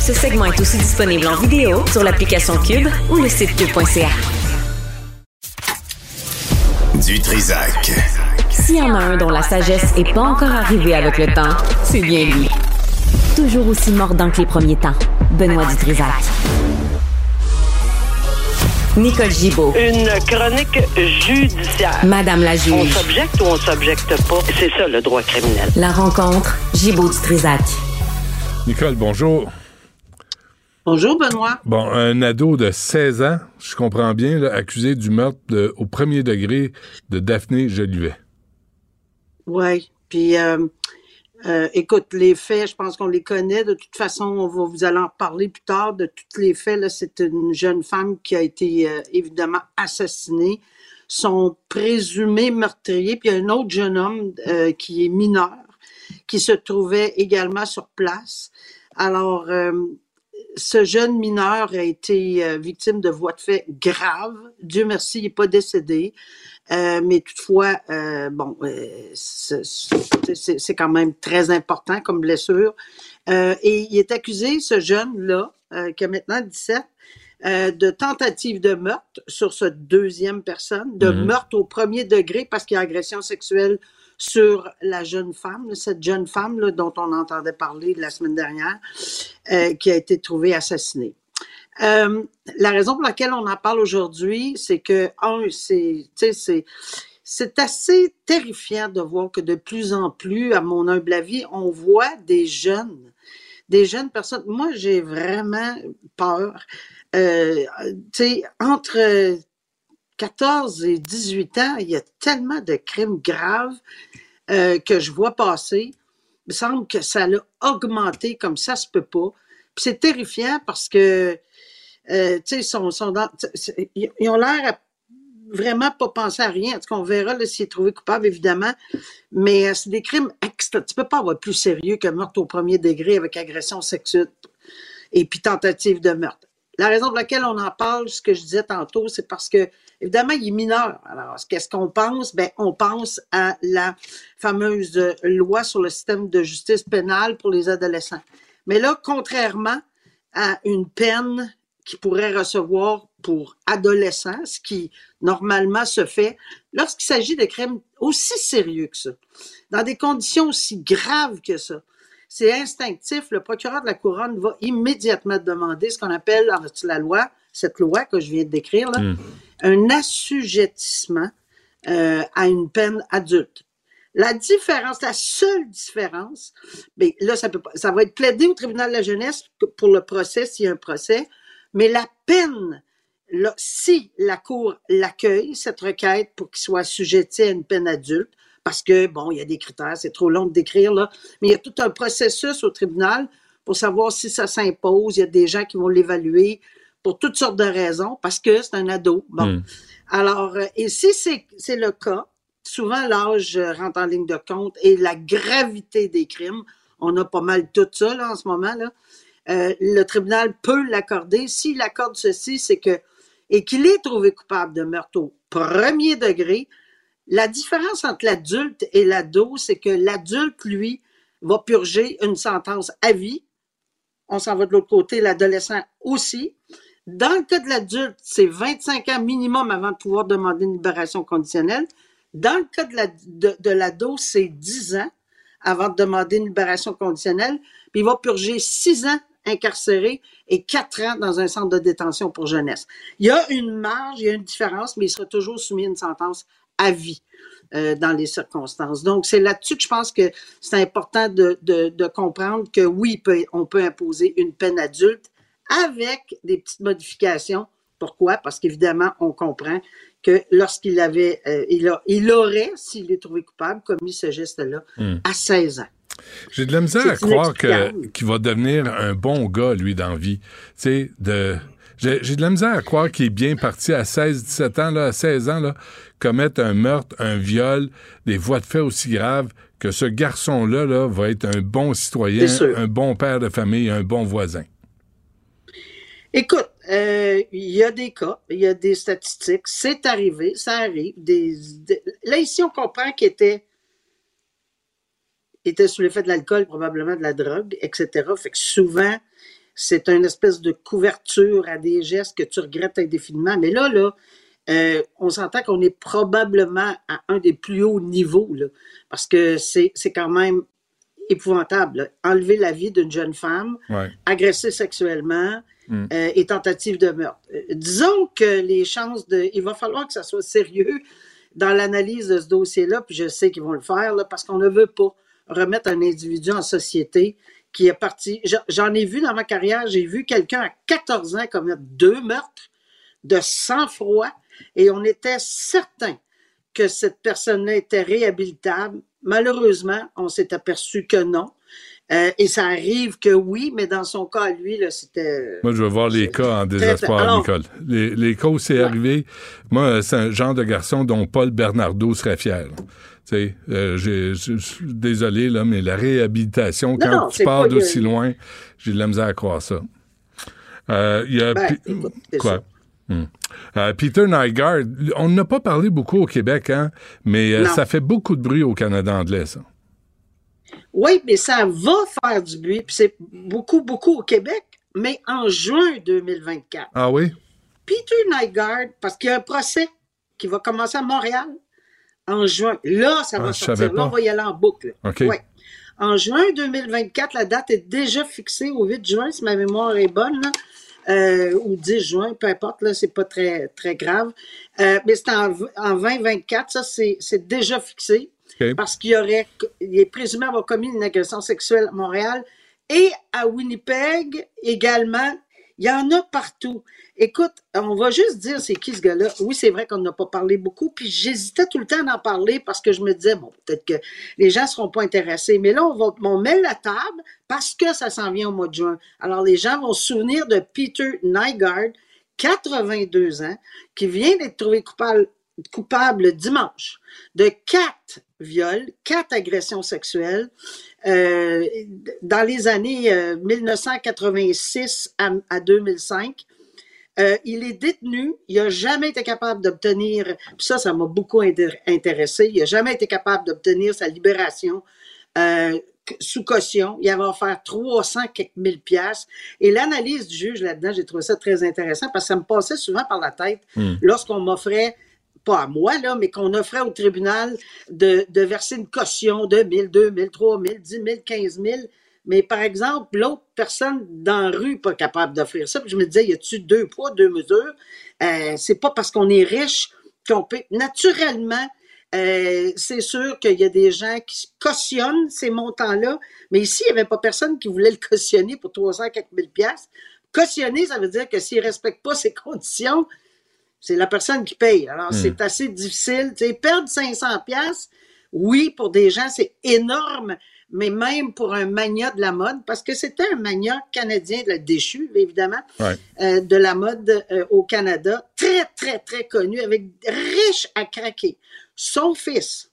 Ce segment est aussi disponible en vidéo sur l'application Cube ou le site cube.ca. Du Trisac. S'il y en a un dont la sagesse est pas encore arrivée avec le temps, c'est bien lui. Toujours aussi mordant que les premiers temps. Benoît Dutrisac. Nicole Gibaud. Une chronique judiciaire. Madame la On juge. s'objecte ou on s'objecte pas? C'est ça le droit criminel. La rencontre, Gibaud Dutrisac. Nicole, bonjour. Bonjour, Benoît. Bon, un ado de 16 ans, je comprends bien, là, accusé du meurtre de- au premier degré de Daphné Jolivet. Oui. Puis, euh, euh, écoute, les faits, je pense qu'on les connaît. De toute façon, on va vous allez en reparler plus tard. De tous les faits, là, c'est une jeune femme qui a été euh, évidemment assassinée. Son présumé meurtrier, puis il y a un autre jeune homme euh, qui est mineur, qui se trouvait également sur place. Alors, euh, ce jeune mineur a été euh, victime de voies de fait graves. Dieu merci, il n'est pas décédé. Euh, mais toutefois, euh, bon, euh, c'est quand même très important comme blessure. Et il est accusé, ce jeune-là, qui a maintenant 17, euh, de tentative de meurtre sur cette deuxième personne, de Mhm. meurtre au premier degré parce qu'il y a agression sexuelle sur la jeune femme, cette jeune femme là, dont on entendait parler la semaine dernière, euh, qui a été trouvée assassinée. Euh, la raison pour laquelle on en parle aujourd'hui, c'est que, un, c'est, assez terrifiant de voir que de plus en plus, à mon humble avis, on voit des jeunes, des jeunes personnes. Moi, j'ai vraiment peur. Euh, entre 14 et 18 ans, il y a tellement de crimes graves euh, que je vois passer. Il me semble que ça l'a augmenté comme ça se peut pas. C'est terrifiant parce que, euh, sont, ils ont l'air vraiment pas penser à rien. En tout on verra s'il est trouvé coupable, évidemment. Mais euh, c'est des crimes extra. Tu peux pas avoir plus sérieux que meurtre au premier degré avec agression sexuelle et puis tentative de meurtre. La raison pour laquelle on en parle, ce que je disais tantôt, c'est parce que, évidemment, il est mineur. Alors, qu'est-ce qu'on pense? Ben, on pense à la fameuse loi sur le système de justice pénale pour les adolescents. Mais là, contrairement à une peine qu'il pourrait recevoir pour adolescents, ce qui normalement se fait lorsqu'il s'agit de crimes aussi sérieux que ça, dans des conditions aussi graves que ça. C'est instinctif. Le procureur de la couronne va immédiatement demander ce qu'on appelle dans la loi, cette loi que je viens de décrire, là, Mm. un assujettissement euh, à une peine adulte. La différence, la seule différence, mais là, ça, peut pas, ça va être plaidé au tribunal de la jeunesse pour le procès, s'il y a un procès, mais la peine, là, si la Cour l'accueille, cette requête, pour qu'il soit assujetti à une peine adulte, parce que, bon, il y a des critères, c'est trop long de décrire, là, mais il y a tout un processus au tribunal pour savoir si ça s'impose. Il y a des gens qui vont l'évaluer pour toutes sortes de raisons, parce que c'est un ado. Bon. Mm. Alors, euh, et si c'est c'est le cas, souvent l'âge euh, rentre en ligne de compte et la gravité des crimes, on a pas mal tout ça là, en ce moment, là. Euh, le tribunal peut l'accorder. S'il accorde ceci, c'est que, et qu'il est trouvé coupable de meurtre au premier degré, la différence entre l'adulte et l'ado, c'est que l'adulte, lui, va purger une sentence à vie. On s'en va de l'autre côté, l'adolescent aussi. Dans le cas de l'adulte, c'est 25 ans minimum avant de pouvoir demander une libération conditionnelle. Dans le cas de la- de- de l'ado, c'est 10 ans avant de demander une libération conditionnelle. Puis il va purger 6 ans incarcéré et 4 ans dans un centre de détention pour jeunesse. Il y a une marge, il y a une différence, mais il sera toujours soumis à une sentence à vie euh, dans les circonstances. Donc, c'est là-dessus que je pense que c'est important de, de- de comprendre que oui, peut- on peut imposer une peine adulte avec des petites modifications. Pourquoi? Parce qu'évidemment, on comprend que lorsqu'il avait, euh, il, a- il aurait, s'il est trouvé coupable, commis ce geste-là Hmm. à 16 ans. J'ai de la misère à croire que- qu'il va devenir un bon gars, lui, dans la vie. Tu sais, de... J'ai j'ai de la misère à croire qu'il est bien parti à 16, 17 ans, là, à 16 ans, là, commettre un meurtre, un viol, des voies de fait aussi graves, que ce garçon-là là, va être un bon citoyen, un bon père de famille, un bon voisin. Écoute, euh, il y a des cas, il y a des statistiques, c'est arrivé, ça arrive. Des, des- là, ici, on comprend qu'il était, était sous l'effet de l'alcool, probablement de la drogue, etc. Fait que souvent, c'est une espèce de couverture à des gestes que tu regrettes indéfiniment. Mais là, là, euh, on s'entend qu'on est probablement à un des plus hauts niveaux, là, parce que c'est quand même épouvantable. là. Enlever la vie d'une jeune femme, Ouais. agresser sexuellement Mm. euh, et tentative de meurtre. Euh, disons que les chances de... Il va falloir que ça soit sérieux dans l'analyse de ce dossier-là, puis je sais qu'ils vont le faire, là, parce qu'on ne veut pas remettre un individu en société qui est parti... J'en- ai vu dans ma carrière, j'ai vu quelqu'un à 14 ans commettre deux meurtres de sang-froid, et on était certain que cette personne-là était réhabilitable. Malheureusement, on s'est aperçu que non. Euh, et ça arrive que oui, mais dans son cas, lui, là, c'était... Moi, je veux voir les cas en désespoir, Alors- Nicole. Les, les cas où c'est arrivé, moi, c'est un genre de garçon dont Paul Bernardo serait fier. Tu sais, euh, je suis désolé, là, mais la réhabilitation, Non, quand non, tu pars d'aussi loin, j'ai de la misère à croire ça. Euh, il y a... Ben, écoute, c'est Quoi? ça. Hmm. Euh, Peter Nygaard, on n'a pas parlé beaucoup au Québec, hein, mais euh, ça fait beaucoup de bruit au Canada anglais, ça. Oui, mais ça va faire du bruit, puis c'est beaucoup, beaucoup au Québec, mais en juin 2024. Ah oui? Peter Nygaard, parce qu'il y a un procès qui va commencer à Montréal en juin. Là, ça Ah, va sortir. Là, on va y aller en boucle. OK. Ouais. En juin 2024, la date est déjà fixée au 8 juin, si ma mémoire est bonne, là. Euh, ou 10 juin, peu importe, là, c'est pas très, très grave. Euh, mais c'est en, en 2024, ça, c'est déjà fixé. Parce qu'il y aurait, il est présumé avoir commis une agression sexuelle à Montréal et à Winnipeg également. Il y en a partout. Écoute, on va juste dire c'est qui ce gars-là. Oui, c'est vrai qu'on n'a pas parlé beaucoup, puis j'hésitais tout le temps d'en parler parce que je me disais, bon, peut-être que les gens ne seront pas intéressés. Mais là, on, va, on met la table parce que ça s'en vient au mois de juin. Alors, les gens vont se souvenir de Peter Nygaard, 82 ans, qui vient d'être trouvé coupable, dimanche de quatre viols, quatre agressions sexuelles euh, dans les années euh, 1986 à, à 2005. Euh, il est détenu. Il n'a jamais été capable d'obtenir, puis ça, ça m'a beaucoup intér- intéressé. Il n'a jamais été capable d'obtenir sa libération euh, sous caution. Il avait offert 300 quelques mille piastres. Et l'analyse du juge là-dedans, j'ai trouvé ça très intéressant parce que ça me passait souvent par la tête Hmm. lorsqu'on m'offrait pas à moi, là, mais qu'on offrait au tribunal de, de verser une caution de 1000, 2000, 3000, 10 000, 15 000. Mais par exemple, l'autre personne dans la rue pas capable d'offrir ça. Puis je me disais, y a-tu deux poids, deux mesures? Euh, c'est pas parce qu'on est riche qu'on peut. Naturellement, euh, c'est sûr qu'il y a des gens qui cautionnent ces montants-là, mais ici, il n'y avait pas personne qui voulait le cautionner pour 300 quelques mille piastres. Cautionner, ça veut dire que s'il ne respecte pas ces conditions, c'est la personne qui paye. Alors, Hmm. c'est assez difficile. Tu sais, perdre 500 pièces, oui, pour des gens, c'est énorme, mais même pour un magnat de la mode, parce que c'était un magnat canadien, de la déchu, évidemment, Ouais. euh, de la mode euh, au Canada, très, très, très connu, avec riche à craquer. Son fils,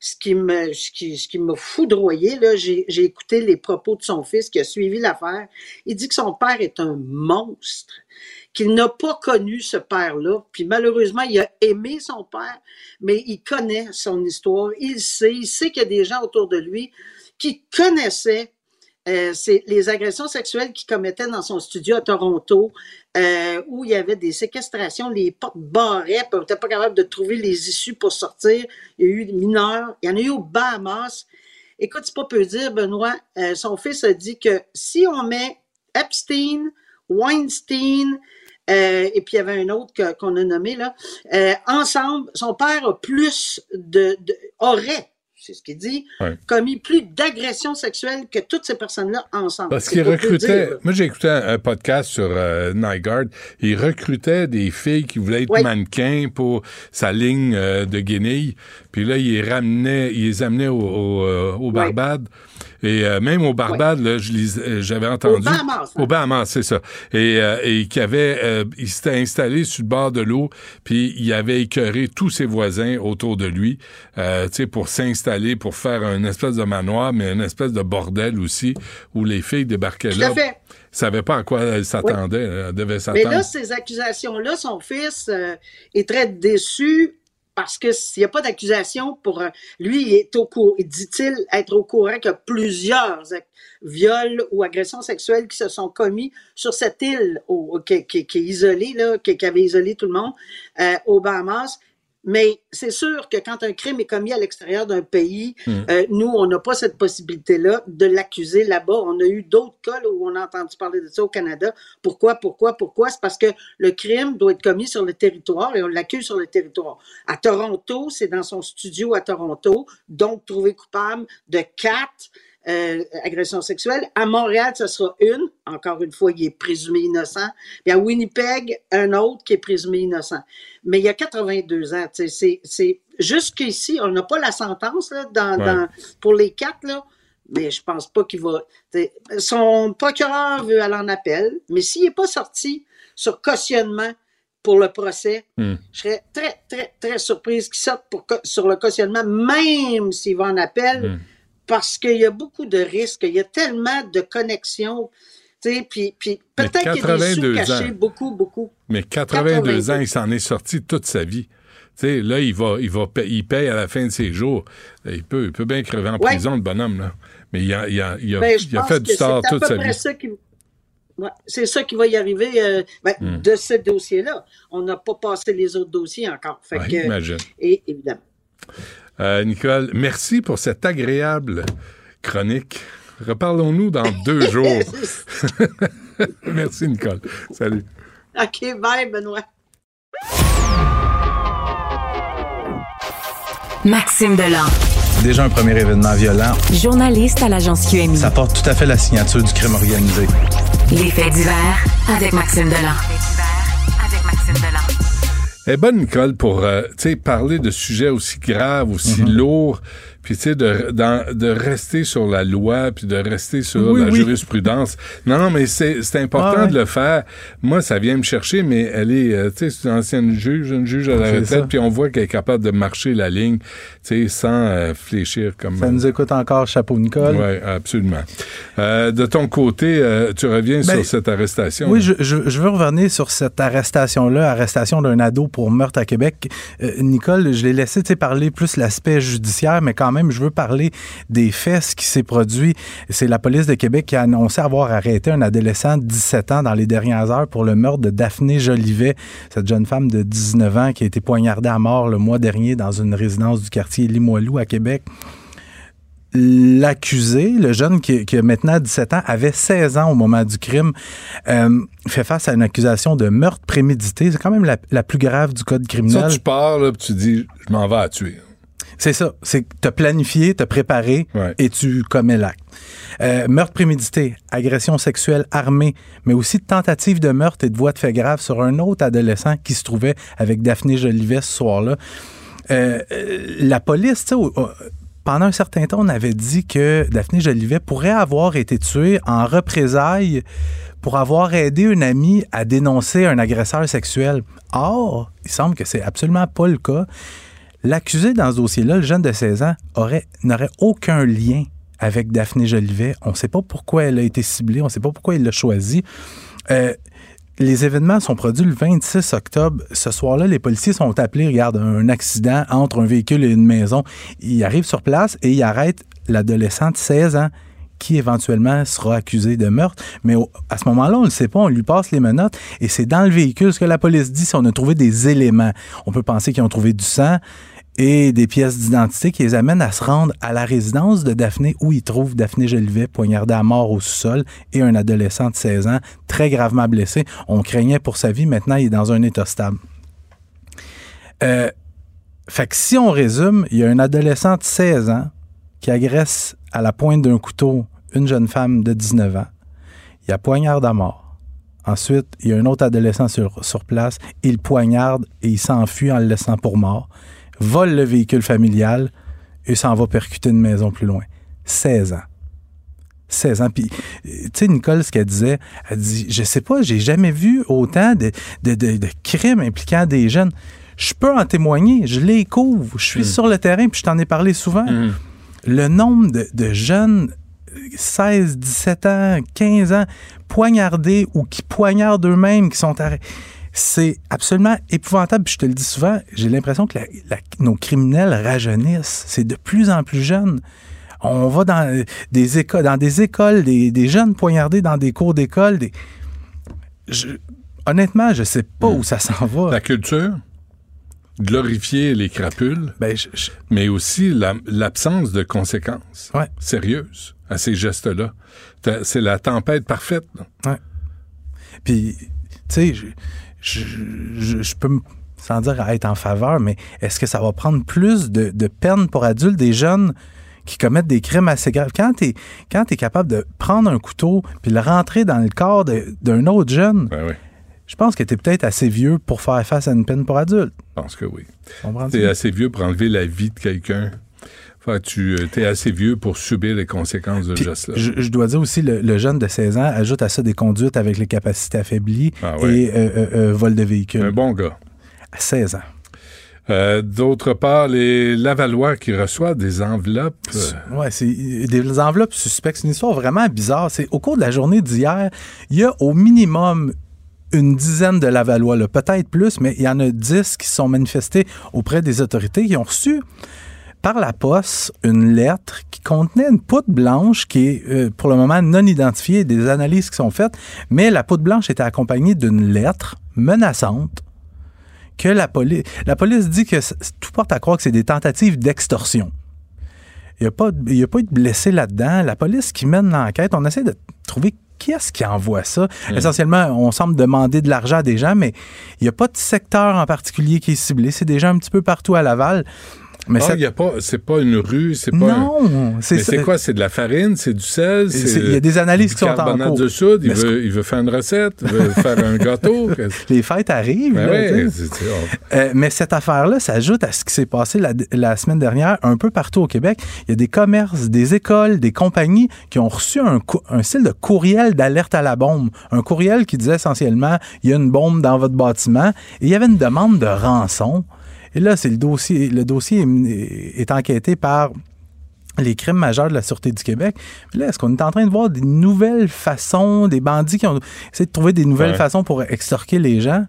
ce qui me, ce qui, ce qui m'a foudroyé, là, j'ai, j'ai écouté les propos de son fils qui a suivi l'affaire. Il dit que son père est un monstre, qu'il n'a pas connu ce père-là. Puis malheureusement, il a aimé son père, mais il connaît son histoire. Il sait, il sait qu'il y a des gens autour de lui qui connaissaient euh, les agressions sexuelles qu'il commettait dans son studio à Toronto, euh, où il y avait des séquestrations, les portes barraient, puis on n'était pas capable de trouver les issues pour sortir. Il y a eu des mineurs, il y en a eu au Bahamas. Écoute, c'est pas peu dire, Benoît, euh, son fils a dit que si on met Epstein, Weinstein, euh, et puis il y avait un autre qu'on a nommé là, euh, ensemble, son père a plus de, de- aurait, c'est ce qu'il dit, Ouais. commis plus d'agressions sexuelles que toutes ces personnes-là ensemble. Parce qu'il recrutait. dire. Moi, j'ai écouté un, un podcast sur euh, Nygaard. Il recrutait des filles qui voulaient être mannequins pour sa ligne euh, de guenilles. Puis là, il les ramenait, il les amenait au, au, euh, au Barbade. Et euh, même au Barbade, là, je lis- euh, j'avais entendu. Bahamas, hein. Au Bahamas, c'est ça. Et, euh, et qui avait, euh, il s'était installé sur le bord de l'eau, puis il avait écœuré tous ses voisins autour de lui, euh, tu sais, pour s'installer, pour faire une espèce de manoir, mais une espèce de bordel aussi, où les filles débarquaient Tout là. fait. savaient pas à quoi elles s'attendaient. Elles devaient Mais s'attendre. là, ces accusations-là, son fils euh, est très déçu parce que s'il n'y a pas d'accusation pour euh, lui, il est au courant, dit-il, être au courant a plusieurs viols ou agressions sexuelles qui se sont commis sur cette île au- qui, est isolée, là, qui, avait isolé tout le monde, euh, aux Bahamas. Mais c'est sûr que quand un crime est commis à l'extérieur d'un pays, Mm. euh, nous, on n'a pas cette possibilité-là de l'accuser là-bas. On a eu d'autres cas là, où on a entendu parler de ça au Canada. Pourquoi, pourquoi, pourquoi? C'est parce que le crime doit être commis sur le territoire et on l'accuse sur le territoire. À Toronto, c'est dans son studio à Toronto, donc trouvé coupable de quatre euh, agressions sexuelles. À Montréal, ce sera une. Encore une fois, il est présumé innocent. Puis à Winnipeg, un autre qui est présumé innocent. Mais il y a 82 ans. tu sais, C'est, c'est jusqu'ici, on n'a pas la sentence là, dans, Ouais. dans- pour les quatre là. Mais je pense pas qu'il va. Son procureur veut aller en appel, mais s'il n'est pas sorti sur cautionnement pour le procès, Hmm. je serais très, très, très surprise qu'il sorte pour, sur le cautionnement, même s'il va en appel, Hmm. Parce qu'il y a beaucoup de risques. Il y a tellement de connexions. Puis, puis peut-être qu'il des sous 82 cachés, ans. beaucoup, beaucoup. Mais 82 82. ans, il s'en est sorti toute sa vie. Là, il va, il va, il paye à la fin de ses jours. Il peut, il peut bien crever en Ouais. prison, le bonhomme, là. Mais il a, il a, il a, Ben, il a fait du tort toute sa vie. Ouais, c'est ça qui va y arriver euh, ben, Hmm. de ce dossier-là. On n'a pas passé les autres dossiers encore. Fait Ouais, que, imagine. Et évidemment. Euh, Nicole, merci pour cette agréable chronique. Reparlons-nous dans deux jours. merci, Nicole. Salut. OK, bye, Benoît. Maxime Delan, Déjà un premier événement violent. journaliste à l'agence QMI. Ça porte tout à fait la signature du crime organisé. Les faits divers avec Maxime Delan. Avec Maxime Delan. Elle est bonne, Nicole, pour euh, tu sais, parler de sujets aussi graves, aussi Mhm. lourds, puis tu sais, de, dans- de rester sur la loi, puis de rester sur Oui, la oui. jurisprudence. Non, non, mais c'est important Ah ouais. de le faire. Moi, ça vient me chercher, mais elle est, euh, tu sais, c'est une ancienne juge, une juge à la retraite, puis on voit qu'elle est capable de marcher la ligne, tu sais, sans euh, fléchir comme... Ça nous écoute encore, chapeau Nicole. Oui, absolument. Euh, de ton côté, tu reviens Ben, sur cette arrestation. Oui, je, je- veux revenir sur cette arrestation-là, arrestation d'un ado pour meurtre à Québec. Nicole, je l'ai laissé tu sais, parler plus l'aspect judiciaire, mais quand même, je veux parler des faits, ce qui s'est produit. C'est la police de Québec qui a annoncé avoir arrêté un adolescent de 17 ans dans les dernières heures pour le meurtre de Daphné Jolivet, cette jeune femme de 19 ans qui a été poignardée à mort le mois dernier dans une résidence du quartier Limoilou à Québec. L'accusé, le jeune qui, qui a maintenant 17 ans, avait 16 ans au moment du crime, euh, fait face à une accusation de meurtre prémédité. C'est quand même la, la plus grave du code Ça, criminel. tu pars, là, tu dis, je m'en vais à tuer. C'est ça. C'est que t'as planifié, t'as préparé et tu commets l'acte. Euh, meurtre prémédité, agression sexuelle armée, mais aussi tentative de meurtre et de voie de fait grave sur un autre adolescent qui se trouvait avec Daphné Jolivet ce soir-là. Euh, euh, la police, tu sais, pendant un certain temps, on avait dit que Daphné Jolivet pourrait avoir été tuée en représailles pour avoir aidé une amie à dénoncer un agresseur sexuel. Or, il semble que c'est absolument pas le cas. L'accusé dans ce dossier-là, le jeune de 16 ans, aurait, n'aurait aucun lien avec Daphné Jolivet. On ne sait pas pourquoi elle a été ciblée, on ne sait pas pourquoi il l'a choisie. Euh, les événements sont produits le 26 octobre. Ce soir-là, les policiers sont appelés, regarde, un accident entre un véhicule et une maison. Ils arrivent sur place et ils arrêtent l'adolescent de 16 ans qui éventuellement sera accusé de meurtre. Mais à ce moment-là, on ne le sait pas, on lui passe les menottes et c'est dans le véhicule. Ce que la police dit, c'est qu'on a trouvé des éléments. On peut penser qu'ils ont trouvé du sang et des pièces d'identité qui les amènent à se rendre à la résidence de Daphné où ils trouvent Daphné Jolivet poignardée à mort au sous-sol et un adolescent de 16 ans très gravement blessé. On craignait pour sa vie. Maintenant, il est dans un état stable. Euh, fait que si on résume, il y a un adolescent de 16 ans qui agresse à la pointe d'un couteau une jeune femme de 19 ans. Il a poignarde à mort. Ensuite, il y a un autre adolescent sur, sur place. Il poignarde et il s'enfuit en le laissant pour mort. Vole le véhicule familial et s'en va percuter une maison plus loin. 16 ans. 16 ans. Puis, euh, tu sais, Nicole, ce qu'elle disait, elle dit Je sais pas, j'ai jamais vu autant de, de- de- de crimes impliquant des jeunes. Je peux en témoigner, je les couvre. Je suis sur le terrain, puis je t'en ai parlé souvent. Le nombre de, jeunes, euh, 16, 17 ans, 15 ans, poignardés ou qui poignardent eux-mêmes, qui sont arrêtés. C'est absolument épouvantable. Puis je te le dis souvent, j'ai l'impression que la- la- nos criminels rajeunissent. C'est de plus en plus jeune. On va dans des écoles, dans des écoles, des, des jeunes poignardés dans des cours d'école. Des... Je- honnêtement, je sais pas où ça s'en va. La culture, glorifier les crapules, Ben, mais aussi la- l'absence de conséquences sérieuses à ces gestes-là. C'est la tempête parfaite. là. Ouais. Puis, tu sais, je, je, je- je peux, me- sans dire à être en faveur, mais est-ce que ça va prendre plus de, de peine pour adultes, des jeunes qui commettent des crimes assez graves? Quand tu es, capable de prendre un couteau puis le rentrer dans le corps d'un autre jeune, Ben je pense que tu es peut-être assez vieux pour faire face à une peine pour adulte. Je pense que oui. Tu es assez vieux pour enlever la vie de quelqu'un. Que tu es assez vieux pour subir les conséquences de ce geste-là. je, je dois dire aussi, le, le jeune de 16 ans ajoute à ça des conduites avec les capacités affaiblies Ah ouais. et euh, euh, euh, vol de véhicule. Un bon gars. À 16 ans. Euh, D'autre part, les Lavallois qui reçoivent des enveloppes. euh, Ouais, c'est des enveloppes suspectes. C'est une histoire vraiment bizarre. C'est au cours de la journée d'hier, il y a au minimum une dizaine de Lavallois, peut-être plus, mais il y en a dix qui se sont manifestés auprès des autorités qui ont reçu par la poste une lettre qui contenait une poudre blanche qui est euh, pour le moment non identifiée, des analyses qui sont faites, mais la poudre blanche était accompagnée d'une lettre menaçante que la police la police dit que tout porte à croire que c'est des tentatives d'extorsion. Il n'y a, pas de- il y a pas eu de blessés là-dedans. La police qui mène l'enquête, on essaie de trouver qui est-ce qui envoie ça. Essentiellement, on semble demander de l'argent à des gens, mais il n'y a pas de secteur en particulier qui est ciblé. C'est des gens un petit peu partout à Laval. Mais ah, y a pas, c'est pas une rue, c'est pas. Non, c'est Mais c'est quoi? C'est de la farine, c'est du sel, Il y a des analyses qui sont en cours. de soude, il veut, il veut faire une recette, il veut faire un gâteau. Les fêtes arrivent. Ben euh, mais cette affaire-là s'ajoute à ce qui s'est passé la, la, semaine dernière un peu partout au Québec. Il y a des commerces, des écoles, des compagnies qui ont reçu un, un style de courriel d'alerte à la bombe. Un courriel qui disait essentiellement il y a une bombe dans votre bâtiment et il y avait une demande de rançon. Et là, c'est le dossier. Le dossier est, enquêté par les crimes majeurs de la Sûreté du Québec. Puis là, est-ce qu'on est en train de voir des nouvelles façons, des bandits qui ont essayé de trouver des nouvelles façons pour extorquer les gens?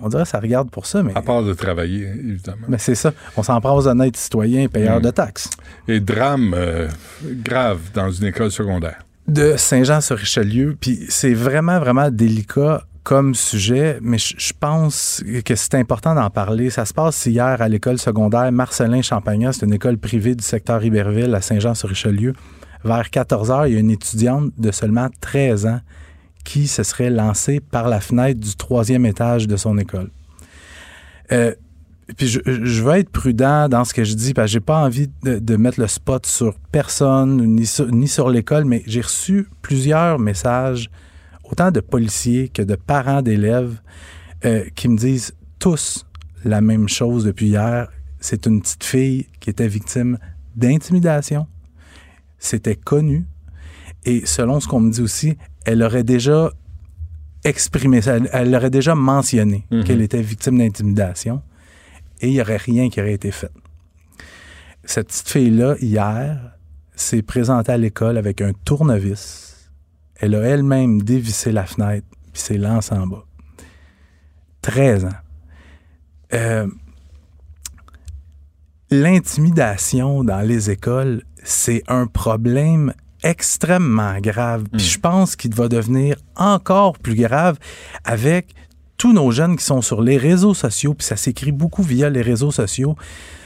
On dirait que ça regarde pour ça, mais... À part de travailler, évidemment. Mais c'est ça. On s'en prend aux honnêtes citoyens payeurs mm. de taxes. Et drame euh, grave dans une école secondaire. De Saint-Jean-sur-Richelieu. Puis c'est vraiment, vraiment délicat comme sujet, mais je pense que c'est important d'en parler. Ça se passe hier à l'école secondaire Marcelin Champagnat. C'est une école privée du secteur Iberville à Saint-Jean-sur-Richelieu. Vers 14 heures, il y a une étudiante de seulement 13 ans qui se serait lancée par la fenêtre du troisième étage de son école. Euh, puis je, veux être prudent dans ce que je dis, parce que j'ai pas envie de, mettre le spot sur personne ni ni sur l'école, mais j'ai reçu plusieurs messages autant de policiers que de parents d'élèves euh, qui me disent tous la même chose depuis hier. C'est une petite fille qui était victime d'intimidation. C'était connu. Et selon ce qu'on me dit aussi, elle aurait déjà exprimé ça, elle, aurait déjà mentionné mhm. qu'elle était victime d'intimidation et il n'y aurait rien qui aurait été fait. Cette petite fille-là, hier, s'est présentée à l'école avec un tournevis elle a elle-même dévissé la fenêtre puis s'est lancée en bas. 13 ans. Euh, l'intimidation dans les écoles, c'est un problème extrêmement grave. Puis hmm. je pense qu'il va devenir encore plus grave avec tous nos jeunes qui sont sur les réseaux sociaux, puis ça s'écrit beaucoup via les réseaux sociaux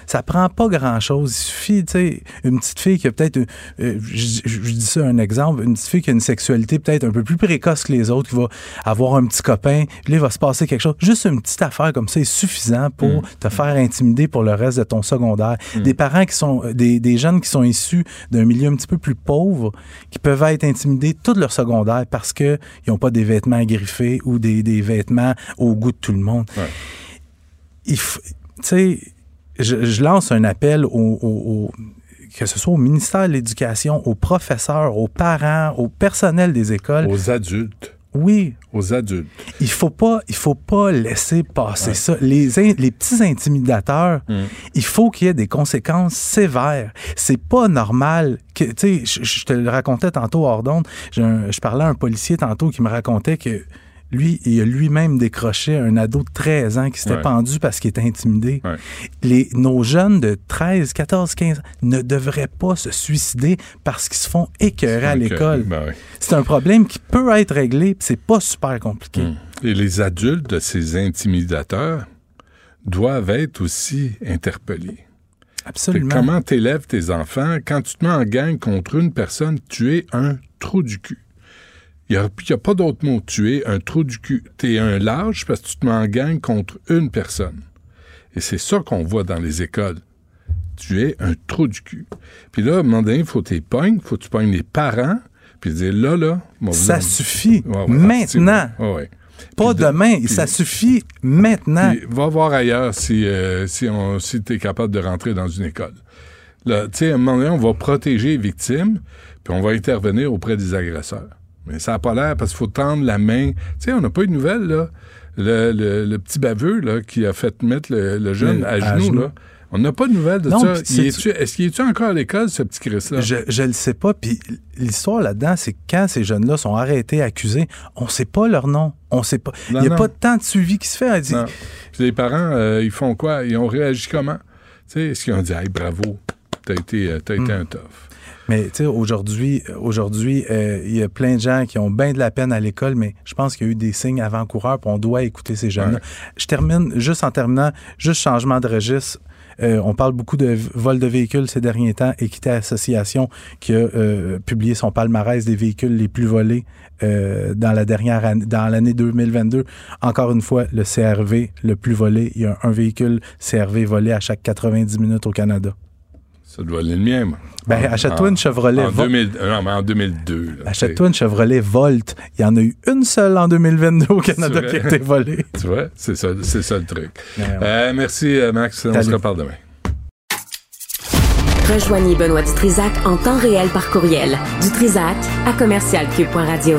ça prend pas grand-chose. Il suffit, tu sais, une petite fille qui a peut-être, euh, je, dis ça un exemple, une petite fille qui a une sexualité peut-être un peu plus précoce que les autres, qui va avoir un petit copain, puis là, il va se passer quelque chose. Juste une petite affaire comme ça est suffisant pour mm. te faire intimider pour le reste de ton secondaire. Mm. Des parents qui sont, des, des jeunes qui sont issus d'un milieu un petit peu plus pauvre, qui peuvent être intimidés tout leur secondaire parce qu'ils n'ont pas des vêtements griffés ou des, des, vêtements au goût de tout le monde. Il tu sais, je, lance un appel au, que ce soit au ministère de l'Éducation, aux professeurs, aux parents, au personnel des écoles. Aux adultes. Oui. Aux adultes. Il faut pas, il faut pas laisser passer ça. Les, les petits intimidateurs, mm. il faut qu'il y ait des conséquences sévères. C'est pas normal que, tu sais, je, te le racontais tantôt hors d'onde. Je parlais à un policier tantôt qui me racontait que lui, il a lui-même décroché un ado de 13 ans qui s'était pendu parce qu'il était intimidé. Les, nos jeunes de 13, 14, 15 ans ne devraient pas se suicider parce qu'ils se font écœurer à l'école. Ben c'est un problème qui peut être réglé, c'est pas super compliqué. Hmm. Et les adultes de ces intimidateurs doivent être aussi interpellés. Absolument. Comment t'élèves tes enfants? Quand tu te mets en gang contre une personne, tu es un trou du cul. Il n'y a, pas d'autre mot. Tu es un trou du cul. Tu es un large parce que tu te mets en gang contre une personne. Et c'est ça qu'on voit dans les écoles. Tu es un trou du cul. Puis là, à un moment donné, il faut que tu pognes, il faut que tu pognes les parents, puis dire là, là. Ça suffit. maintenant. Pas demain, ça suffit maintenant. va voir ailleurs si, euh, si, si tu es capable de rentrer dans une école. Là, tu sais, à un moment donné, on va protéger les victimes, puis on va intervenir auprès des agresseurs. Mais ça n'a pas l'air parce qu'il faut tendre la main. Tu sais, on n'a pas eu de nouvelles, là. Le, petit baveux là, qui a fait mettre le, jeune à, genoux, là. On n'a pas de nouvelles de ça. Est-ce qu'il est-tu encore à l'école, ce petit Chris-là? Je ne le sais pas. Puis l'histoire là-dedans, c'est que quand ces jeunes-là sont arrêtés, accusés, on ne sait pas leur nom. On sait pas. Il n'y a pas de temps de suivi qui se fait. Dit... les parents, euh, ils font quoi? Ils ont réagi comment? Tu sais, est-ce qu'ils ont dit, hey, bravo, t'as été, euh, as été hmm. un tough? Mais tu sais, aujourd'hui, aujourd'hui, euh, il y a plein de gens qui ont bien de la peine à l'école, mais je pense qu'il y a eu des signes avant-coureurs, puis on doit écouter ces jeunes-là. Je termine juste en terminant, juste changement de registre. Euh, on parle beaucoup de vol de véhicules ces derniers temps. Équité Association qui a euh, publié son palmarès des véhicules les plus volés euh, dans la dernière année, dans l'année 2022. Encore une fois, le CRV le plus volé. Il y a un véhicule CRV volé à chaque 90 minutes au Canada. Ça doit aller le mien, moi. Ben, En- achète-toi une Chevrolet En, 2000 non, mais en 2002. là, Achète-toi une Chevrolet Volt. Il y en a eu une seule en 2022 au Canada qui a été volée. Tu vois, c'est ça, c'est ça le truc. Ouais, ouais. Euh, merci, euh, Max. On se reparle demain. Rejoignez Benoît Dutrisac en temps réel par courriel. Dutrisac à commercialcube.radio.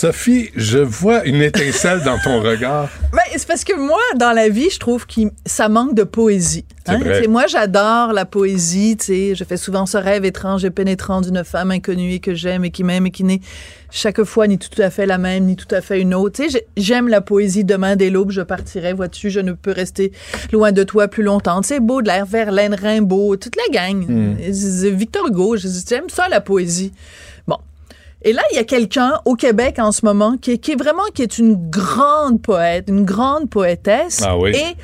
Sophie, je vois une étincelle dans ton regard. Ben, c'est parce que moi, dans la vie, je trouve que ça manque de poésie. C'est hein? Moi, j'adore la poésie. tu sais. Je fais souvent ce rêve étrange et pénétrant d'une femme inconnue et que j'aime et qui m'aime et qui n'est chaque fois ni tout à fait la même, ni tout à fait une autre. J'aime la poésie. Demain, dès l'aube, je partirai. Vois-tu, je ne peux rester loin de toi plus longtemps. Tu sais, Baudelaire, Verlaine, Rimbaud, toute la gang. Mm. Euh, Victor Hugo, j'aime ça, la poésie. Et là, il y a quelqu'un au Québec en ce moment qui est, qui est vraiment qui est une grande poète, une grande poétesse. Ah oui. Et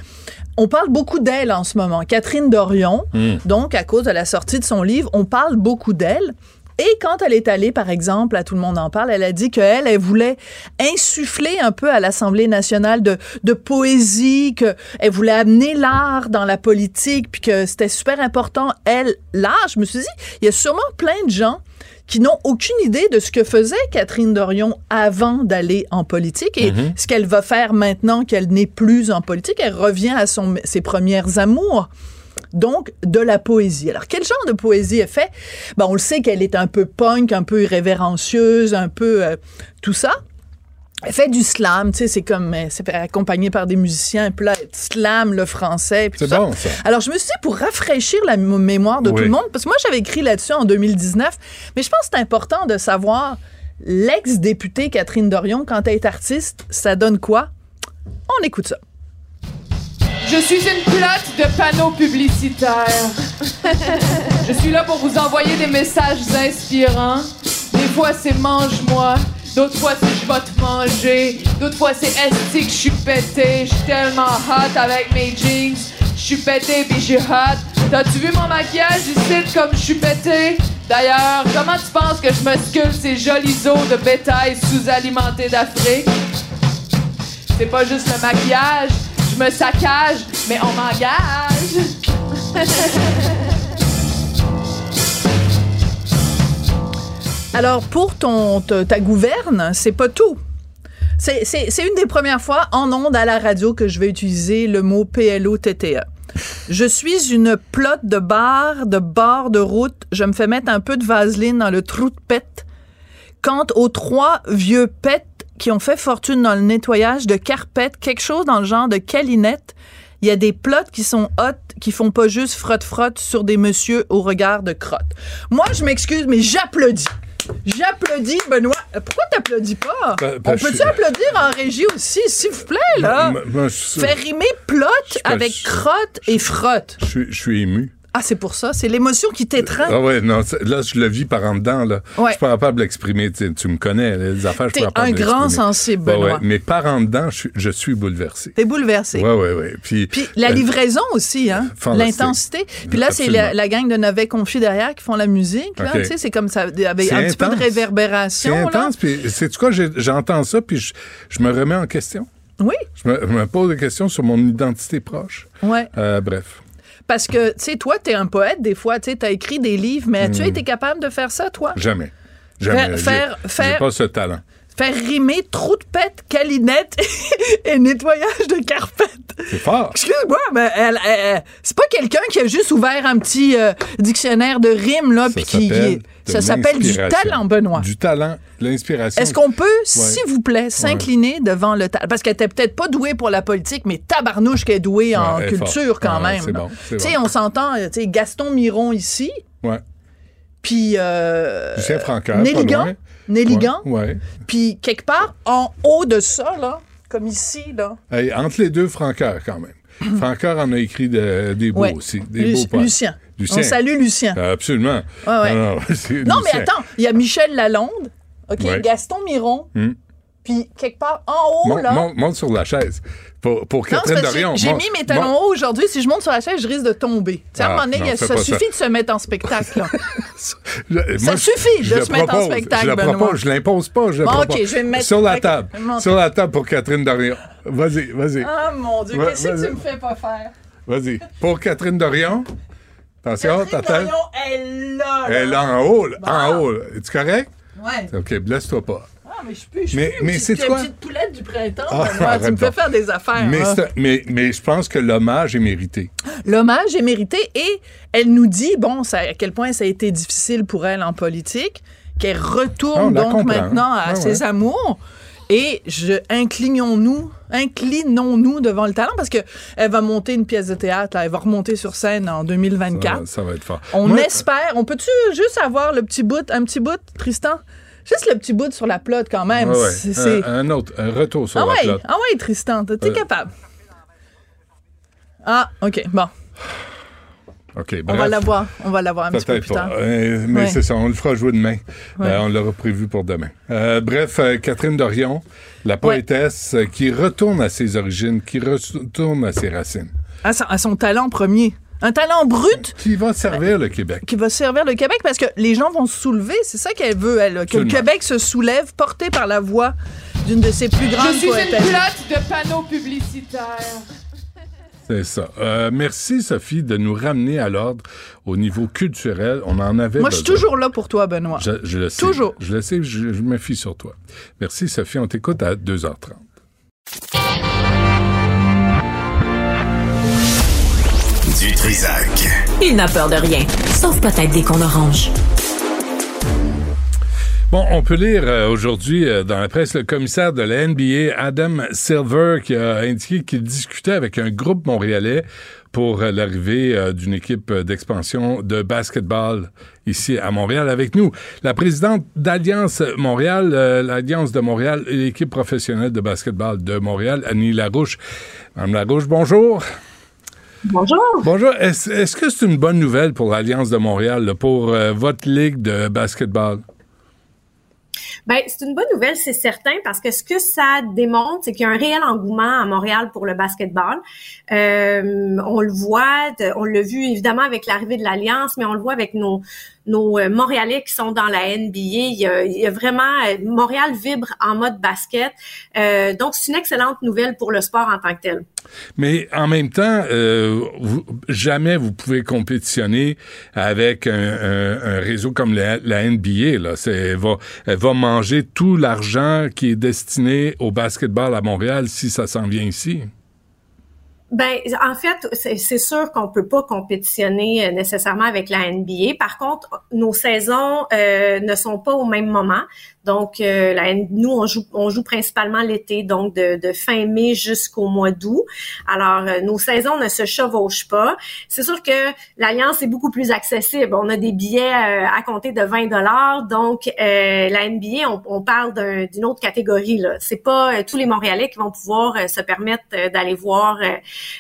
on parle beaucoup d'elle en ce moment. Catherine Dorion, Mm. donc à cause de la sortie de son livre, on parle beaucoup d'elle. Et quand elle est allée, par exemple, à Tout le monde en parle, elle a dit qu'elle, elle voulait insuffler un peu à l'Assemblée nationale de, de poésie, qu'elle voulait amener l'art dans la politique, puis que c'était super important, elle, l'art. Je me suis dit, il y a sûrement plein de gens qui n'ont aucune idée de ce que faisait Catherine Dorion avant d'aller en politique et Mhm. ce qu'elle va faire maintenant qu'elle n'est plus en politique. Elle revient à son, ses premières amours. Donc, de la poésie. Alors, quel genre de poésie elle fait? Ben, on le sait qu'elle est un peu punk, un peu irrévérencieuse, un peu euh, tout ça. Elle fait du slam, tu sais, c'est comme, euh, c'est accompagné par des musiciens, puis là, elle slam le français, C'est bon, ça. Alors, je me suis dit, pour rafraîchir la mémoire de Oui. tout le monde, parce que moi, j'avais écrit là-dessus en 2019, mais je pense que c'est important de savoir, l'ex-députée Catherine Dorion, quand elle est artiste, ça donne quoi? On écoute ça. Je suis une plaque de panneaux publicitaires. Je suis là pour vous envoyer des messages inspirants. Des fois c'est mange-moi, d'autres fois c'est je vais te manger, d'autres fois c'est est-ce que je suis pété, je suis tellement hot avec mes jeans, je suis pété puis je suis hot. T'as-tu vu mon maquillage ici comme je suis pété? D'ailleurs, comment tu penses que je me sculpte ces jolis os de bétail sous-alimentés d'Afrique? C'est pas juste le maquillage, je me saccage, mais on m'engage. Alors, pour ton, ta, gouverne, c'est pas tout. C'est- une des premières fois en ondes à la radio que je vais utiliser le mot PLO-TTE. Je suis une plotte de bar, de bord de route. Je me fais mettre un peu de vaseline dans le trou de pète. Quant aux trois vieux pets qui ont fait fortune dans le nettoyage de carpettes, quelque chose dans le genre de calinette, il y a des plots qui sont hot, qui font pas juste frotte-frotte sur des messieurs au regard de crotte. Moi, je m'excuse, mais j'applaudis. J'applaudis, Benoît. Euh, Pourquoi t'applaudis pas? Ben, ben, On peut-tu applaudir en régie aussi, s'il vous plaît, là? Faire rimer pas- avec crotte et frotte. Je suis, je suis ému. Ah, c'est pour ça? C'est l'émotion qui t'étreint? Ah ouais, non, c'est- là, je le vis par en dedans, là. Ouais. Je suis pas capable de l'exprimer. Tu, tu me connais, les affaires, je suis pas capable un de grand sensible, Ouais, ouais, Benoît. Mais par en dedans, je suis, je suis bouleversé. T'es bouleversé. Ouais, ouais, ouais. Puis, Puis la euh, livraison aussi, hein? Fantastique. L'intensité. Puis là, c'est la, la gang de Navet Confié derrière qui font la musique. Là, OK. tu sais, c'est comme ça, avec C'est un petit peu de réverbération. C'est intense. Puis, sais-tu quoi? J'entends ça, puis je, je me remets en question. Oui. Je me, je me pose des questions sur mon identité proche. Ouais. Euh, bref. Parce que, tu sais, toi, t'es un poète, des fois, tu sais, t'as écrit des livres, mais as-tu Hmm. été capable de faire ça, toi? Jamais. Jamais. Faire- pas ce talent. Faire rimer trou de pète, calinette et nettoyage de carpette. C'est fort. Excuse-moi, mais elle, elle- elle- c'est pas quelqu'un qui a juste ouvert un petit euh, dictionnaire de rimes, là, puis qui. Ça s'appelle du talent, Benoît. Du talent, de l'inspiration. Est-ce qu'on peut, Ouais. s'il vous plaît, s'incliner devant le talent? Parce qu'elle était peut-être pas douée pour la politique, mais tabarnouche qu'elle est douée en Ouais, culture quand même. bon, Tu sais, bon. on s'entend, euh, tu sais, Gaston Miron ici, Ouais. Puis euh, Lucien Francaire, Néligan. Néligan, Ouais. ouais. puis quelque part en haut de ça, là, comme ici, là. Hey, entre les deux, Francaire, quand même. Francaire en a écrit de- des beaux Ouais. aussi. Des Lu- beaux poèmes. Lucien. Lucien. On salue Lucien. Absolument. Ouais, ouais. Non, non, Non, mais attends, il y a Michel Lalonde, OK. Gaston Miron, Hmm. Puis quelque part en haut, Monte, là. monte- monte sur la chaise. Pour, Catherine Dorion. j'ai mis mes talons hauts aujourd'hui. Si je monte sur la chaise, je risque de tomber. Tu sais, à un Ah, moment donné, non, ça suffit ça. de se mettre en spectacle. là. Je- Ça suffit je de se mettre en spectacle, Je le Benoît. je l'impose pas, je le Bon, propose. OK, je vais me mettre- Sur la table. Sur la table pour Catherine Dorion. Vas-y, vas-y. Ah, mon Dieu, qu'est-ce que tu me fais pas faire? Vas-y. Pour Catherine Dorion. Attention, ta tête. Dorion est là. Elle est là en haut, là. En haut. Es-tu correct? Ouais. OK, blesse-toi pas. Ah, mais je suis Mais- plus une mais petite- sais-tu une quoi? petite poulette du printemps. Ah, tu me fais faire des affaires. Mais, hein. c'est- mais, mais je pense que l'hommage est mérité. L'hommage est mérité et elle nous dit, bon, ça, à quel point ça a été difficile pour elle en politique, qu'elle Ah, retourne la donc comprend. maintenant à ses ouais. amours. Et je inclinons-nous, inclinons-nous devant le talent parce que elle va monter une pièce de théâtre, là, elle va remonter sur scène en Ça, 2024. va- ça va être fort. On Moi, espère. On peut-tu juste avoir le petit bout, un petit bout, Tristan? Juste le petit bout sur la plotte quand même. ouais, ouais. Un, un autre, un retour sur ah la ouais, ah ouais, Tristan, t'es Euh. capable. Ah, OK, bon. OK, On va l'avoir, on va l'avoir un petit peu plus tard. Euh, mais Ouais. c'est ça, on le fera jouer demain. Ouais. Euh, on l'aura prévu pour demain. Euh, bref, euh, Catherine Dorion, la poétesse euh, qui retourne à ses origines, qui retourne à ses racines. À son, à son talent premier. Un talent brut Qui va servir le Québec. qui va servir le Québec parce que les gens vont se soulever. C'est ça qu'elle veut, elle. Que le. Québec se soulève, porté par la voix d'une de ses plus grandes Je suis une plate de panneaux publicitaires. C'est ça. Euh, merci, Sophie, de nous ramener à l'ordre au niveau culturel. On en avait Moi, je suis toujours là pour toi, Benoît. Je, je le sais. Toujours. Je le sais, je, je me fie sur toi. Merci, Sophie. On t'écoute à 2h30. Du Trisac. Il n'a peur de rien, sauf peut-être des qu'on orange. Bon, on peut lire euh, aujourd'hui euh, dans la presse le commissaire de la NBA, Adam Silver, qui a indiqué qu'il discutait avec un groupe montréalais pour euh, l'arrivée euh, d'une équipe d'expansion de basketball ici à Montréal avec nous. La présidente d'Alliance Montréal, euh, l'Alliance de Montréal et l'équipe professionnelle de basketball de Montréal, Annie Larouche. Madame Larouche, bonjour. Bonjour. Bonjour. Est-ce que c'est une bonne nouvelle pour l'Alliance de Montréal, là, pour euh, votre ligue de basketball? Ben, c'est une bonne nouvelle, c'est certain, parce que ce que ça démontre, c'est qu'il y a un réel engouement à Montréal pour le basketball. Euh, on le voit, on l'a vu évidemment avec l'arrivée de l'Alliance, mais on le voit avec nos nos euh, Montréalais qui sont dans la NBA. Il y a, il y a vraiment euh, Montréal vibre en mode basket. Euh, donc, c'est une excellente nouvelle pour le sport en tant que tel. Mais en même temps, euh, vous- jamais vous pouvez compétitionner avec un, un- un réseau comme la, la NBA. Là. Elle, va, elle va manger tout l'argent qui est destiné au basketball à Montréal si ça s'en vient ici. Ben, en fait, c'est sûr qu'on peut pas compétitionner euh, nécessairement avec la NBA. Par contre, nos saisons euh, ne sont pas au même moment. Donc, euh, nous, on joue, on joue principalement l'été, donc de, fin mai jusqu'au mois d'août. Alors, euh, nos saisons ne se chevauchent pas. C'est sûr que l'Alliance est beaucoup plus accessible. On a des billets euh, à compter de 20 dollars. Donc, la NBA, on, parle d'un- d'une autre catégorie. Là, c'est pas tous les Montréalais qui vont pouvoir se permettre d'aller voir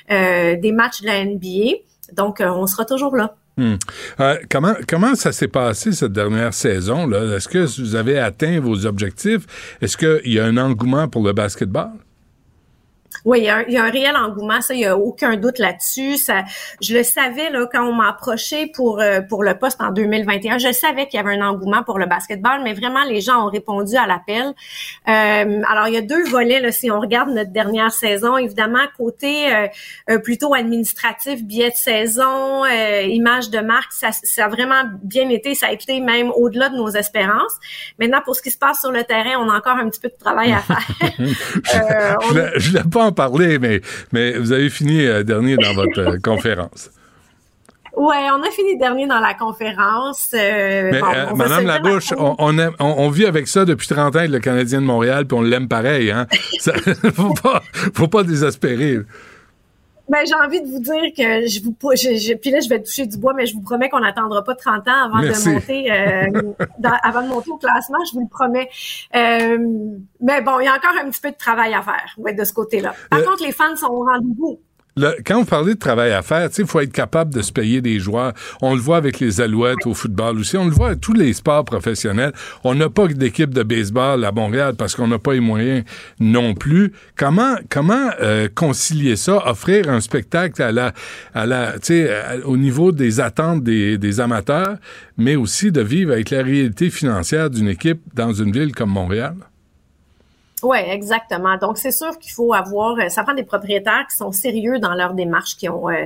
des matchs de la NBA. Donc, on sera toujours là. Hmm. Euh, comment, comment ça s'est passé cette dernière saison? Est-ce que vous avez atteint vos objectifs? Est-ce qu'il y a un engouement pour le basketball? Oui, il y, a un, il y a un réel engouement, ça, il y a aucun doute là-dessus. Ça, je le savais là quand on m'a approché pour euh, pour le poste en 2021. Je savais qu'il y avait un engouement pour le basketball, mais vraiment les gens ont répondu à l'appel. Euh, alors il y a deux volets là, si on regarde notre dernière saison. Évidemment côté euh, euh, plutôt administratif, billets de saison, euh, image de marque, ça, ça a vraiment bien été. Ça a été même au-delà de nos espérances. Maintenant pour ce qui se passe sur le terrain, on a encore un petit peu de travail à faire. Euh, on- je l'ai pas en parler, mais, mais vous avez fini euh, dernier dans votre euh, conférence. Ouais, on a fini dernier dans la conférence. Euh, mais, bon, on va Madame Labouche, la- on, on, aime- on- on vit avec ça depuis 30 ans avec le Canadien de Montréal, puis on l'aime pareil. Hein? Ça, faut, pas, faut pas désespérer. Ben, j'ai envie de vous dire que je vous, je, je- puis là, je vais toucher du bois, mais je vous promets qu'on n'attendra pas 30 ans avant Merci. de monter, euh, dans- avant de monter au classement, je vous le promets. Euh, mais bon, il y a encore un petit peu de travail à faire, ouais, de ce côté-là. Par Euh, contre, les fans sont au rendez-vous. Quand vous parlez de travail à faire, il faut être capable de se payer des joueurs. On le voit avec les Alouettes au football aussi. On le voit avec tous les sports professionnels. On n'a pas d'équipe de baseball à Montréal parce qu'on n'a pas les moyens non plus. Comment comment euh, concilier ça, offrir un spectacle à la à la à- au niveau des attentes des amateurs, mais aussi de vivre avec la réalité financière d'une équipe dans une ville comme Montréal? Oui, exactement. Donc, c'est sûr qu'il faut avoir, euh, ça prend des propriétaires qui sont sérieux dans leur démarche, qui ont, euh,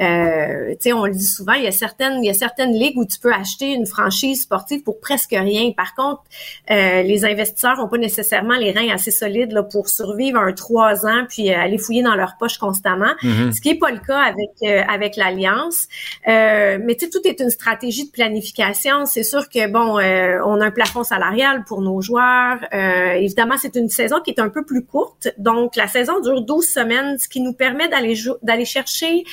euh, tu sais, on le dit souvent, il y a certaines, il y a certaines ligues où tu peux acheter une franchise sportive pour presque rien. Par contre, euh, les investisseurs n'ont pas nécessairement les reins assez solides là, pour survivre un trois ans puis euh, aller fouiller dans leur poche constamment, Mhm. ce qui est pas le cas avec euh, avec l'alliance. Euh, mais tu sais, tout est une stratégie de planification. C'est sûr que bon, euh, on a un plafond salarial pour nos joueurs. Euh, évidemment, c'est une saison qui est un peu plus courte. Donc, la saison dure 12 semaines, ce qui nous permet d'aller chercher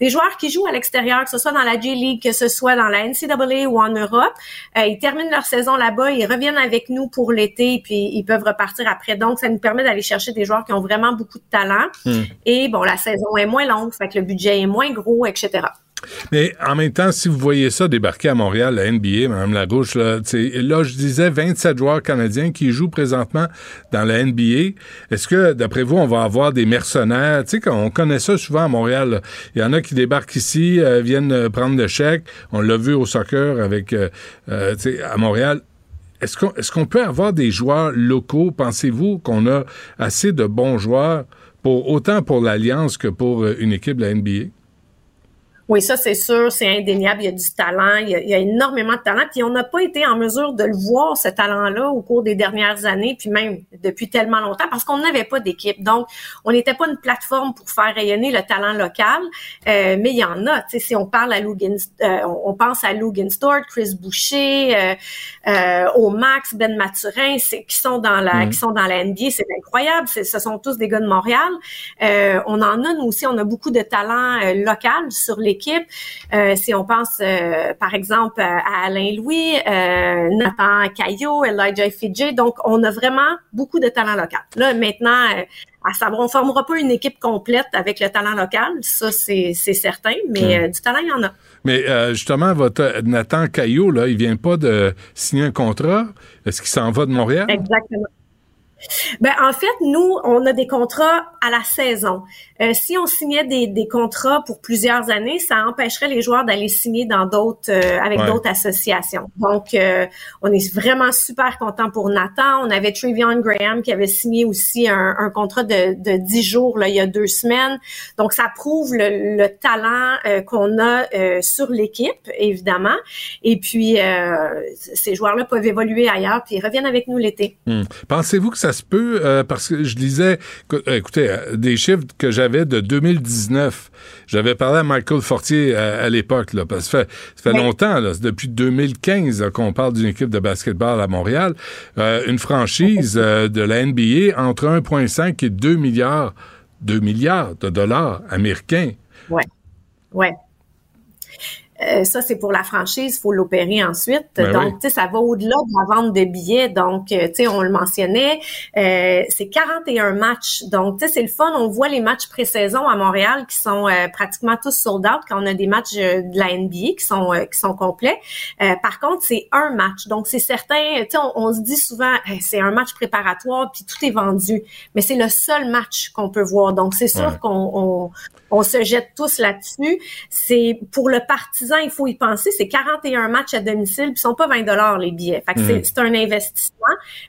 des joueurs qui jouent à l'extérieur, que ce soit dans la J-League, que ce soit dans la NCAA ou en Europe. Euh, ils terminent leur saison là-bas, ils reviennent avec nous pour l'été, puis ils peuvent repartir après. Donc, ça nous permet d'aller chercher des joueurs qui ont vraiment beaucoup de talent. Et bon, la saison est moins longue, fait que le budget est moins gros, etc. Mais en même temps, si vous voyez ça débarquer à Montréal, la NBA, Mme Lagouche, là, là, je disais 27 joueurs canadiens qui jouent présentement dans la NBA. Est-ce que, d'après vous, on va avoir des mercenaires? Tu sais, on connaît ça souvent à Montréal. Il y en a qui débarquent ici, euh, viennent euh, prendre le chèque. On l'a vu au soccer avec, euh, à Montréal. Est-ce qu'on peut avoir des joueurs locaux? Pensez-vous qu'on a assez de bons joueurs pour autant pour l'Alliance que pour une équipe de la NBA? Oui, ça c'est sûr, c'est indéniable. Il y a du talent, il y a, il y a énormément de talent. Puis on n'a pas été en mesure de le voir ce talent-là au cours des dernières années, puis même depuis tellement longtemps, parce qu'on n'avait pas d'équipe. Donc, on n'était pas une plateforme pour faire rayonner le talent local. Euh, mais il y en a. Tu sais, si on parle à Lou Gins- euh, on pense à Lou Ginstort, Chris Boucher, euh, euh, au Max, Ben Maturin, c'est qui sont dans la Mm. qui sont dans la NBA, c'est incroyable. C'est- Ce sont tous des gars de Montréal. Euh, on en a nous aussi, on a beaucoup de talent euh, local sur l'équipe. Euh, si on pense, euh, par exemple, euh, à Alain Louis, Nathan Caillot, Elijah Fidji, donc on a vraiment beaucoup de talent local. Là, maintenant, à savoir, on formera pas une équipe complète avec le talent local, ça c'est certain, mais euh, du talent, il y en a. Mais euh, justement, votre Nathan Caillot, là, il vient pas de signer un contrat. Est-ce qu'il s'en va de Montréal? Exactement. Ben, en fait, nous, on a des contrats à la saison. Euh, si on signait des, des contrats pour plusieurs années, ça empêcherait les joueurs d'aller signer dans d'autres euh, avec Ouais. d'autres associations. Donc, euh, on est vraiment super content pour Nathan. On avait Trevion Graham qui avait signé aussi un, un contrat de, de 10 jours là, il y a deux semaines. Donc, ça prouve le, le talent euh, qu'on a euh, sur l'équipe, évidemment. Et puis, euh, ces joueurs-là peuvent évoluer ailleurs, puis ils reviennent avec nous l'été. Hmm. Pensez-vous que ça se peut, euh, parce que je lisais, euh, écoutez, euh, des chiffres que j'avais de 2019. J'avais parlé à Michael Fortier à, à l'époque, là, parce que ça fait, ça fait Oui. longtemps, là, c'est depuis 2015 là, qu'on parle d'une équipe de basketball à Montréal. Euh, une franchise euh, de la NBA entre 1,5 et 2 milliards, 2 milliards de dollars américains. Ouais. Ouais. Euh, ça, c'est pour la franchise, il faut l'opérer ensuite. Ben donc, oui. tu sais, ça va au-delà de la vente de billets. Donc, euh, tu sais, on le mentionnait, euh, c'est 41 matchs. Donc, tu sais, c'est le fun. On voit les matchs pré-saison à Montréal qui sont euh, pratiquement tous sold out quand on a des matchs euh, de la NBA qui sont qui sont complets. Euh, par contre, c'est un match. Donc, c'est certain, tu sais, on, on se dit souvent, Hey, c'est un match préparatoire puis tout est vendu. Mais c'est le seul match qu'on peut voir. Donc, c'est sûr Ouais. qu'on on, on se jette tous là-dessus. C'est pour le il faut y penser. C'est 41 matchs à domicile, puis ils sont pas 20 dollars les billets. Fait que Mhm. c'est- un investissement.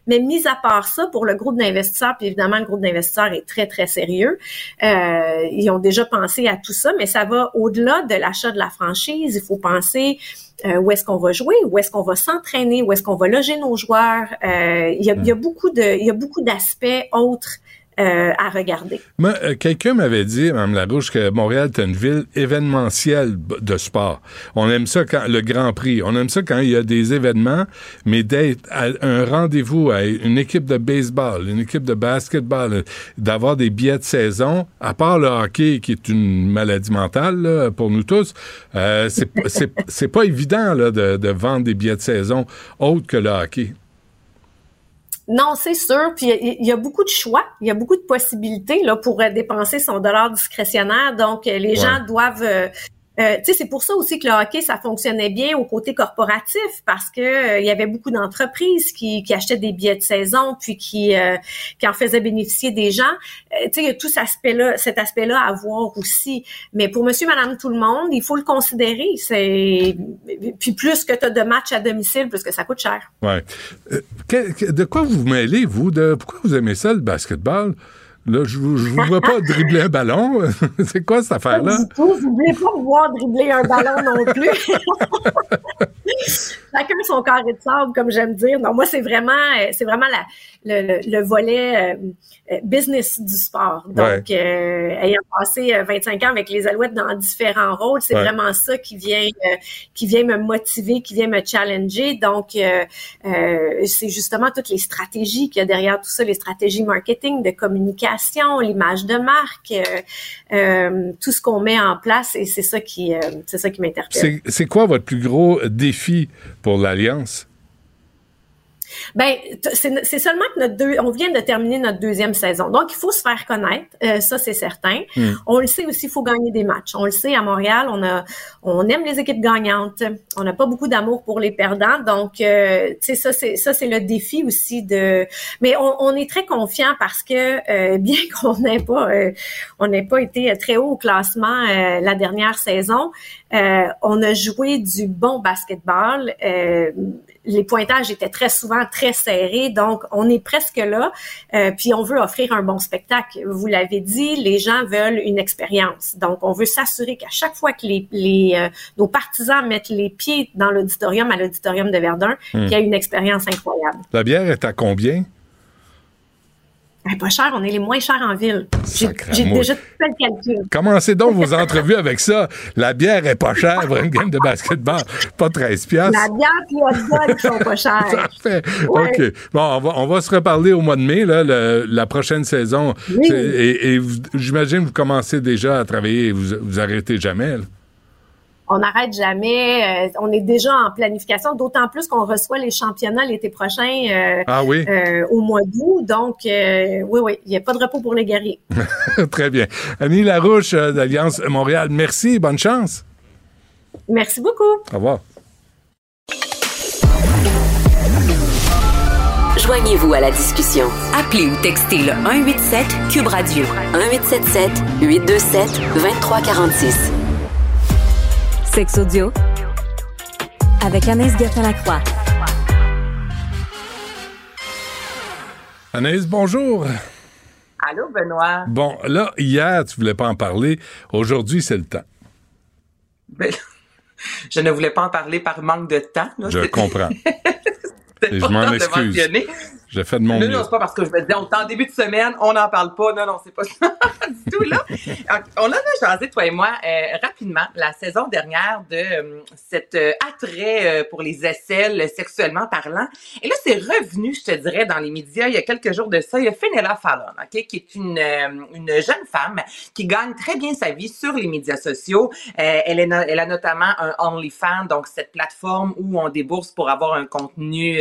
Mais mis à part ça, pour le groupe d'investisseurs, puis évidemment le groupe d'investisseurs est très très sérieux. Euh, ils ont déjà pensé à tout ça, mais ça va au-delà de l'achat de la franchise. Il faut penser euh, où est-ce qu'on va jouer, où est-ce qu'on va s'entraîner, où est-ce qu'on va loger nos joueurs. Euh, il, y a, y a beaucoup de, il y a beaucoup d'aspects autres euh, à regarder. Euh, quelqu'un m'avait dit, Mme Larouche, que Montréal est une ville événementielle de sport. On aime ça quand le Grand Prix. On aime ça quand il y a des événements, mais d'être à un rendez-vous à une équipe de baseball, une équipe de basketball, euh, d'avoir des billets de saison, à part le hockey qui est une maladie mentale pour nous tous, c'est pas évident de vendre des billets de saison autres que le hockey. Non, c'est sûr. Puis il y, a- beaucoup de choix, il y a beaucoup de possibilités là pour euh, dépenser son dollar discrétionnaire. Donc euh, les Ouais. gens doivent euh, c'est pour ça aussi que le hockey, ça fonctionnait bien au côté corporatif parce que euh, y avait beaucoup d'entreprises qui, qui achetaient des billets de saison puis qui, euh, qui en faisaient bénéficier des gens. Euh, il y a tout cet aspect-là, cet aspect-là à voir aussi. Mais pour monsieur, madame, tout le monde, il faut le considérer. C'est Puis plus que tu as de matchs à domicile, plus que ça coûte cher. Ouais. De quoi vous vous mêlez, vous? De, pourquoi vous aimez ça, le basketball? Là, je vous, je vous vois pas dribbler un ballon. c'est quoi cette affaire-là? Pas du tout. Vous voulez pas voir dribbler un ballon non plus. Chacun son carré de sable, comme j'aime dire. Non, moi, c'est vraiment, euh, c'est vraiment la, le, le, le volet euh, euh, business du sport. Donc, euh, ayant passé euh, 25 ans avec les Alouettes dans différents rôles, c'est Ouais. vraiment ça qui vient, euh, qui vient me motiver, qui vient me challenger. Donc, c'est justement toutes les stratégies qu'il y a derrière tout ça, les stratégies marketing, de communication, l'image de marque, euh, euh, tout ce qu'on met en place, et c'est ça qui, euh, c'est ça qui m'interpelle. C'est c'est quoi votre plus gros défi pour l'Alliance? Ben, c'est seulement que notre deux, on vient de terminer notre deuxième saison, donc il faut se faire connaître, euh, ça c'est certain. Mm. On le sait aussi, il faut gagner des matchs. On le sait à Montréal, on a, on aime les équipes gagnantes. On n'a pas beaucoup d'amour pour les perdants, donc euh, tu sais ça c'est ça c'est le défi aussi de. Mais on, on est très confiant parce que euh, bien qu'on n'ait pas, euh, on n'ait pas été très haut au classement euh, la dernière saison, euh, on a joué du bon basketball. Les pointages étaient très souvent très serrés, donc on est presque là. Euh, puis on veut offrir un bon spectacle. Vous l'avez dit, les gens veulent une expérience. Donc on veut s'assurer qu'à chaque fois que les, les euh, nos partisans mettent les pieds dans l'auditorium à l'auditorium de Verdun, Hmm. qu'il y a une expérience incroyable. La bière est à combien? Pas cher, on est les moins chers en ville. J'ai déjà tout fait le calcul. Commencez donc vos entrevues avec ça? La bière est pas chère pour une game de basketball. Pas 13 piastres. La bière et les hot sont pas chers. Parfait. Ouais. OK. Bon, on va, on va se reparler au mois de mai, là, le- la prochaine saison. Oui. Et, j'imagine que vous commencez déjà à travailler et vous, vous arrêtez jamais. là. On n'arrête jamais. euh, on est déjà en planification, d'autant plus qu'on reçoit les championnats l'été prochain euh, Ah oui? euh, au mois d'août. Donc, euh, oui, oui, il n'y a pas de repos pour les guerriers. Très bien. Annie Larouche euh, d'Alliance Montréal, merci. Bonne chance. Merci beaucoup. Au revoir. Joignez-vous à la discussion. Appelez ou textez le 187 Cube Radio 1877 827 2346. Sex audio avec Anaïs Gertin-Lacroix. Anaïs, bonjour. Allô, Benoît? Bon, là, hier, tu voulais pas en parler. Aujourd'hui, c'est le temps. Ben, je ne voulais pas en parler par manque de temps. là. Je comprends. Et je m'en excuse. J'ai fait de mon non, mieux. non, c'est pas parce que je me disais, on est en début de semaine, on n'en parle pas. Non, non, c'est pas ça du tout, là. Alors, On en a jasé, toi et moi, euh, rapidement, la saison dernière de euh, cet euh, attrait euh, pour les aisselles sexuellement parlant. Et là, c'est revenu, je te dirais, dans les médias il y a quelques jours de ça. Il y a Fenella Fallon, OK, qui est une, une jeune femme qui gagne très bien sa vie sur les médias sociaux. Elle, est no- elle a notamment un OnlyFans, donc cette plateforme où on débourse pour avoir un contenu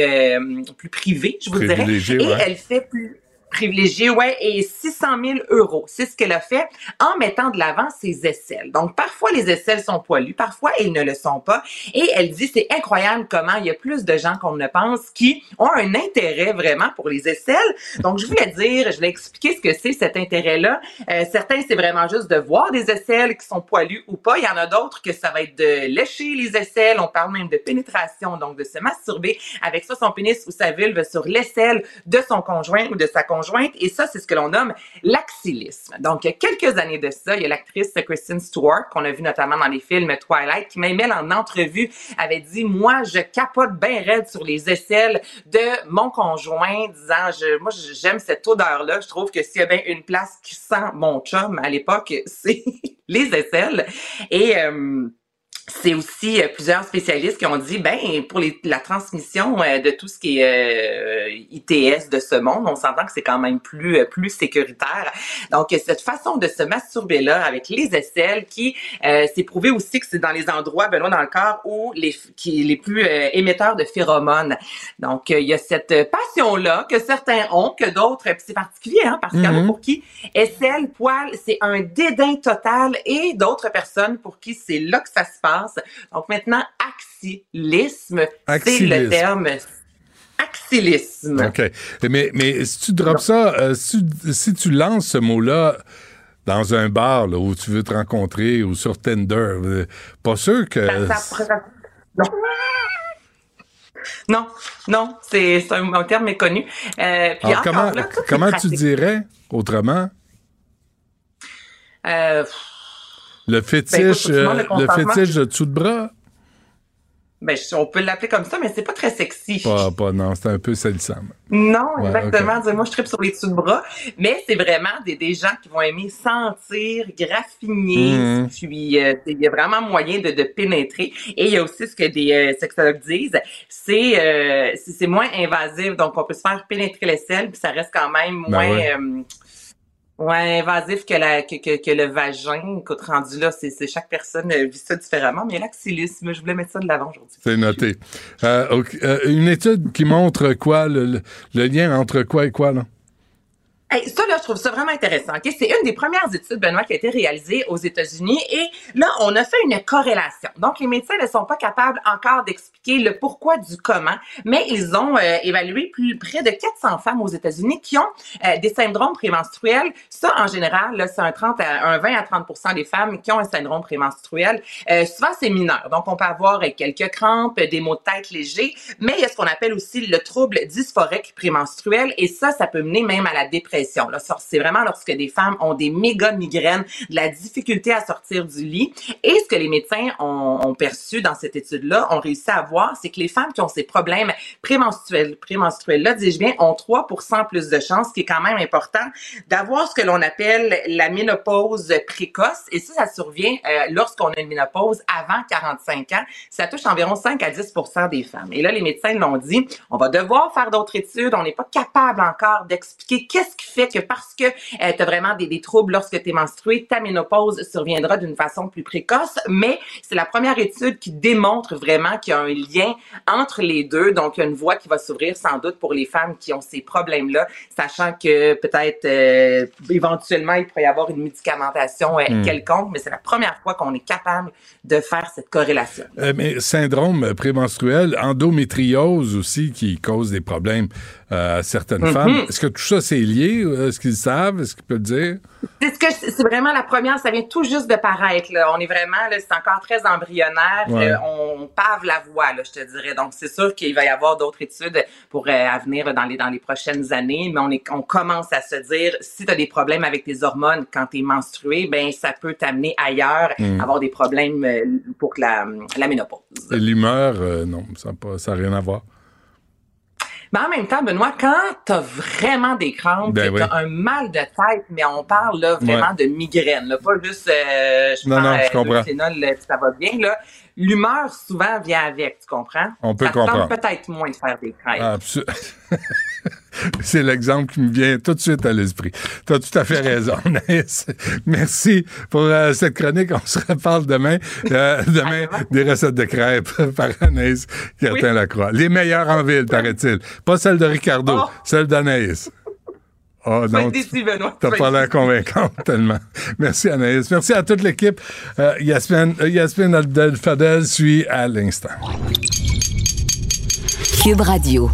plus privé, je vous dirais. Et ouais. elle fait plus privilégié, ouais, et 600 000 euros. C'est ce qu'elle a fait en mettant de l'avant ses aisselles. Donc, parfois, les aisselles sont poilues, parfois, elles ne le sont pas. Et elle dit, c'est incroyable comment il y a plus de gens qu'on ne pense qui ont un intérêt vraiment pour les aisselles. Donc, je voulais dire, je voulais expliquer ce que c'est cet intérêt-là. Euh, certains, c'est vraiment juste de voir des aisselles qui sont poilues ou pas. Il y en a d'autres que ça va être de lécher les aisselles. On parle même de pénétration, donc de se masturber avec ça son pénis ou sa vulve sur l'aisselle de son conjoint ou de sa conjointe Et ça, c'est ce que l'on nomme l'axilisme. Donc, il y a quelques années de ça, il y a l'actrice Kristen Stewart, qu'on a vu notamment dans les films Twilight, qui même elle, en entrevue, avait dit, moi, je capote bien raide sur les aisselles de mon conjoint, disant, je, moi, j'aime cette odeur-là. Je trouve que s'il y a bien une place qui sent mon chum à l'époque, c'est les aisselles. Et... Euh, c'est aussi euh, plusieurs spécialistes qui ont dit ben pour les, la transmission euh, de tout ce qui est euh, ITS de ce monde, on s'entend que c'est quand même plus plus sécuritaire. Donc cette façon de se masturber là avec les aisselles qui c'est prouvé aussi que c'est dans les endroits Benoît dans le corps où les qui les plus émetteurs de phéromones. Donc il y a cette passion là que certains ont que d'autres c'est particulier hein parce qu'il y en a Mhm. pour qui aisselles, poils, c'est un dédain total et d'autres personnes pour qui c'est là que ça se passe. Donc maintenant, axilisme, c'est le terme. Axilisme. OK. Mais, mais si tu drops ça, euh, si, tu- si tu lances ce mot-là dans un bar là, où tu veux te rencontrer ou sur Tinder, euh, pas sûr que... Ça- ça- non. Non, non, c'est un, un terme méconnu. Euh, puis Alors, encore comment là, comment tu dirais autrement? Euh, le Ben, écoute, le euh, le fétiche de dessous de bras? ben, je- on peut l'appeler comme ça, mais c'est pas très sexy. Pas, pas, non, c'est un peu salissant. Non, Ouais, exactement. Moi, je tripe sur les dessous de bras, mais c'est vraiment des, des gens qui vont aimer sentir, graffiner, Mhm. puis euh, il y a vraiment moyen de, de pénétrer. Et il y a aussi ce que des euh, sexologues disent, c'est euh, c'est moins invasif, donc on peut se faire pénétrer les selles, puis ça reste quand même Ben moins ouais. Ouais, invasif que, la, que, que, le vagin. Écoute, rendu là, c'est chaque personne euh, vit ça différemment, mais l'axilisme, je voulais mettre ça de l'avant aujourd'hui. C'est noté. Euh, euh, une étude qui montre quoi, le- le lien entre quoi et quoi, là? Hey, ça, là, je trouve ça vraiment intéressant. ok? C'est une des premières études, Benoît, qui a été réalisée aux États-Unis. Et là, on a fait une corrélation. Donc, les médecins ne sont pas capables encore d'expliquer le pourquoi du comment, mais ils ont euh, évalué plus près de 400 femmes aux États-Unis qui ont euh, des syndromes prémenstruels. Ça, en général, là, c'est un 30 à, un 20 à 30% des femmes qui ont un syndrome prémenstruel. Euh, souvent, c'est mineur. Donc, on peut avoir euh, quelques crampes, des maux de tête légers, mais il y a ce qu'on appelle aussi le trouble dysphorique prémenstruel. Et ça, ça peut mener même à la dépression. C'est vraiment lorsque des femmes ont des méga migraines, de la difficulté à sortir du lit. Et ce que les médecins ont, ont perçu dans cette étude-là, ont réussi à voir, c'est que les femmes qui ont ces problèmes prémenstruels, prémenstruels-là, dis-je bien, ont 3 plus de chances, ce qui est quand même important, d'avoir ce que l'on appelle la ménopause précoce. Et ça, ça survient euh, lorsqu'on a une ménopause avant 45 ans. Ça touche environ 5 à 10 des femmes. Et là, les médecins l'ont dit, on va devoir faire d'autres études. On n'est pas capable encore d'expliquer qu'est-ce qui fait que parce que euh, tu as vraiment des, des troubles lorsque tu es menstrué, ta ménopause surviendra d'une façon plus précoce. Mais c'est la première étude qui démontre vraiment qu'il y a un lien entre les deux. Donc, il y a une voie qui va s'ouvrir sans doute pour les femmes qui ont ces problèmes-là, sachant que peut-être euh, éventuellement, il pourrait y avoir une médicamentation euh, Hmm. quelconque, mais c'est la première fois qu'on est capable de faire cette corrélation. Euh, mais syndrome prémenstruel, endométriose aussi, qui cause des problèmes à certaines Mhm. femmes. Est-ce que tout ça, c'est lié? Est-ce qu'ils savent? Est-ce qu'ils peuvent le dire? C'est ce vraiment la première, ça vient tout juste de paraître. Là. On est vraiment, c'est encore très embryonnaire. Ouais. Euh, on pave la voie, là, je te dirais. Donc, c'est sûr qu'il va y avoir d'autres études pour euh, à venir dans les dans les prochaines années. Mais on est, on commence à se dire, si tu as des problèmes avec tes hormones quand tu es menstrué, ben ça peut t'amener ailleurs, Mm. avoir des problèmes euh, pour que la, la ménopause. L'humeur, euh, non, ça n'a rien à voir. Mais en même temps, Benoît, quand t'as vraiment des crampes, Ben t'as un mal de tête, mais on parle là vraiment de migraine, là, pas juste euh, je Non, prends non, je euh, comprends. là, puis ça va bien. Là. L'humeur souvent vient avec, tu comprends? On peut ça comprendre. peut-être moins de faire des crêpes. Absu- C'est l'exemple qui me vient tout de suite à l'esprit. Tu as tout à fait raison, Anaïs. Merci pour euh, cette chronique. On se reparle demain. Euh, demain, des recettes de crêpes par Anaïs Cartin-Lacroix. Les meilleures en ville, paraît-il. Pas celles de Ricardo, celles d'Anaïs. Oh non. T'as pas l'air convaincante tellement. Merci Anaïs. Merci à toute l'équipe. Euh, Yasmine, euh, Yasmine Fadel suit à l'instant. Cube Radio.